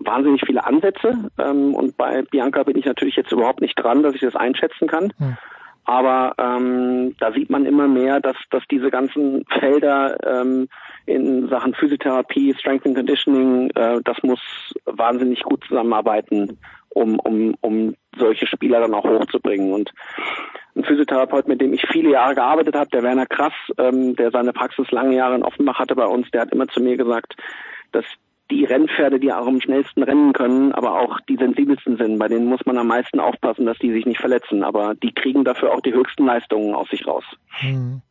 wahnsinnig viele Ansätze ähm, und bei Bianca bin ich natürlich jetzt überhaupt nicht dran, dass ich das einschätzen kann. Hm. Aber ähm, da sieht man immer mehr, dass, dass diese ganzen Felder ähm, in Sachen Physiotherapie, Strength and Conditioning, äh, das muss wahnsinnig gut zusammenarbeiten, um, um, um solche Spieler dann auch hochzubringen. Und ein Physiotherapeut, mit dem ich viele Jahre gearbeitet habe, der Werner Krass, ähm, der seine Praxis lange Jahre in Offenbach hatte bei uns, der hat immer zu mir gesagt, dass die Rennpferde, die auch am schnellsten rennen können, aber auch die sensibelsten sind. Bei denen muss man am meisten aufpassen, dass die sich nicht verletzen. Aber die kriegen dafür auch die höchsten Leistungen aus sich raus. Hm.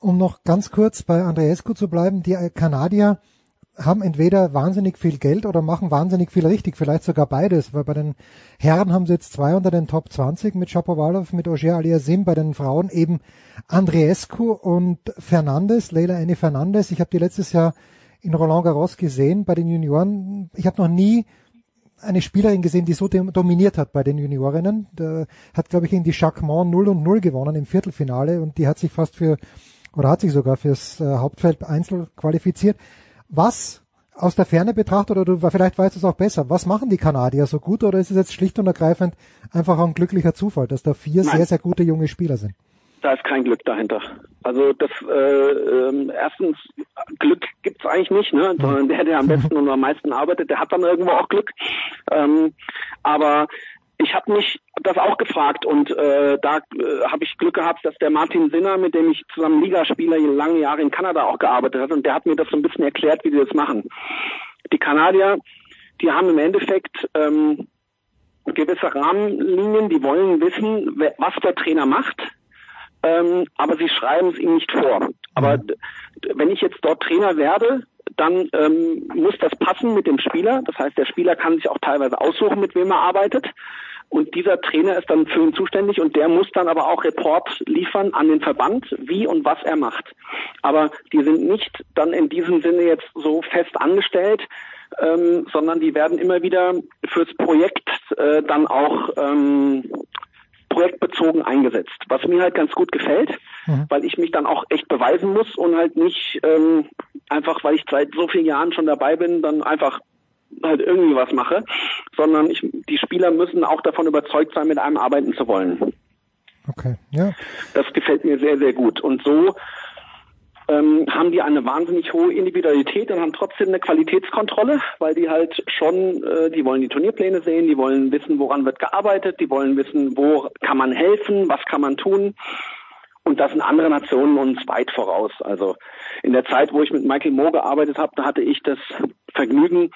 Um noch ganz kurz bei Andreescu zu bleiben, die Kanadier haben entweder wahnsinnig viel Geld oder machen wahnsinnig viel richtig, vielleicht sogar beides, weil bei den Herren haben sie jetzt zwei unter den Top 20 mit Shapovalov, mit Ogier Aliasim, bei den Frauen eben Andreescu und Fernandes, Leila Annie Fernandes. Ich habe die letztes Jahr in Roland Garros gesehen bei den Junioren. Ich habe noch nie eine Spielerin gesehen, die so dominiert hat bei den Juniorinnen. Der hat, glaube ich, gegen die Jacquemont 0 und 0 gewonnen im Viertelfinale und die hat sich fast für, oder hat sich sogar fürs äh, Hauptfeld Einzel qualifiziert. Was aus der Ferne betrachtet, oder du vielleicht weißt du es auch besser, was machen die Kanadier so gut oder ist es jetzt schlicht und ergreifend einfach ein glücklicher Zufall, dass da vier Nein. sehr, sehr gute junge Spieler sind? Da ist kein Glück dahinter. Also das äh, äh, erstens Glück gibt's eigentlich nicht, ne? Sondern der, der am besten und am meisten arbeitet, der hat dann irgendwo auch Glück. Ähm, aber ich habe mich das auch gefragt und äh, da äh, habe ich Glück gehabt, dass der Martin Sinner, mit dem ich zusammen Liga spiele, lange Jahre in Kanada auch gearbeitet hat und der hat mir das so ein bisschen erklärt, wie die das machen. Die Kanadier, die haben im Endeffekt ähm, gewisse Rahmenlinien, die wollen wissen, was der Trainer macht, ähm, aber sie schreiben es ihm nicht vor. Aber wenn ich jetzt dort Trainer werde, dann ähm, muss das passen mit dem Spieler. Das heißt, der Spieler kann sich auch teilweise aussuchen, mit wem er arbeitet. Und dieser Trainer ist dann für ihn zuständig und der muss dann aber auch Report liefern an den Verband, wie und was er macht. Aber die sind nicht dann in diesem Sinne jetzt so fest angestellt, ähm, sondern die werden immer wieder fürs Projekt äh, dann auch ähm, projektbezogen eingesetzt, was mir halt ganz gut gefällt, mhm. weil ich mich dann auch echt beweisen muss und halt nicht ähm, einfach, weil ich seit so vielen Jahren schon dabei bin, dann einfach halt irgendwie was mache, sondern ich, die Spieler müssen auch davon überzeugt sein, mit einem arbeiten zu wollen. Okay, ja. Das gefällt mir sehr, sehr gut. Und so ähm, haben die eine wahnsinnig hohe Individualität und haben trotzdem eine Qualitätskontrolle, weil die halt schon, äh, die wollen die Turnierpläne sehen, die wollen wissen, woran wird gearbeitet, die wollen wissen, wo kann man helfen, was kann man tun. Und das sind andere Nationen uns weit voraus. Also in der Zeit, wo ich mit Michael Moore gearbeitet habe, da hatte ich das Vergnügen,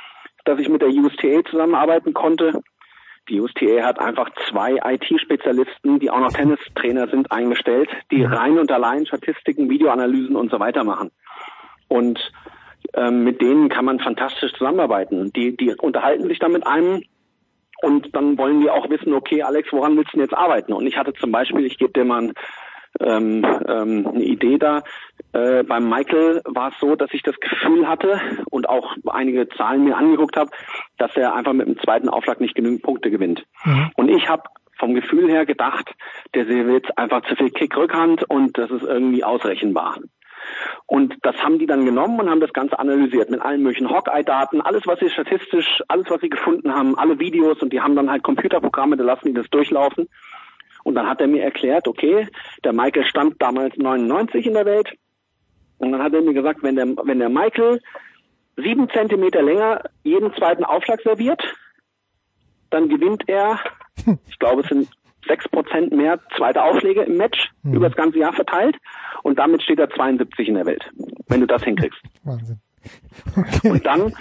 dass ich mit der USTA zusammenarbeiten konnte. Die USTA hat einfach zwei IT-Spezialisten, die auch noch Tennistrainer sind, eingestellt, die mhm. rein und allein Statistiken, Videoanalysen und so weiter machen. Und ähm, mit denen kann man fantastisch zusammenarbeiten. Die, die unterhalten sich dann mit einem und dann wollen die auch wissen, okay, Alex, woran willst du denn jetzt arbeiten? Und ich hatte zum Beispiel, ich gebe dir mal ein, ähm, ähm, eine Idee da, Äh, beim Michael war es so, dass ich das Gefühl hatte und auch einige Zahlen mir angeguckt habe, dass er einfach mit dem zweiten Aufschlag nicht genügend Punkte gewinnt. Und ich habe vom Gefühl her gedacht, der serviert einfach zu viel Kick-Rückhand und das ist irgendwie ausrechenbar. Und das haben die dann genommen und haben das Ganze analysiert mit allen möglichen Hawkeye-Daten, alles, was sie statistisch, alles, was sie gefunden haben, alle Videos und die haben dann halt Computerprogramme, da lassen die das durchlaufen. Und dann hat er mir erklärt, okay, der Michael stand damals 99 in der Welt. Und dann hat er mir gesagt, wenn der, wenn der Michael sieben Zentimeter länger jeden zweiten Aufschlag serviert, dann gewinnt er, ich glaube, es sind sechs Prozent mehr zweite Aufschläge im Match Mhm. über das ganze Jahr verteilt. Und damit steht er 72 in der Welt, wenn du das hinkriegst. Wahnsinn. Und dann,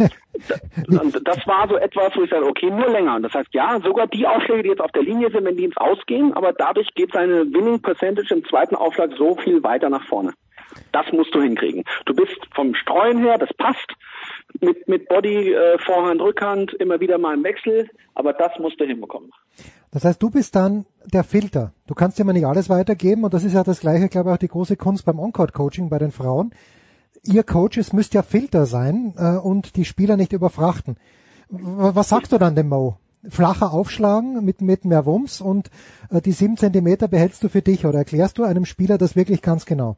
das war so etwas, wo ich sage, okay, nur länger. Und das heißt, ja, sogar die Aufschläge, die jetzt auf der Linie sind, wenn die ins Ausgehen, aber dadurch geht seine Winning Percentage im zweiten Aufschlag so viel weiter nach vorne. Das musst du hinkriegen. Du bist vom Streuen her, das passt mit, mit Body, äh, Vorhand, Rückhand, immer wieder mal im Wechsel, aber das musst du hinbekommen. Das heißt, du bist dann der Filter. Du kannst dir mal nicht alles weitergeben und das ist ja das gleiche, glaube ich, auch die große Kunst beim On-Court-Coaching bei den Frauen. Ihr Coaches müsst ja Filter sein äh, und die Spieler nicht überfrachten. Was sagst du dann dem Mo? Flacher aufschlagen mit, mit mehr Wumms und äh, die sieben Zentimeter behältst du für dich oder erklärst du einem Spieler das wirklich ganz genau?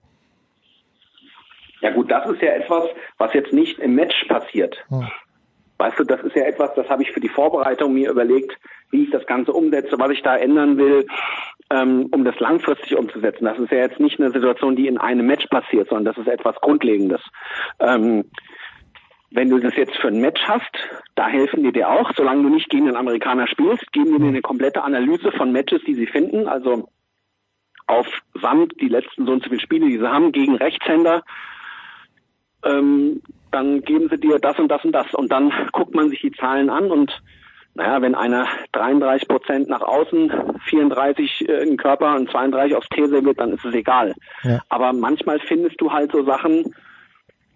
Ja gut, das ist ja etwas, was jetzt nicht im Match passiert. Hm. Weißt du, das ist ja etwas, das habe ich für die Vorbereitung mir überlegt, wie ich das Ganze umsetze, was ich da ändern will, ähm, um das langfristig umzusetzen. Das ist ja jetzt nicht eine Situation, die in einem Match passiert, sondern das ist etwas Grundlegendes. Ähm, wenn du das jetzt für ein Match hast, da helfen die dir auch, solange du nicht gegen den Amerikaner spielst, geben die dir eine komplette Analyse von Matches, die sie finden, also auf Samt die letzten so und so viele Spiele, die sie haben, gegen Rechtshänder, ähm, dann geben sie dir das und das und das und dann guckt man sich die Zahlen an und naja, wenn einer 33 Prozent nach außen, 34% äh, im Körper und 32% aufs serviert, dann ist es egal. Ja. Aber manchmal findest du halt so Sachen,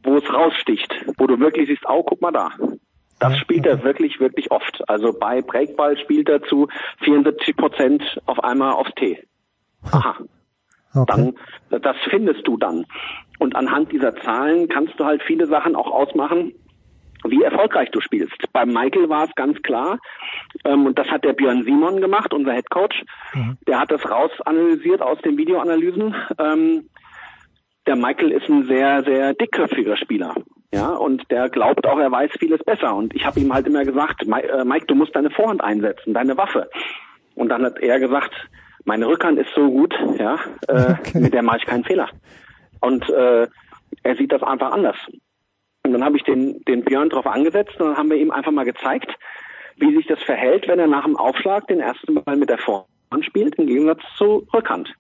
wo es raussticht, wo du wirklich siehst, oh, guck mal da. Das spielt er wirklich, wirklich oft. Also bei Breakball spielt er zu 74 Prozent auf einmal aufs Tee. Aha. Dann, das findest du dann. Und anhand dieser Zahlen kannst du halt viele Sachen auch ausmachen, erfolgreich du spielst. Bei Michael war es ganz klar, ähm, und das hat der Björn Simon gemacht, unser Head Coach. Der hat das rausanalysiert aus den Videoanalysen. Ähm, der Michael ist ein sehr, sehr dickköpfiger Spieler. Ja, und der glaubt auch, er weiß vieles besser. Und ich habe ihm halt immer gesagt, äh, Mike, du musst deine Vorhand einsetzen, deine Waffe. Und dann hat er gesagt, meine Rückhand ist so gut, ja, äh, <laughs> mit der mache ich keinen Fehler. Und äh, er sieht das einfach anders. Und dann habe ich den, den Björn drauf angesetzt und dann haben wir ihm einfach mal gezeigt, wie sich das verhält, wenn er nach dem Aufschlag den ersten Ball mit der Vorhand spielt, im Gegensatz zu Rückhand.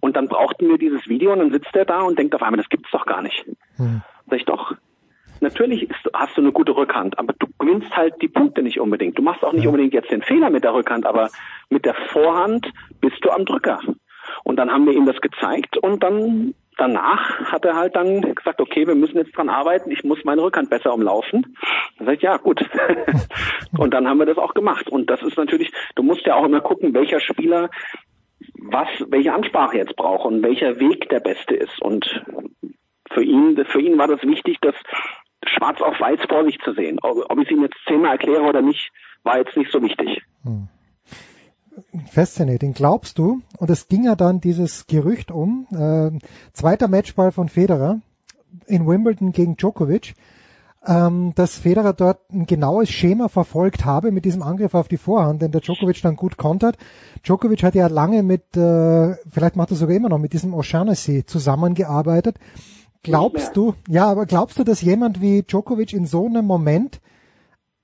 Und dann brauchten wir dieses Video und dann sitzt er da und denkt auf einmal, das gibt's doch gar nicht. Sag ich doch. Natürlich ist, hast du eine gute Rückhand, aber du gewinnst halt die Punkte nicht unbedingt. Du machst auch nicht unbedingt jetzt den Fehler mit der Rückhand, aber mit der Vorhand bist du am Drücker. Und dann haben wir ihm das gezeigt und dann danach hat er halt dann gesagt, okay, wir müssen jetzt dran arbeiten, ich muss meine Rückhand besser umlaufen. Dann sag ich, ja, gut. <laughs> und dann haben wir das auch gemacht. Und das ist natürlich, du musst ja auch immer gucken, welcher Spieler was, welche Ansprache jetzt braucht und welcher Weg der beste ist. Und für ihn, für ihn war das wichtig, das schwarz auf weiß vor sich zu sehen. Ob, ob ich es ihm jetzt zehnmal erkläre oder nicht, war jetzt nicht so wichtig. Fascinating. Glaubst du, und es ging ja dann dieses Gerücht um, äh, zweiter Matchball von Federer in Wimbledon gegen Djokovic, ähm, dass Federer dort ein genaues Schema verfolgt habe mit diesem Angriff auf die Vorhand, den der Djokovic dann gut kontert. Djokovic hat ja lange mit, äh, vielleicht macht er sogar immer noch, mit diesem O'Shaughnessy zusammengearbeitet. Glaubst du, ja, aber glaubst du, dass jemand wie Djokovic in so einem Moment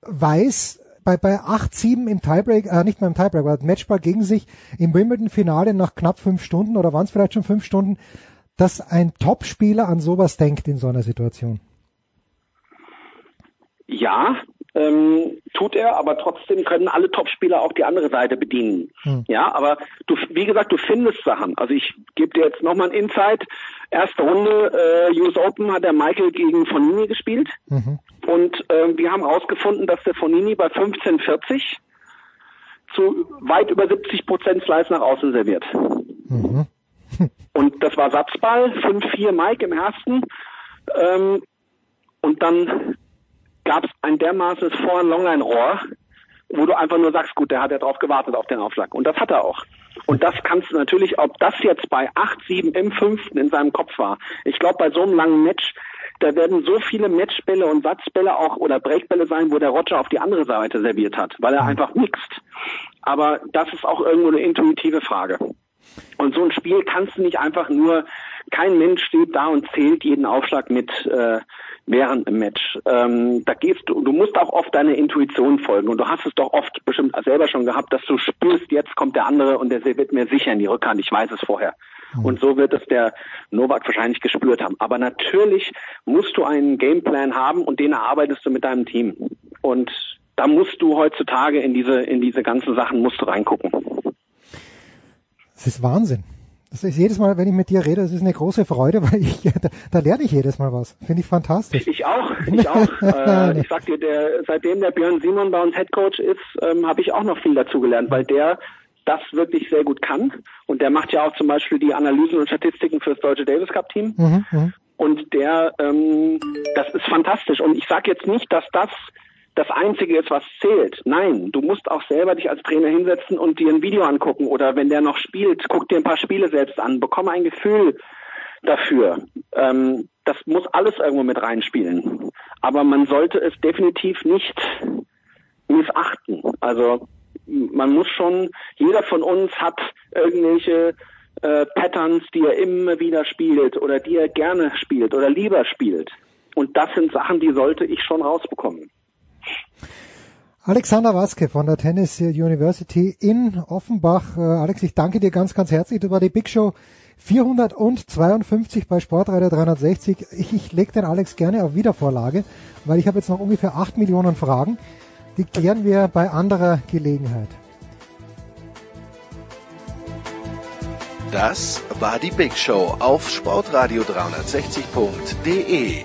weiß, bei, bei 8-7 im Tiebreak, äh, nicht mehr im Tiebreak, aber Matchball gegen sich im Wimbledon-Finale nach knapp fünf Stunden oder waren es vielleicht schon fünf Stunden, dass ein Topspieler an sowas denkt in so einer Situation? Ja, ähm, tut er, aber trotzdem können alle Topspieler auch die andere Seite bedienen. Hm. Ja, aber du, wie gesagt, du findest Sachen. Also ich gebe dir jetzt nochmal ein Insight. Erste Runde, äh, US Open hat der Michael gegen Fonini gespielt. Mhm. Und äh, wir haben herausgefunden, dass der Fonini bei 15,40 zu weit über 70 Prozent Slice nach außen serviert. Mhm. <laughs> Und das war Satzball, 5-4 Mike im ersten. Ähm, und dann gab es ein dermaßenes Vor- und Longline-Rohr, wo du einfach nur sagst, gut, der hat ja drauf gewartet auf den Aufschlag. Und das hat er auch. Und das kannst du natürlich, ob das jetzt bei 8-7 im fünften in seinem Kopf war. Ich glaube, bei so einem langen Match, da werden so viele Matchbälle und Satzbälle auch oder Breakbälle sein, wo der Roger auf die andere Seite serviert hat, weil er einfach mixt. Aber das ist auch irgendwo eine intuitive Frage. Und so ein Spiel kannst du nicht einfach nur, kein Mensch steht da und zählt jeden Aufschlag mit äh, während im Match. Ähm, da gehst du, du musst auch oft deiner Intuition folgen und du hast es doch oft bestimmt selber schon gehabt, dass du spürst, jetzt kommt der andere und der wird mir sicher in die Rückhand, ich weiß es vorher. Und so wird es der Novak wahrscheinlich gespürt haben. Aber natürlich musst du einen Gameplan haben und den erarbeitest du mit deinem Team. Und da musst du heutzutage in diese, in diese ganzen Sachen musst du reingucken. Das ist Wahnsinn. Das ist jedes Mal, wenn ich mit dir rede, das ist eine große Freude, <laughs> weil ich, da, da lerne ich jedes Mal was. Finde ich fantastisch. Ich auch, ich auch. <laughs> äh, ich sag dir, der, seitdem der Björn Simon bei uns Headcoach ist, ähm, habe ich auch noch viel dazu gelernt, weil der das wirklich sehr gut kann. Und der macht ja auch zum Beispiel die Analysen und Statistiken für das deutsche Davis Cup Team. Mhm, mhm. Und der, ähm, das ist fantastisch. Und ich sage jetzt nicht, dass das das Einzige ist, was zählt. Nein, du musst auch selber dich als Trainer hinsetzen und dir ein Video angucken oder wenn der noch spielt, guck dir ein paar Spiele selbst an, bekomme ein Gefühl dafür. Ähm, das muss alles irgendwo mit reinspielen. Aber man sollte es definitiv nicht missachten. Also man muss schon, jeder von uns hat irgendwelche äh, Patterns, die er immer wieder spielt oder die er gerne spielt oder lieber spielt. Und das sind Sachen, die sollte ich schon rausbekommen. Alexander Waske von der Tennis University in Offenbach. Äh, Alex, ich danke dir ganz, ganz herzlich. Das war die Big Show 452 bei Sportreiter 360. Ich, ich lege den Alex gerne auf Wiedervorlage, weil ich habe jetzt noch ungefähr 8 Millionen Fragen. Die klären wir bei anderer Gelegenheit. Das war die Big Show auf sportradio360.de.